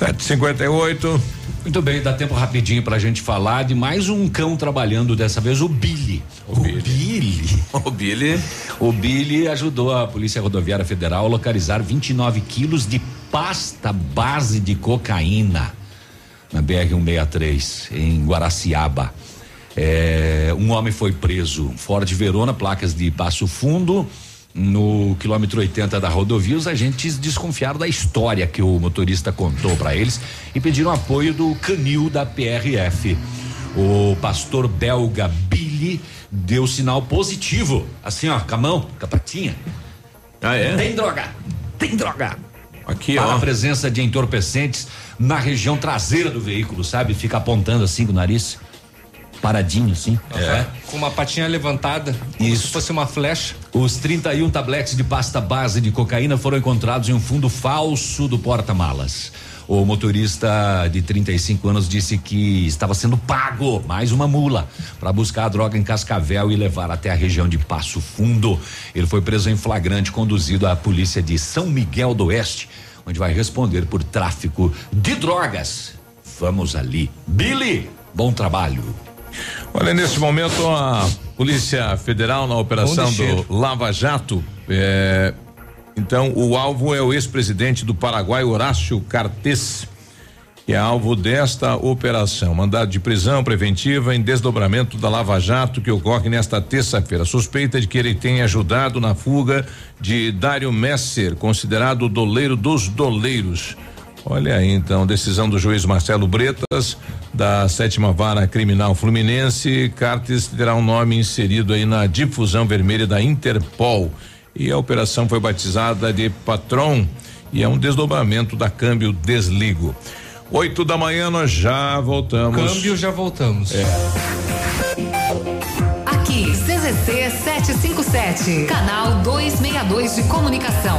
758. Muito bem, dá tempo rapidinho pra gente falar de mais um cão trabalhando, dessa vez o Billy. O, Billy. O Billy. <laughs> O Billy ajudou a Polícia Rodoviária Federal a localizar 29 quilos de pasta base de cocaína na BR-163, em Guaraciaba. É, um homem foi preso, Ford Verona, placas de Passo Fundo, no quilômetro 80 da rodovia. Os agentes desconfiaram da história que o motorista contou para eles e pediram apoio do canil da PRF. O pastor belga Billy deu sinal positivo, assim ó, com a mão, com a patinha. Ah, é? Tem droga, tem droga. Aqui, Para ó. a presença de entorpecentes na região traseira do veículo, sabe? Fica apontando assim com o nariz, paradinho assim. É. Com uma patinha levantada, como Isso. se fosse uma flecha. Os 31 tabletes de pasta base de cocaína foram encontrados em um fundo falso do porta-malas. O motorista de 35 anos disse que estava sendo pago mais uma mula para buscar a droga em Cascavel e levar até a região de Passo Fundo. Ele foi preso em flagrante, conduzido à polícia de São Miguel do Oeste, onde vai responder por tráfico de drogas. Vamos ali. Billy, bom trabalho. Olha, nesse momento a Polícia Federal na operação do Lava Jato, é, então o alvo é o ex-presidente do Paraguai, Horácio Cartes. que é alvo desta operação. Mandado de prisão preventiva em desdobramento da Lava Jato que ocorre nesta terça-feira. Suspeita de que ele tenha ajudado na fuga de Dário Messer, considerado o doleiro dos doleiros. Olha aí, então, decisão do juiz Marcelo Bretas, da sétima vara criminal fluminense. Cartes terá um nome inserido aí na difusão vermelha da Interpol. E a operação foi batizada de Patron e é um desdobramento da câmbio desligo. Oito da manhã nós já voltamos. Câmbio já voltamos. É. Aqui, CZC 757, canal 262 de comunicação.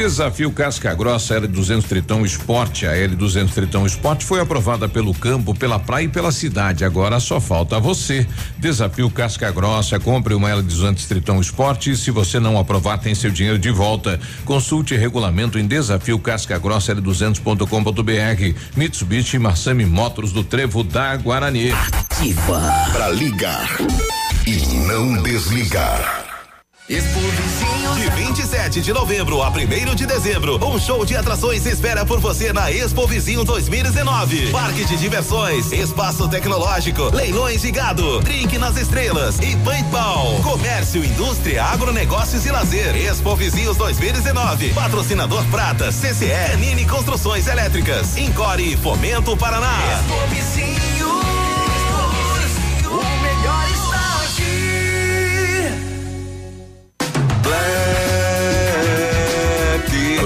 Desafio Casca Grossa L200 Tritão Esporte. A L200 Tritão Esporte foi aprovada pelo campo, pela praia e pela cidade. Agora só falta você. Desafio Casca Grossa. Compre uma L200 Tritão Esporte. Se você não aprovar, tem seu dinheiro de volta. Consulte regulamento em desafio Casca Grossa L200.com.br. Mitsubishi Massami Motors do Trevo da Guarani. Ativa. Para ligar e não desligar. Expo Vizinhos. De 27 de novembro a 1 de dezembro, um show de atrações espera por você na Expo Vizinhos 2019. Parque de diversões, espaço tecnológico, leilões de gado, drink nas estrelas e paintball. Comércio, indústria, agronegócios e lazer. Expo Vizinhos 2019. Patrocinador Prata, CCE, Nini Construções Elétricas, Encore e Fomento Paraná. Expo Vizinhos.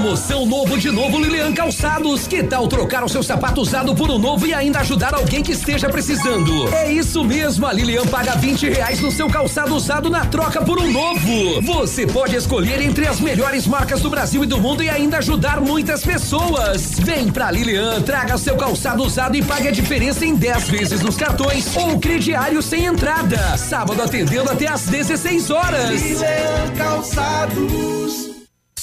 Promoção novo de novo Lilian Calçados. Que tal trocar o seu sapato usado por um novo e ainda ajudar alguém que esteja precisando? É isso mesmo, a Lilian paga 20 reais no seu calçado usado na troca por um novo. Você pode escolher entre as melhores marcas do Brasil e do mundo e ainda ajudar muitas pessoas. Vem pra Lilian, traga seu calçado usado e pague a diferença em 10 vezes nos cartões ou crediário sem entrada. Sábado atendendo até às 16 horas. Lilian Calçados.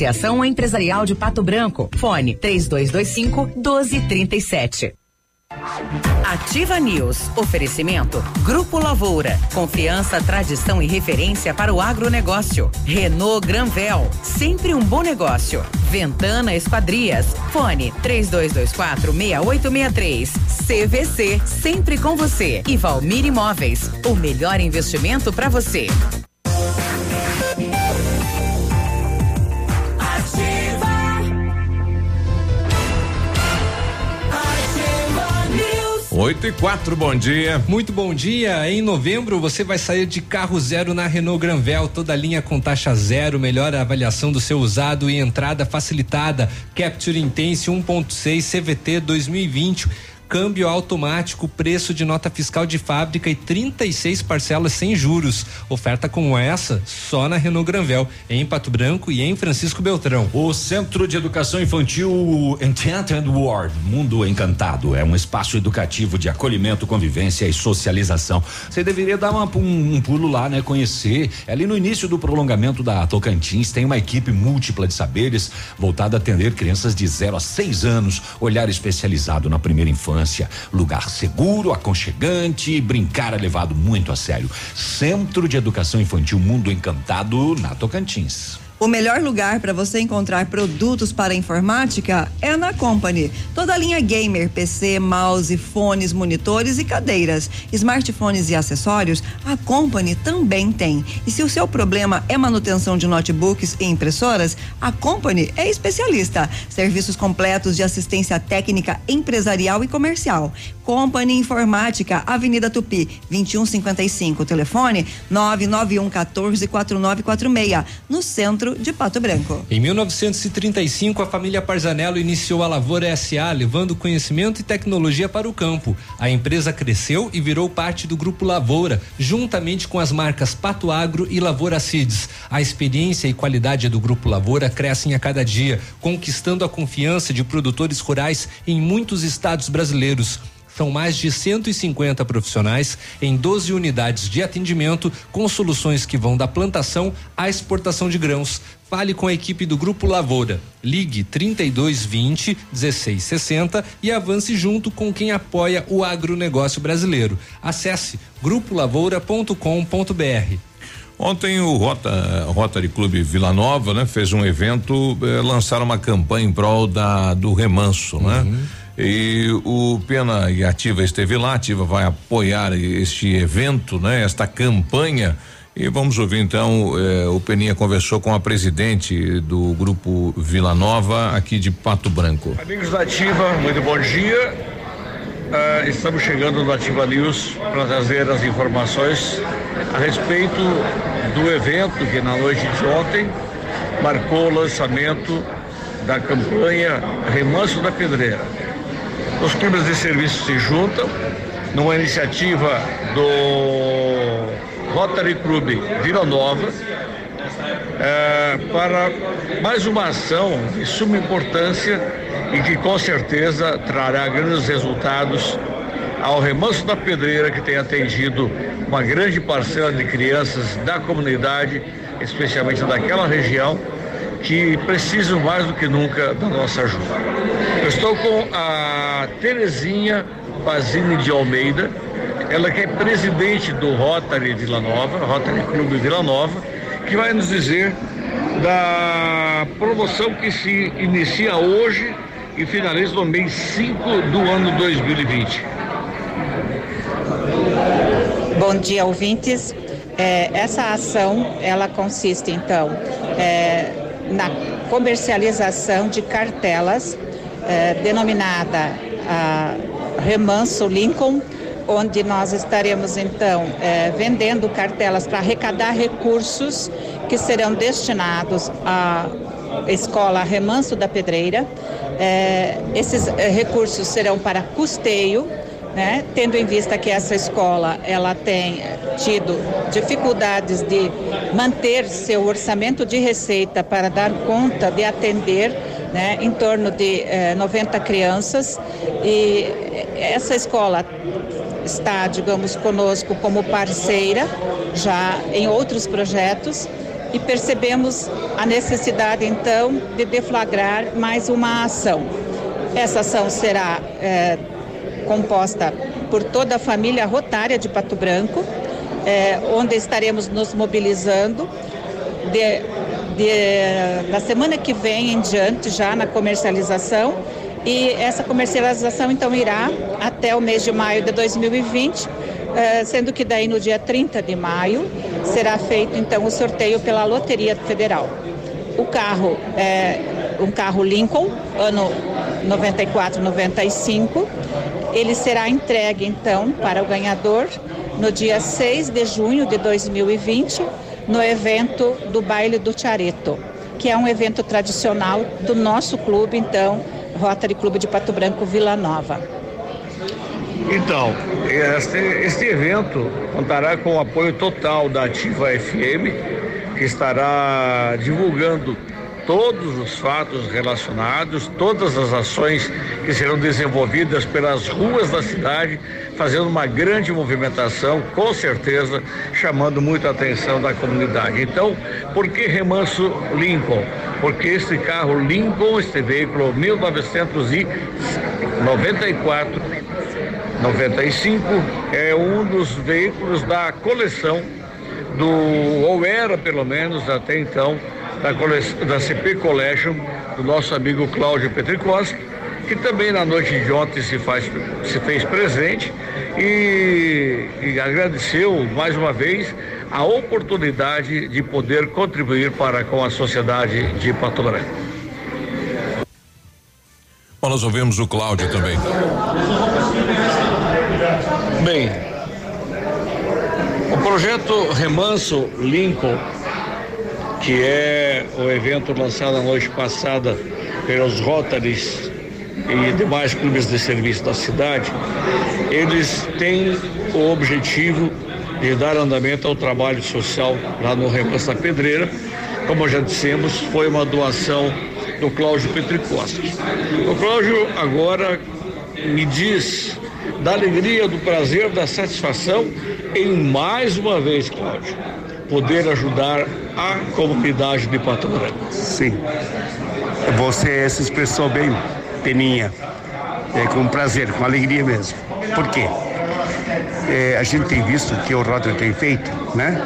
Associação Empresarial de Pato Branco. Fone 3225 1237. Ativa News. Oferecimento. Grupo Lavoura. Confiança, tradição e referência para o agronegócio. Renault Granvel. Sempre um bom negócio. Ventana Esquadrias. Fone 3224 6863. CVC. Sempre com você. E Valmir Imóveis. O melhor investimento para você. Oito e quatro, bom dia. Muito bom dia. Em novembro você vai sair de carro zero na Renault Granvel, toda linha com taxa zero, melhor avaliação do seu usado e entrada facilitada. Capture Intense 1.6 CVT 2020 câmbio automático, preço de nota fiscal de fábrica e 36 parcelas sem juros. Oferta como essa só na Renault Granvel, em Pato Branco e em Francisco Beltrão. O Centro de Educação Infantil Enchanted World, Mundo Encantado, é um espaço educativo de acolhimento, convivência e socialização. Você deveria dar uma, um, um pulo lá, né? Conhecer. É ali no início do prolongamento da Tocantins tem uma equipe múltipla de saberes voltada a atender crianças de 0 a 6 anos, olhar especializado na primeira infância, lugar seguro, aconchegante, brincar é levado muito a sério. Centro de Educação Infantil Mundo Encantado na Tocantins. O melhor lugar para você encontrar produtos para informática é na Company. Toda a linha gamer, PC, mouse, fones, monitores e cadeiras, smartphones e acessórios, a Company também tem. E se o seu problema é manutenção de notebooks e impressoras, a Company é especialista. Serviços completos de assistência técnica empresarial e comercial. Company Informática, Avenida Tupi, 2155. Telefone 991 14 4946. No centro de Pato Branco. Em 1935, a família Parzanello iniciou a Lavoura SA, levando conhecimento e tecnologia para o campo. A empresa cresceu e virou parte do Grupo Lavoura, juntamente com as marcas Pato Agro e Lavoura Seeds. A experiência e qualidade do Grupo Lavoura crescem a cada dia, conquistando a confiança de produtores rurais em muitos estados brasileiros. São mais de 150 profissionais em 12 unidades de atendimento com soluções que vão da plantação à exportação de grãos. Fale com a equipe do Grupo Lavoura. Ligue 3220 1660 e avance junto com quem apoia o agronegócio brasileiro. Acesse grupolavoura.com.br. Ontem o Rota, Rotary Clube Vila Nova, né, fez um evento, eh, lançaram uma campanha em prol da do remanso, né? E o Pena e Ativa esteve lá, Ativa vai apoiar este evento, né? Esta campanha. E vamos ouvir então, eh, o Peninha conversou com a presidente do grupo Vila Nova aqui de Pato Branco. Amigos da Ativa, muito bom dia. Ah, estamos chegando no Ativa News para trazer as informações a respeito do evento que na noite de ontem marcou o lançamento da campanha Remanso da Pedreira. Os clubes de serviço se juntam numa iniciativa do Rotary Club Vila Nova eh, para mais uma ação de suma importância e que com certeza trará grandes resultados ao Remanso da Pedreira, que tem atendido uma grande parcela de crianças da comunidade, especialmente daquela região, que precisam mais do que nunca da nossa ajuda. Eu estou com a Terezinha Pazini de Almeida, ela que é presidente do Rotary Vila Nova, Rotary Clube Vila Nova, que vai nos dizer da promoção que se inicia hoje e finaliza no mês 5 do ano 2020. Bom dia, ouvintes. É, essa ação, ela consiste, então, é, na comercialização de cartelas é, denominada a Remanso Lincoln, onde nós estaremos, então, é, vendendo cartelas para arrecadar recursos que serão destinados à Escola Remanso da Pedreira. É, esses é, recursos serão para custeio né? Tendo em vista que essa escola ela tem tido dificuldades de manter seu orçamento de receita para dar conta de atender né, em torno de eh, 90 crianças e essa escola está, digamos, conosco como parceira já em outros projetos e percebemos a necessidade então de deflagrar mais uma ação. Essa ação será eh, composta por toda a família rotária de Pato Branco, é, onde estaremos nos mobilizando de, de, da semana que vem em diante já na comercialização e essa comercialização então irá até o mês de maio de 2020, é, sendo que daí no dia 30 de maio será feito então o sorteio pela Loteria Federal. O carro é um carro Lincoln, ano 94, 95, ele será entregue então para o ganhador no dia 6 de junho de 2020, no evento do Baile do Tiareto, que é um evento tradicional do nosso clube, então, Rotary Clube de Pato Branco Vila Nova. Então, este, este evento contará com o apoio total da Ativa FM, que estará divulgando todos os fatos relacionados, todas as ações que serão desenvolvidas pelas ruas da cidade, fazendo uma grande movimentação, com certeza, chamando muito a atenção da comunidade. Então, por que Remanso Lincoln? Porque esse carro Lincoln, este veículo 1994, 95, é um dos veículos da coleção do, ou era pelo menos até então, da, da CP Collection, do nosso amigo Cláudio Petrikowski, que também na noite de ontem se, faz, se fez presente e, e agradeceu mais uma vez a oportunidade de poder contribuir para com a sociedade de Pato Branco. Bom, nós ouvimos o Cláudio também. Bem, o projeto Remanso Lincoln que é o evento lançado a noite passada pelos Rotaries e demais clubes de serviço da cidade, eles têm o objetivo de dar andamento ao trabalho social lá no Remanso da Pedreira. Como já dissemos, foi uma doação do Cláudio Petricoski. O Cláudio agora me diz da alegria, do prazer, da satisfação em mais uma vez, Cláudio, poder ajudar a comunidade de Pato Branco. Sim. Você se expressou bem, Peninha. É, com prazer, com alegria mesmo. Por quê? É, a gente tem visto que o Rotary tem feito, né?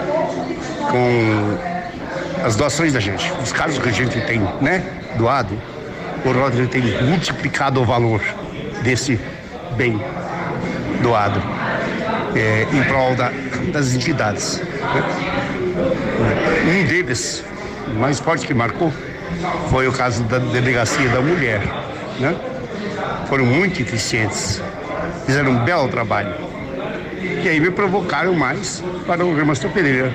Com as doações da gente, os casos que a gente tem, né? Doado, o Rotary tem multiplicado o valor desse bem doado é, em prol da, das entidades. <laughs> Um deles, mais forte que marcou, foi o caso da delegacia da mulher. Né? Foram muito eficientes, fizeram um belo trabalho. E aí me provocaram mais para o Remastor Pereira.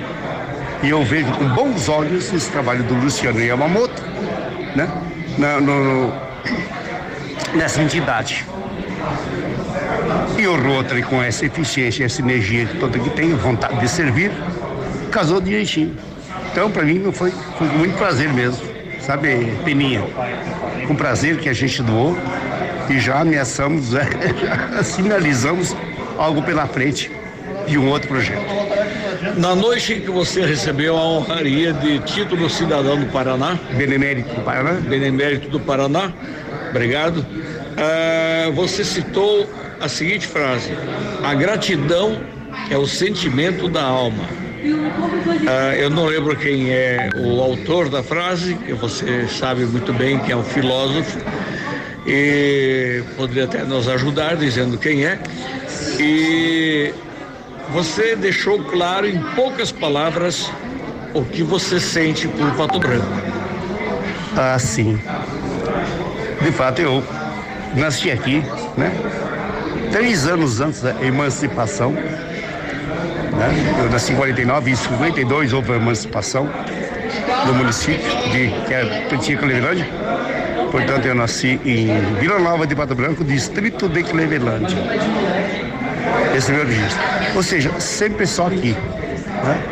E eu vejo com bons olhos esse trabalho do Luciano Yamamoto, né? Na, no, no, nessa entidade. E o Rotary, com essa eficiência, essa energia toda que tem, vontade de servir, casou direitinho. Então, para mim, foi, foi muito prazer mesmo, sabe, Peninha? Com prazer que a gente doou e já ameaçamos, <laughs> já sinalizamos algo pela frente de um outro projeto. Na noite em que você recebeu a honraria de título cidadão do Paraná, Benemérito do Paraná, Benemérito do Paraná, obrigado. Uh, você citou a seguinte frase: a gratidão é o sentimento da alma. Uh, eu não lembro quem é o autor da frase, que você sabe muito bem que é um filósofo, e poderia até nos ajudar dizendo quem é. E você deixou claro em poucas palavras o que você sente por Pato Branco. Ah, sim. De fato, eu nasci aqui, né? Três anos antes da emancipação né? Em 49 e em 52 houve a emancipação do município de que é Petinha Clevelândia. Portanto, eu nasci em Vila Nova de Pato Branco, distrito de Clevelândia. Esse é o meu registro. Ou seja, sempre só aqui. Né?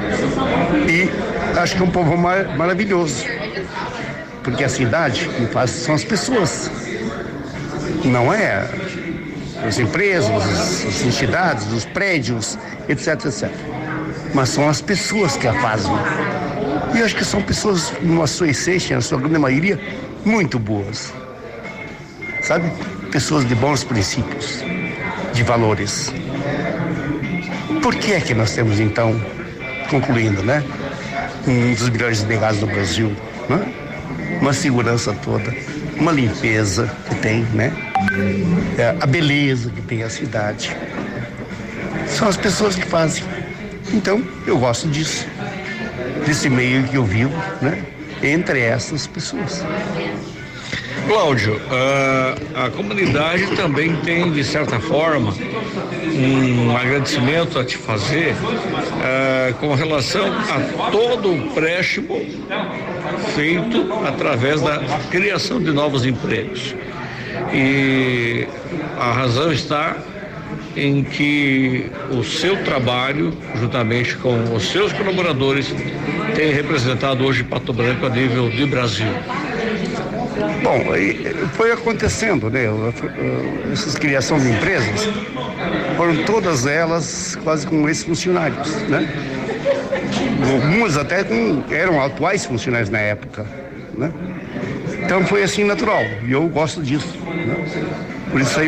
E acho que é um povo mar maravilhoso. Porque a cidade que faz são as pessoas. Não é as empresas, as, entidades, os prédios, etc, etc. Mas são as pessoas que a fazem. E eu acho que são pessoas, na sua essência, na sua grande maioria, muito boas. Sabe? Pessoas de bons princípios, de valores. Por que é que nós temos, então, concluindo, né? Um dos melhores delegados do Brasil, né? Uma segurança toda, uma limpeza que tem, né? É, a beleza que tem a cidade são as pessoas que fazem. Então, eu gosto disso, desse meio que eu vivo, né? Entre essas pessoas. Cláudio, uh, a comunidade também tem, de certa forma, um agradecimento a te fazer uh, com relação a todo o empréstimo feito através da criação de novos empregos. E a razão está em que o seu trabalho, juntamente com os seus colaboradores, tem representado hoje Pato Branco a nível de Brasil? Bom, foi acontecendo, né? Essas criação de empresas foram todas elas quase com ex-funcionários, né? Algumas até com, eram atuais funcionários na época, né? Então foi assim natural e eu gosto disso. Né? Por isso aí